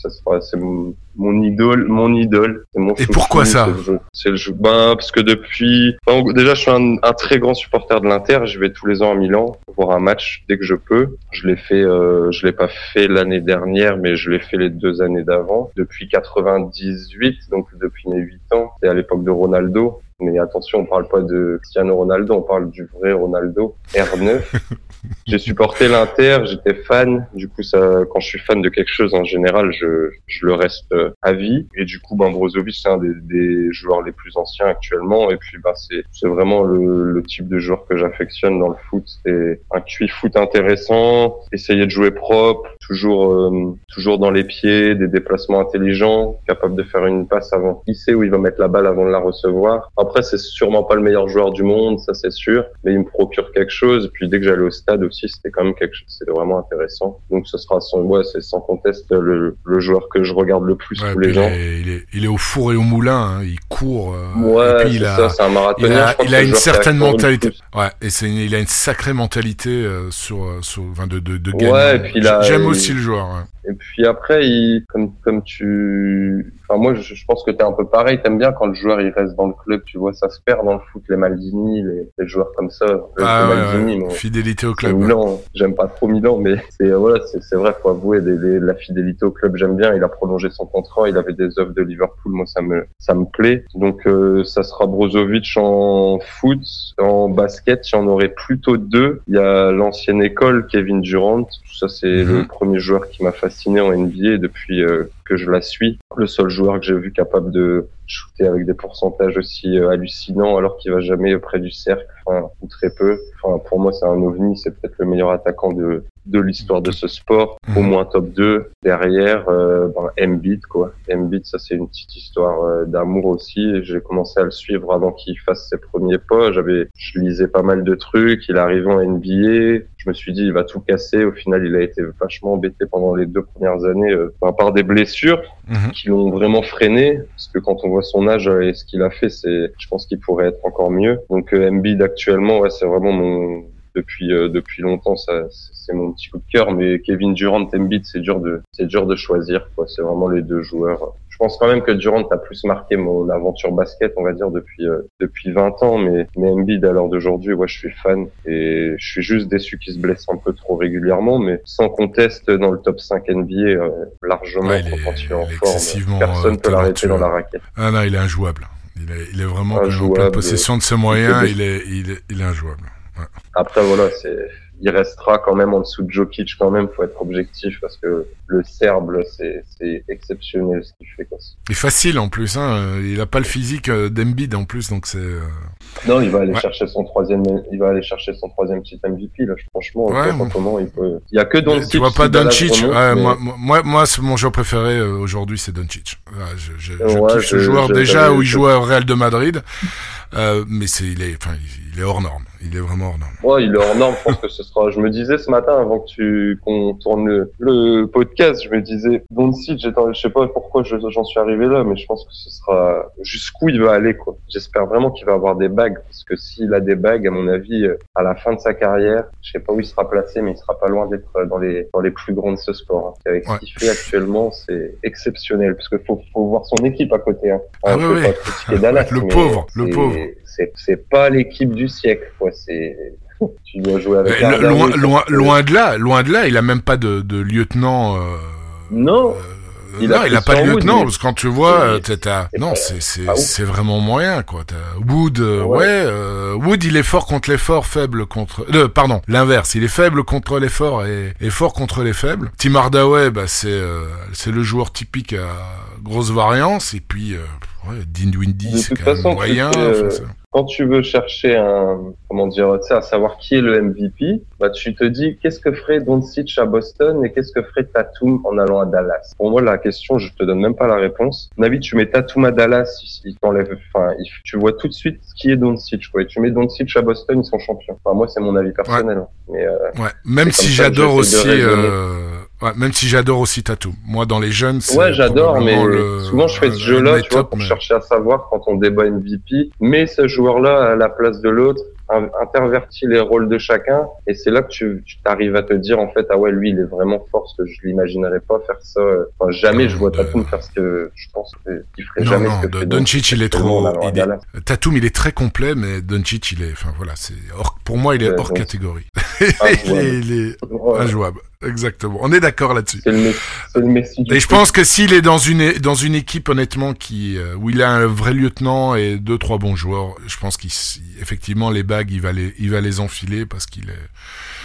Ça sera, c'est mon, idole, mon idole. Mon Et pourquoi ça C'est le jeu. Ben, parce que depuis, déjà, je suis un, un, très grand supporter de l'Inter. Je vais tous les ans à Milan voir un match dès que je peux. Je l'ai fait, euh, je l'ai pas fait l'année dernière, mais je l'ai fait les deux années d'avant. Depuis 98, donc depuis mes 8 ans, c'est à l'époque de Ronaldo. Mais attention, on parle pas de Cristiano Ronaldo, on parle du vrai Ronaldo, R9. j'ai supporté l'Inter, j'étais fan. Du coup, ça, quand je suis fan de quelque chose, en général, je, je le reste euh, à vie. Et du coup, ben, Brozovic, c'est un des, des, joueurs les plus anciens actuellement. Et puis, ben, c'est, c'est vraiment le, le, type de joueur que j'affectionne dans le foot. C'est un QI foot intéressant, essayer de jouer propre, toujours, euh, toujours dans les pieds, des déplacements intelligents, capable de faire une passe avant. Il sait où il va mettre la balle avant de la recevoir. Après, c'est sûrement pas le meilleur joueur du monde, ça c'est sûr, mais il me procure quelque chose. Et puis dès que j'allais au stade aussi, c'était quand même quelque chose, c'était vraiment intéressant. Donc ce sera son, ouais, c'est sans conteste le, le, joueur que je regarde le plus tous les gens. Il est, il est, au four et au moulin, hein. il court. Euh, ouais, et puis il a, ça, c'est un marathonien. Il a, il a une certaine mentalité. Ouais, et c'est, il a une sacrée mentalité euh, sur, euh, sur, enfin, de, de, de gagner. Ouais, et puis J'aime aussi le joueur. Ouais. Et puis après, il, comme, comme tu, enfin moi, je, je pense que t'es un peu pareil. T'aimes bien quand le joueur il reste dans le club. Tu vois, ça se perd dans le foot, les Maldini, les, les joueurs comme ça. Ah, ouais, Maldini, Fidélité au club. Milan, j'aime pas trop Milan, mais c'est voilà, c'est vrai, faut avouer, la fidélité au club, j'aime bien. Il a prolongé son contrat, il avait des offres de Liverpool, moi ça me ça me plaît. Donc euh, ça sera Brozovic en foot, en basket, il y en aurait plutôt deux. Il y a l'ancienne école, Kevin Durant. Ça c'est mhm. le premier joueur qui m'a fasciné en NBA depuis euh, que je la suis. Le seul joueur que j'ai vu capable de shooter avec des pourcentages aussi euh, hallucinants alors qu'il va jamais près du cercle, enfin, ou très peu. Enfin, pour moi, c'est un ovni. C'est peut-être le meilleur attaquant de, de l'histoire de ce sport. Au mhm. moins top 2. Derrière, euh, ben, Embiid, quoi. Embiid, ça, c'est une petite histoire euh, d'amour aussi. J'ai commencé à le suivre avant qu'il fasse ses premiers pas. J'avais, je lisais pas mal de trucs. Il arrivé en NBA. Je me suis dit, il va tout casser. Au final, il a été vachement embêté pendant les deux premières années, euh, par des blessures mhm. qui l'ont vraiment freiné. Parce que quand on voit son âge et ce qu'il a fait, c'est, je pense qu'il pourrait être encore mieux. Donc, euh, Embiid actuellement, ouais, c'est vraiment mon, depuis euh, depuis longtemps ça c'est mon petit coup de cœur mais Kevin Durant Embiid c'est dur de c'est dur de choisir quoi. C'est vraiment les deux joueurs. Je pense quand même que Durant a plus marqué mon aventure basket on va dire depuis euh, depuis 20 ans mais mais Embiid à l'heure d'aujourd'hui ouais je suis fan et je suis juste déçu qu'il se blesse un peu trop régulièrement mais sans conteste dans le top 5 NBA euh, largement ouais, quand il est en forme. personne peut l'arrêter dans la raquette. Ah non il est injouable. Il est, il est vraiment en pleine possession de ses moyens il est, il est, il est injouable après, voilà, c'est, il restera quand même en dessous de Jokic quand même, faut être objectif parce que le Serbe, c'est, c'est exceptionnel ce qu'il fait. Quoi. Il est facile en plus, hein. Il a pas le physique euh, d'Embiid en plus, donc c'est. Euh, non, il va aller chercher son troisième, il va aller chercher son troisième titre MVP là. Franchement, ouais, comment il peut. Il y a que Doncic. Tu vois pas Doncic ouais, Moi, moi, moi, c'est mon joueur préféré euh, aujourd'hui, c'est Doncic. je, je, je kiffe ce joueur déjà où il jouait au Real de Madrid, euh, mais c'est, il est, enfin, il est hors norme. Il est vraiment hors norme. Ouais, il est hors norme. je pense que ce sera. Je me disais ce matin avant que tu qu'on tourne le, podcast, je me disais Doncic. Je sais pas pourquoi j'en suis arrivé là, mais je pense que ce sera jusqu'où il va aller quoi. J'espère vraiment qu'il va avoir des bagues parce que s'il a des bagues, à mon avis, à la fin de sa carrière, je sais pas où il sera placé, mais il sera pas loin d'être dans les dans les plus grands de ce sport. Hein. Avec ce qu'il fait actuellement, c'est exceptionnel parce qu'il faut faut voir son équipe à côté. Hein. Ah, oui. Dallas, le pauvre, le pauvre c'est pas l'équipe du siècle quoi c'est tu dois jouer avec loin, loin, loin de là loin de là il a même pas de, de lieutenant euh, non euh, Il non, a il a fait pas de lieutenant, parce que quand tu vois, euh, t'as- non, c'est c'est vraiment moyen quoi. Wood, euh, ouais, Ouais. euh, Wood, il est fort contre les forts, faible contre. Euh, pardon, l'inverse, il est faible contre les forts et, et fort contre les faibles. Tim Hardaway, bah c'est c'est le joueur typique à grosse variance, et puis ouais, Dean Windy, c'est quand même façon, moyen. enfin, quand tu veux chercher un, comment dire, tu sais, à savoir qui est le MVP, bah, tu te dis, qu'est-ce que ferait Doncic à Boston et qu'est-ce que ferait Tatum en allant à Dallas? Pour moi, la question, je te donne même pas la réponse. Avis, tu mets Tatum à Dallas, il, t'enlève, enfin, tu vois tout de suite qui est Doncic, quoi. Et tu mets Doncic à Boston, ils sont champions. Enfin, moi, c'est mon avis personnel. hein. Mais, euh, Ouais, même si j'adore aussi, euh, ouais, même si j'adore aussi Tatum. Moi, dans les jeunes, c'est Ouais, j'adore, mais le- souvent je fais ce jeu-là, tu vois, pour mais- chercher à savoir quand on débat MVP. Mais ce joueur-là à la place de l'autre, in- intervertit les rôles de chacun, et c'est là que tu, tu t'arrives à te dire en fait, ah ouais, lui, il est vraiment fort, parce que je l'imaginerais pas faire ça. euh, Enfin, jamais Non, je vois de- Tatum faire ce que je pense qu'il ferait Non, jamais non, ce que de- fait Doncic, il est trop. il est-. Tatum, il est très complet, mais Doncic, il est. Enfin voilà, c'est hors- pour moi, il est Ouais, hors donc- catégorie. Il, est, injouable. Exactement. On est d'accord là-dessus. c'est le, Messi- c'est le Messi du Et je pense que s'il est dans une dans une équipe honnêtement qui euh, où il a un vrai lieutenant et deux trois bons joueurs, je pense qu'effectivement les bagues il va les il va les enfiler parce qu'il est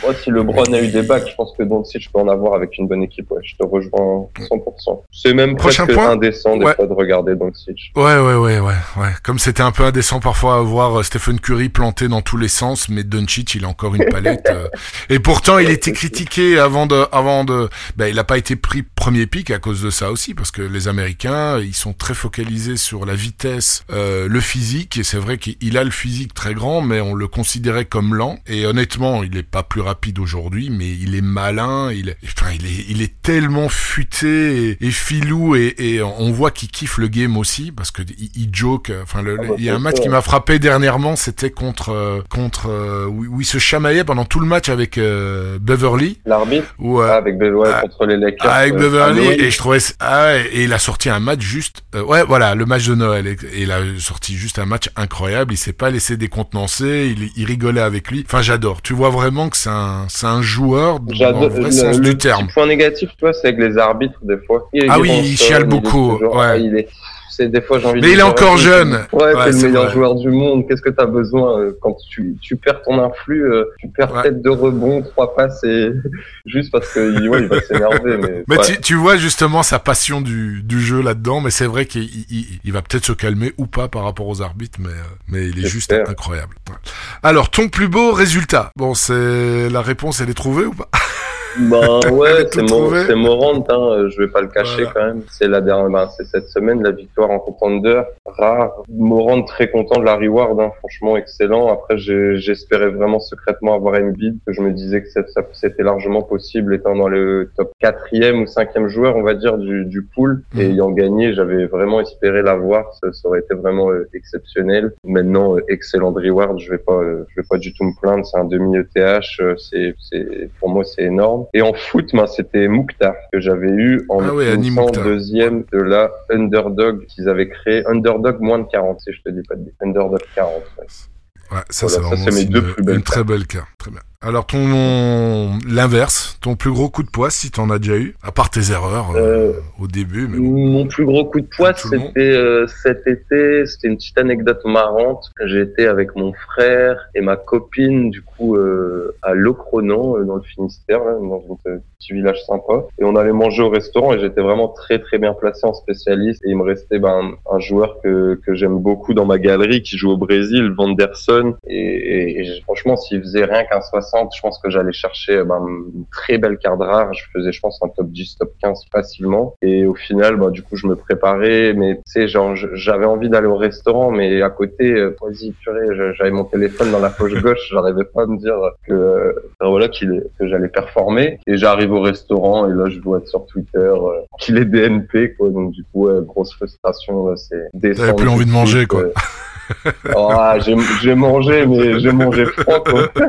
Moi, si LeBron a eu des bacs, je pense que Doncic peut en avoir avec une bonne équipe. Ouais, je te rejoins 100%. C'est même Prochain presque point indécent des Ouais. fois de regarder Doncic. Ouais, ouais, ouais, ouais, ouais. Comme c'était un peu indécent parfois à voir euh, Stephen Curry planté dans tous les sens, mais Doncic, il a encore une palette. euh. Et pourtant, il était critiqué avant de, avant de, ben, il a pas été pris premier pick à cause de ça aussi, parce que les Américains, ils sont très focalisés sur la vitesse, euh, le physique, et c'est vrai qu'il a le physique très grand, mais on le considérait comme lent. Et honnêtement, il est pas plus rapide aujourd'hui, mais il est malin, il est, enfin, il est, il est tellement futé et, et filou, et, et on voit qu'il kiffe le game aussi, parce que il, il joke. Enfin, le- Ah bah, il y a un match qui m'a frappé dernièrement, c'était contre, euh, contre, euh, où, il se chamaillait pendant tout le match avec euh, Beverly, L'arbitre, euh, ah, avec Beverly ah, contre les Lakers. avec Beverly et je trouvais ah et il a sorti un match juste ouais voilà le match de Noël et, et il a sorti juste un match incroyable il s'est pas laissé décontenancer il, il rigolait avec lui enfin j'adore tu vois vraiment que c'est un c'est un joueur le vrai le, sens le du terme point négatif, tu vois, c'est avec les arbitres des fois. Il, Ah oui, ronchonne, il chiale est beaucoup, toujours- ouais. il est, des fois j'ai envie. Mais de il est encore jeune. Ouais, Ouais, c'est le meilleur vrai. joueur du monde. Qu'est-ce que t'as besoin euh, quand tu tu perds ton influx, euh, tu perds Ouais. peut-être deux rebonds, trois passes et juste parce que il- ouais, il va s'énerver. Mais, mais ouais. tu, tu vois justement sa passion du, du jeu là-dedans mais c'est vrai qu'il il, il- il va peut-être se calmer ou pas par rapport aux arbitres mais euh, mais il est juste incroyable alors ton plus beau résultat? Bon c'est la réponse elle est trouvée ou pas? Ben ouais, c'est. Mo- c'est Morant, hein, je vais pas le cacher Voilà. quand même. C'est la dernière, ben, c'est cette semaine la victoire en contender, rare. Morant très content de la reward, hein, franchement excellent. Après j'ai- j'espérais vraiment secrètement avoir Embiid, que je me disais que c'était largement possible étant dans le top quatrième ou cinquième joueur, on va dire, du, du pool. Et Mhm. ayant gagné, j'avais vraiment espéré l'avoir, ça, ça aurait été vraiment euh, exceptionnel. Maintenant, euh, excellent de reward, je vais pas, euh, je vais pas du tout me plaindre. C'est un demi ETH, c'est, c'est, pour moi c'est énorme. Et en foot, ben, c'était Mouktar que j'avais eu en Ah Mouktar. deuxième de la Underdog qu'ils avaient créé. Underdog moins de 40, si je te dis pas de. Underdog 40. ouais. Ouais, ça Voilà, c'est mes deux plus belles une très belle carte. Très bien. Alors ton l'inverse, ton plus gros coup de poids si t'en as déjà eu, à part tes erreurs euh, Euh, au début, mais bon. Mon plus gros coup de poids, c'était euh, cet été. C'était une petite anecdote marrante. J'étais avec mon frère et ma copine, du coup, euh, à Locronan, dans le Finistère, là, dans un petit village sympa. Et on allait manger au restaurant et j'étais vraiment très très bien placé en spécialiste. Et il me restait ben, un joueur que, que j'aime beaucoup dans ma galerie qui joue au Brésil, Vanderson. Et, et, et franchement, s'il faisait rien qu'un 60, je pense que j'allais chercher ben, une très belle carte rare. Je faisais, je pense, un top 10, top 15 facilement. Et au final, bah, du coup, je me préparais, mais tu sais, genre, j'avais envie d'aller au restaurant, mais à côté, euh, vas-y, purée, j'avais mon téléphone dans la poche gauche, j'arrivais pas à me dire que, euh, voilà, qu'il est- que j'allais performer. Et j'arrive au restaurant, et là, je dois être sur Twitter, euh, qu'il est DNP, quoi. Donc, du coup, grosse frustration, c'est descendre plus envie de manger, quoi. euh. Ah, j'ai mangé, mais j'ai mangé froid, quoi.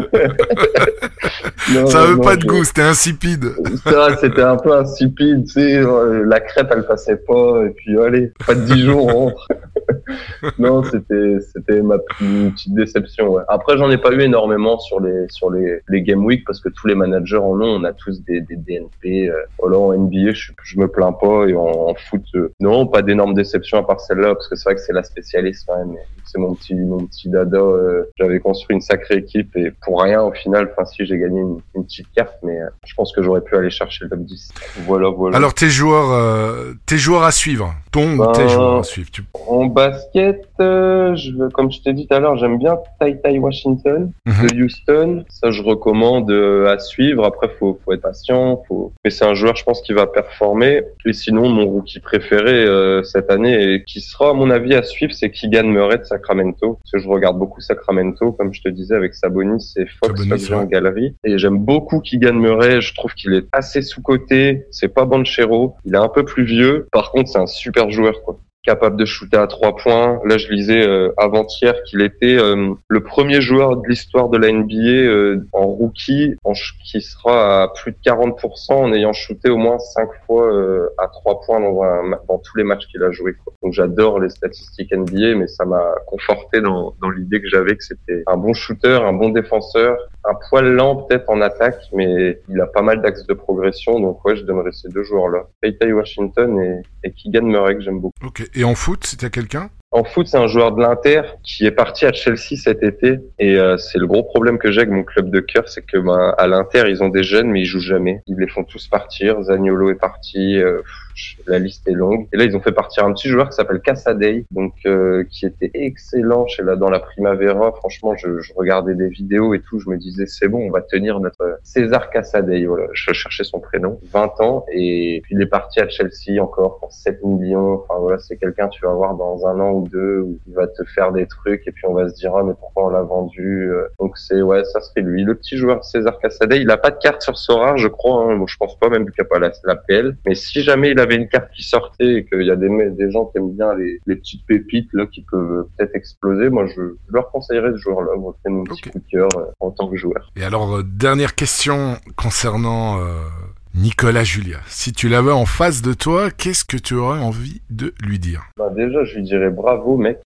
Non, ça non, pas de goût, c'était insipide. ça, c'était un peu insipide, tu sais, euh, la crêpe, elle passait pas, et puis allez, pas de Dijon, on rentre. non, c'était c'était ma petite déception. Ouais. Après, j'en ai pas eu énormément sur les sur les, les game week parce que tous les managers en ont. On a tous des, des DNP. Euh, voilà, en NBA, je, je me plains pas et en, foot, euh, non, pas d'énormes déceptions à part celle-là parce que c'est vrai que c'est la spécialiste quand même. C'est mon petit mon petit dada. Euh, j'avais construit une sacrée équipe et pour rien au final. Enfin, si j'ai gagné une, une, petite carte, mais euh, je pense que j'aurais pu aller chercher le top 10. Voilà, voilà. Alors tes joueurs, tes joueurs à suivre, ton ou tes ben, joueurs à suivre. Tu... En basket, je, comme je t'ai dit tout à l'heure, j'aime bien Tai Tai Washington mhm. de Houston. Ça, je recommande euh, à suivre. Après, faut, faut être patient. Faut... Mais c'est un joueur, je pense, qui va performer. Et sinon, mon rookie préféré euh, cette année, et qui sera, à mon avis, à suivre, c'est Keegan Murray de Sacramento. Parce que je regarde beaucoup Sacramento, comme je te disais, avec Sabonis et Fox Sabonis, en galerie. Et j'aime beaucoup Keegan Murray. Je trouve qu'il est assez sous-coté. C'est pas Banchero. Il est un peu plus vieux. Par contre, c'est un super joueur, quoi capable de shooter à trois points. Là, je lisais euh, avant-hier qu'il était euh, le premier joueur de l'histoire de la NBA euh, en rookie en qui sera à plus de 40% en ayant shooté au moins cinq fois à trois points dans, dans tous les matchs qu'il a joué. Quoi. Donc j'adore les statistiques NBA, mais ça m'a conforté dans, dans l'idée que j'avais que c'était un bon shooter, un bon défenseur, un poil lent peut-être en attaque, mais il a pas mal d'axes de progression. Donc ouais, je donnerais ces deux joueurs-là. Paytay Washington et, et Keegan Murray que j'aime beaucoup. Ok. Et en foot, c'était quelqu'un? En foot, c'est un joueur de l'Inter qui est parti à Chelsea cet été. Et euh, c'est le gros problème que j'ai avec mon club de cœur, c'est que ben, à l'Inter, ils ont des jeunes, mais ils jouent jamais. Ils les font tous partir. Zaniolo est parti. Euh, la liste est longue. Et là, ils ont fait partir un petit joueur qui s'appelle Cassadei, donc euh, qui était excellent chez la dans la Primavera. Franchement, je, regardais des vidéos et tout, je me disais c'est bon, on va tenir notre César Cassadei. Voilà, je cherchais son prénom. 20 ans et puis il est parti à Chelsea encore pour 7 millions. Enfin voilà, c'est quelqu'un tu vas voir dans un an ou deux où il va te faire des trucs et puis on va se dire ah mais pourquoi on l'a vendu. Euh. Donc c'est ouais, ça serait lui, le petit joueur César Cassadei. Il a pas de carte sur Sora, je crois. Hein. Bon, je pense pas même qu'il a pas la, la PL. Mais si jamais il a avait une carte qui sortait et qu'il y a des, des gens qui aiment bien les, les petites pépites là qui peuvent peut-être exploser, moi je, leur conseillerais ce joueur-là. C'est mon petit coup de cœur euh, en tant que joueur. Et alors, euh, dernière question concernant euh, Nicolas Julia, si tu l'avais en face de toi, qu'est-ce que tu aurais envie de lui dire? Bah Déjà, je lui dirais bravo, mec.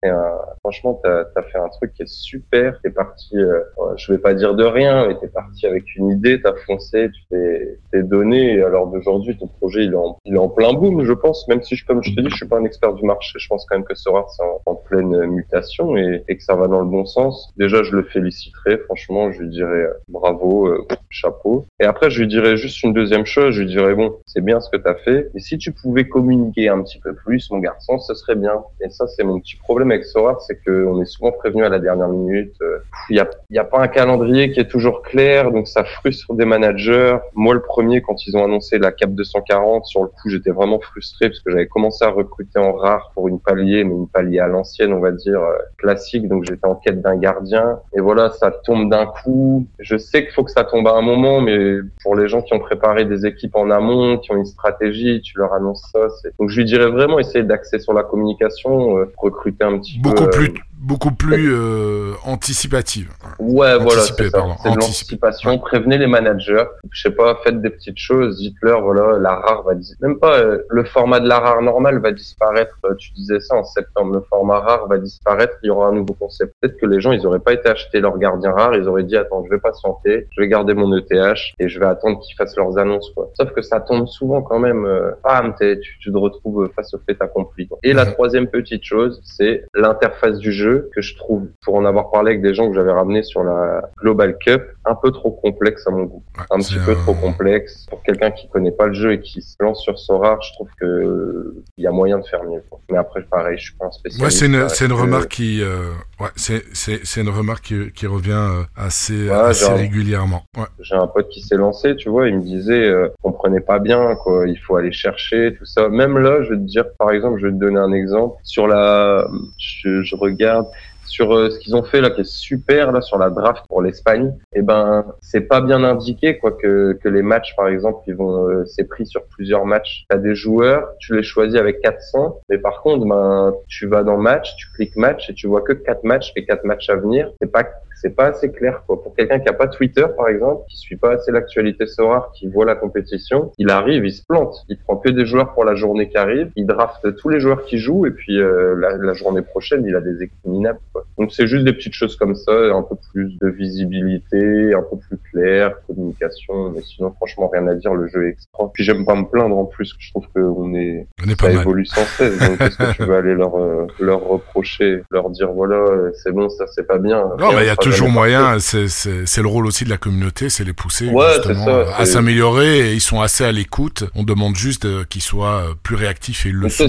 Franchement, t'as as fait un truc qui est super. T'es parti, euh... je vais pas dire de rien, mais t'es parti avec une idée, t'as foncé, tu t'es donné. Alors d'aujourd'hui, ton projet, il est, en, plein boom, je pense. Même si, je, comme je te dis, je suis pas un expert du marché, je pense quand même que Sora, c'est en, pleine mutation et, et, que ça va dans le bon sens. Déjà, je le féliciterai. Franchement, je lui dirais euh, bravo, euh, chapeau. Et après, je lui dirais juste une deuxième chose je lui dirais bon, c'est bien ce que tu as fait, et si tu pouvais communiquer un petit peu plus, mon garçon, ce serait bien. Et ça, c'est mon petit problème avec Sora, c'est que on est souvent prévenu à la dernière minute. Euh, il n'y a, y a pas un calendrier qui est toujours clair, donc ça frustre des managers. Moi, le premier, quand ils ont annoncé la Cap 240, sur le coup, j'étais vraiment frustré parce que j'avais commencé à recruter en rare pour une palier, mais une palier à l'ancienne, on va dire euh, classique. Donc j'étais en quête d'un gardien. Et voilà, ça tombe d'un coup. Je sais qu'il faut que ça tombe à un moment, mais pour les gens qui ont préparé des équipes en amont, qui ont une stratégie, tu leur annonces ça. Donc je lui dirais vraiment essayer d'axer sur la communication, euh, recruter un petit Beaucoup peu. Beaucoup plus beaucoup plus euh, anticipative. Ouais, voilà, c'est de l'anticipation. Prévenez les managers. Je sais pas, faites des petites choses. Dites-leur, voilà, la rare va disparaître. Même pas euh, le format de la rare normal va disparaître. Euh, tu disais ça en septembre. Le format rare va disparaître. Il y aura un nouveau concept. Peut-être que les gens, ils auraient pas été acheter leur gardien rare. Ils auraient dit, attends, je vais patienter. Je vais garder mon ETH et je vais attendre qu'ils fassent leurs annonces. Quoi. Sauf que ça tombe souvent quand même. Euh, bam, tu, tu te retrouves face au fait accompli. Et la troisième petite chose, c'est l'interface du jeu que je trouve, pour en avoir parlé avec des gens que j'avais ramenés sur la Global Cup, un peu trop complexe à mon goût. un petit peu trop complexe. Pour quelqu'un qui connaît pas le jeu et qui se lance sur Sora, je trouve que il y a moyen de faire mieux. Mais après, pareil, je suis pas un spécialiste. Ouais, c'est une, c'est une remarque qui, euh, ouais, c'est, c'est, c'est une remarque qui, qui revient euh, assez, régulièrement. Ouais. J'ai un pote qui s'est lancé, tu vois, il me disait, euh, comprenait pas bien, quoi, il faut aller chercher, tout ça. Même là, je vais te dire, par exemple, je vais te donner un exemple. Sur la, je, je regarde, sur euh, ce qu'ils ont fait là qui est super là sur la draft pour l'Espagne et eh ben c'est pas bien indiqué quoi que, les matchs par exemple ils vont euh, c'est pris sur plusieurs matchs. T'as des joueurs tu les choisis avec 400 mais par contre ben tu vas dans match tu cliques match et tu vois que quatre matchs et quatre matchs à venir. C'est pas c'est pas assez clair quoi. Pour quelqu'un qui a pas Twitter par exemple, qui suit pas assez l'actualité Sorare, qui voit la compétition, il arrive, il se plante, il prend que des joueurs pour la journée qui arrive, il draft tous les joueurs qui jouent et puis euh, la, la, journée prochaine, il a des équipes minables. Quoi. Donc c'est juste des petites choses comme ça, un peu plus de visibilité, un peu plus clair, communication, mais sinon franchement rien à dire, le jeu est extra. Puis j'aime pas me plaindre en plus, je trouve qu'on est, On est ça mal. évolue sans cesse. Donc qu'est-ce que tu veux aller leur euh, leur reprocher, leur dire voilà euh, c'est bon ça c'est pas bien. Non, Rien mais il y a sera toujours moyen. C'est le rôle aussi de la communauté, c'est les pousser Ouais, justement ça, à s'améliorer. Ils sont assez à l'écoute. On demande juste euh, qu'ils soient euh, plus réactifs et ils le sont.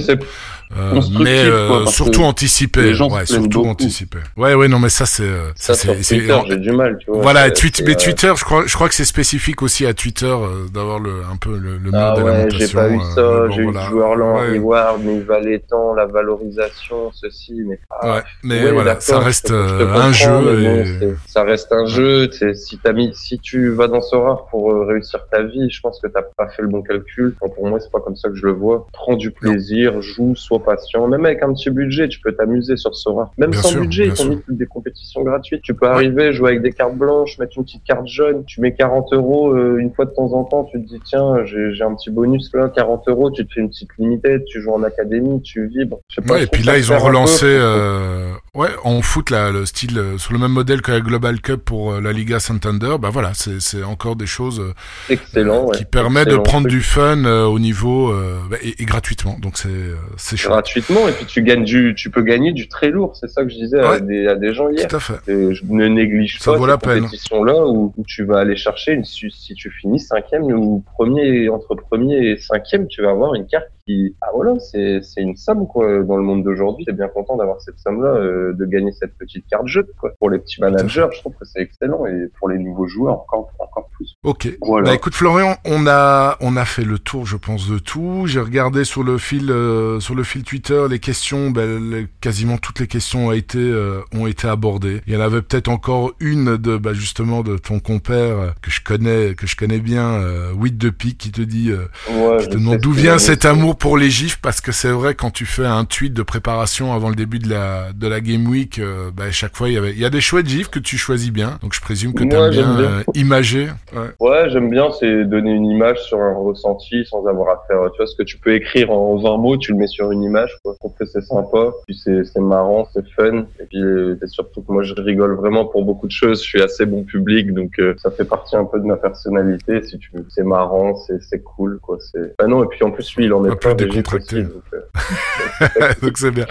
Euh, mais euh, quoi, parce surtout anticiper. ouais, surtout anticiper. Ouais, ouais, non, mais ça c'est euh, ça, sur c'est- Twitter, j'ai du mal, tu vois. Voilà, c'est, mais euh, Twitter, je crois, je crois que c'est spécifique aussi à Twitter euh, d'avoir le un peu le, le Ah ouais, j'ai pas eu euh, ça, j'ai eu Ouais. reward, mais il valait tant, la valorisation, ceci, mais Ouais, mais voilà, ça reste euh, un jeu. ça reste un jeu. Si t'as mis, si tu vas dans ce rare pour euh, réussir ta vie, je pense que t'as pas fait le bon calcul. Pour moi, c'est pas comme ça que je le vois. Prends du plaisir, joue, sois Même avec un petit budget, tu peux t'amuser sur ce rare. Même Bien sans sûr, budget, ils ont sûr. mis des compétitions gratuites. Tu peux arriver, jouer avec des cartes blanches, mettre une petite carte jaune. Tu mets 40 euros euh, une fois de temps en temps. Tu te dis tiens, j'ai un petit bonus là, 40 euros. Tu te fais une petite limited. Tu joues en académie, tu vibres. Je sais pas, Ouais, je et puis là, ils ont relancé, euh, ouais, en foot, là, le style, euh, sur le même modèle que la Global Cup pour la Liga Santander. Bah voilà, c'est encore des choses excellent, ouais. qui permettent de prendre truc. du fun au niveau bah, et, et gratuitement. Donc c'est c'est chouette. Gratuitement et puis tu gagnes du tu peux gagner du très lourd c'est ça que je disais à, des, à des gens hier Tout à fait. Et je ne néglige Ça pas vaut cette la peine. compétition là où, où tu vas aller chercher une si si tu finis cinquième ou premier entre premier et cinquième tu vas avoir une carte qui ah voilà c'est une somme quoi dans le monde d'aujourd'hui t'es bien content d'avoir cette somme là de gagner cette petite carte jeu quoi pour les petits managers je trouve que c'est excellent et pour les nouveaux joueurs encore encore plus Ok. Voilà. Bah écoute Florian, on a on a fait le tour, je pense, de tout. J'ai regardé sur le fil euh, sur le fil Twitter les questions. bah, les- quasiment toutes les questions ont été euh, ont été abordées. Il y en avait peut-être encore une de bah, justement de ton compère euh, que je connais que je connais bien, euh, Witt de Pique, qui te dit euh, ouais, je je te demande d'où vient cet amour pour les gifs parce que c'est vrai quand tu fais un tweet de préparation avant le début de la de la game week, euh, bah, à chaque fois il y avait il y a des chouettes gifs que tu choisis bien. Donc je présume que Ouais, tu aimes j'aime bien, bien. euh, imager. Ouais. Ouais, j'aime bien, c'est donner une image sur un ressenti sans avoir à faire, tu vois, ce que tu peux écrire en 20 mots, tu le mets sur une image, quoi. Je trouve que c'est sympa, puis c'est, c'est marrant, c'est fun, et puis euh, c'est surtout que moi je rigole vraiment pour beaucoup de choses, je suis assez bon public, donc euh, ça fait partie un peu de ma personnalité, si tu veux. C'est marrant, c'est, c'est cool, quoi, c'est... Ah non, et puis en plus, lui, il en est peu décontracté. donc, euh, Donc c'est bien.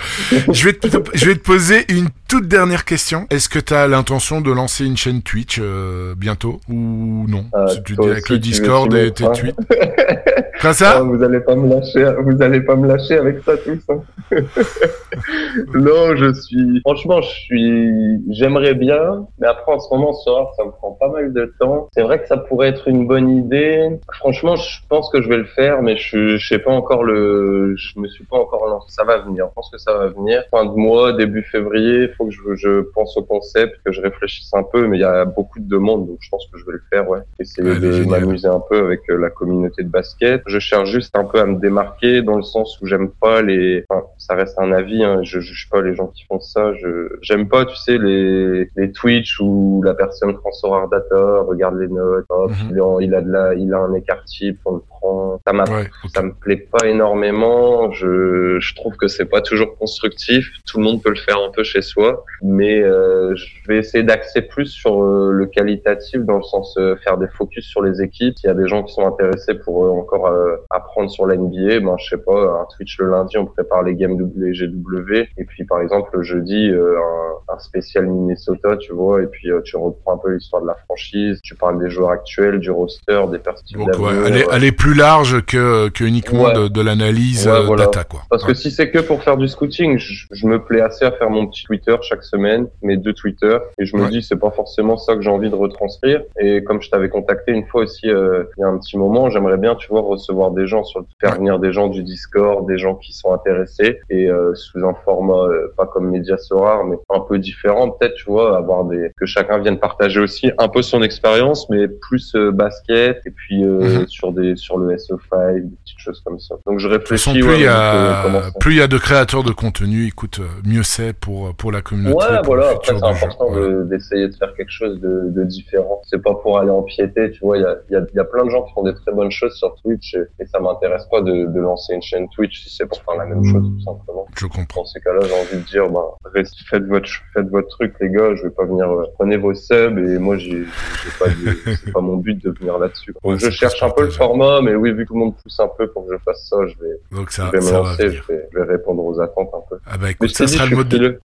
je vais te, je vais te poser une toute dernière question. Est-ce que tu as l'intention de lancer une chaîne Twitch euh, bientôt ou non Ah, Si tu dis avec le Discord et tes tweets. Ah, ça vous allez pas me lâcher, vous allez pas me lâcher avec ça tous. hein. non, je suis, franchement, je suis, j'aimerais bien, mais après en ce moment, soir, ça me prend pas mal de temps. C'est vrai que ça pourrait être une bonne idée. Franchement, je pense que je vais le faire, mais je, je sais pas encore le, je me suis pas encore lancé. Ça va venir. Je pense que ça va venir. Fin de mois, début février, faut que je, je pense au concept, que je réfléchisse un peu, mais il y a beaucoup de demandes, donc je pense que je vais le faire, ouais. Essayer de m'amuser un peu avec euh, la communauté de basket. Je cherche juste un peu à me démarquer dans le sens où j'aime pas les, enfin, ça reste un avis, hein, je juge pas les gens qui font ça. Je, j'aime pas, tu sais, les, les Twitch où la personne prend son data, regarde les notes, hop, Mhm. il, a de la, il a un écart type, on le prend. Ça m'a Ouais, ça me plaît pas énormément. Je, je trouve que c'est pas toujours constructif. Tout le monde peut le faire un peu chez soi, mais euh, je vais essayer d'axer plus sur euh, le qualitatif dans le sens euh, faire des focus sur les équipes. S'il y a des gens qui sont intéressés pour euh, encore euh, apprendre sur la NBA, ben je sais pas, un Twitch le lundi on prépare les games les GW et puis par exemple le jeudi euh, un, un spécial Minnesota, tu vois, et puis euh, tu reprends un peu l'histoire de la franchise. Tu parles des joueurs actuels, du roster, des perspectives Donc ouais, elle est, elle est plus large que, que uniquement Ouais. de, de l'analyse Ouais, voilà. data quoi. Parce que si c'est que pour faire du scouting, je, je me plais assez à faire mon petit Twitter chaque semaine, mes deux Twitter, et je me Ouais. dis c'est pas forcément ça que j'ai envie de retranscrire. Et comme je t'avais contacté une fois aussi, euh, il y a un petit moment, j'aimerais bien, tu vois, recevoir des gens sur le faire venir des gens du Discord, des gens qui sont intéressés, et euh, sous un format euh, pas comme Mediasorar, mais un peu différent peut-être, tu vois, avoir des que chacun vienne partager aussi un peu son expérience, mais plus euh, basket et puis Mhm. sur des sur le SO5, des petites choses comme ça. Donc je De toute façon, réfléchis. plus ouais, il y a, euh, plus il y a de créateurs de contenu, écoute, mieux c'est pour, pour la communauté. Ouais, voilà. Après, c'est jeu. important de- d'essayer de faire quelque chose de, de différent. C'est pas pour aller empiéter, tu vois. Il y a, y, a, y a plein de gens qui font des très bonnes choses sur Twitch et, et ça m'intéresse pas de, de lancer une chaîne Twitch si c'est pour faire la même chose, tout simplement. Je comprends. Dans ces cas-là, j'ai envie de dire, reste- faites votre, faites votre truc, les gars. Je vais pas venir, euh, prenez vos subs et moi, j'ai, j'ai pas c'est pas mon but de venir là-dessus. Ouais, je cherche un peu le format, mais oui, vu que tout le monde pousse un peu pour que je fasse ça, je vais, Donc ça, je vais me va lancer, je vais, je vais répondre aux attentes un peu. Ah bah écoute, ça dit, sera le mode de...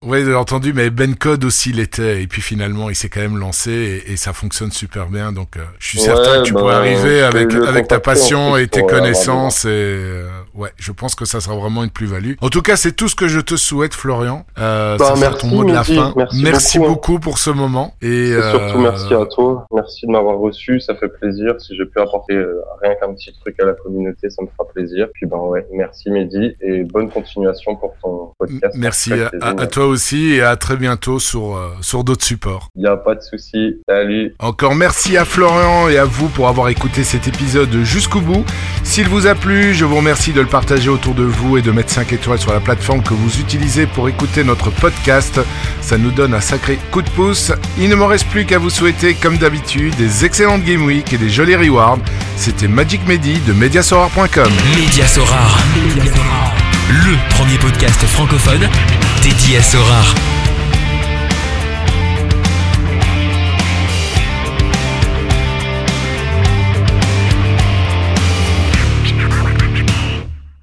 entendu, mais Ben Code aussi l'était, et puis finalement, il s'est quand même lancé, et, et ça fonctionne super bien, donc euh, je suis Ouais, certain que tu bah, pourrais arriver avec, ta passion et tes avoir connaissances, et euh, ouais, je pense que ça sera vraiment une plus-value. En tout cas, c'est tout ce que je te souhaite, Florian. Euh, Bah, ça sera merci, ton mot de la fin. Merci beaucoup, beaucoup, hein. pour ce moment. Et Et euh, surtout, merci à toi. Merci de m'avoir reçu. Ça fait plaisir. Si j'ai pu apporter rien qu'un petit truc à la communauté, ça me fera plaisir. Puis ben ouais, merci Mehdi et bonne continuation pour ton podcast. Merci à, plaisir. à- à toi aussi, et à très bientôt sur, euh, sur d'autres supports. Il y a pas de souci. Salut. Encore merci à Florian et à vous pour avoir écouté cet épisode jusqu'au bout. S'il vous a plu, je vous remercie de le partager autour de vous et de mettre 5 étoiles sur la plateforme que vous utilisez pour écouter notre podcast. Ça nous donne un sacré coup de pouce. Il ne me reste plus qu'à vous souhaiter, comme d'habitude, des excellentes Game Week et des jolis rewards. C'était Magic Mehdi de Mediasorar.com. Média Sorare. Le premier podcast francophone dédié à Sorare.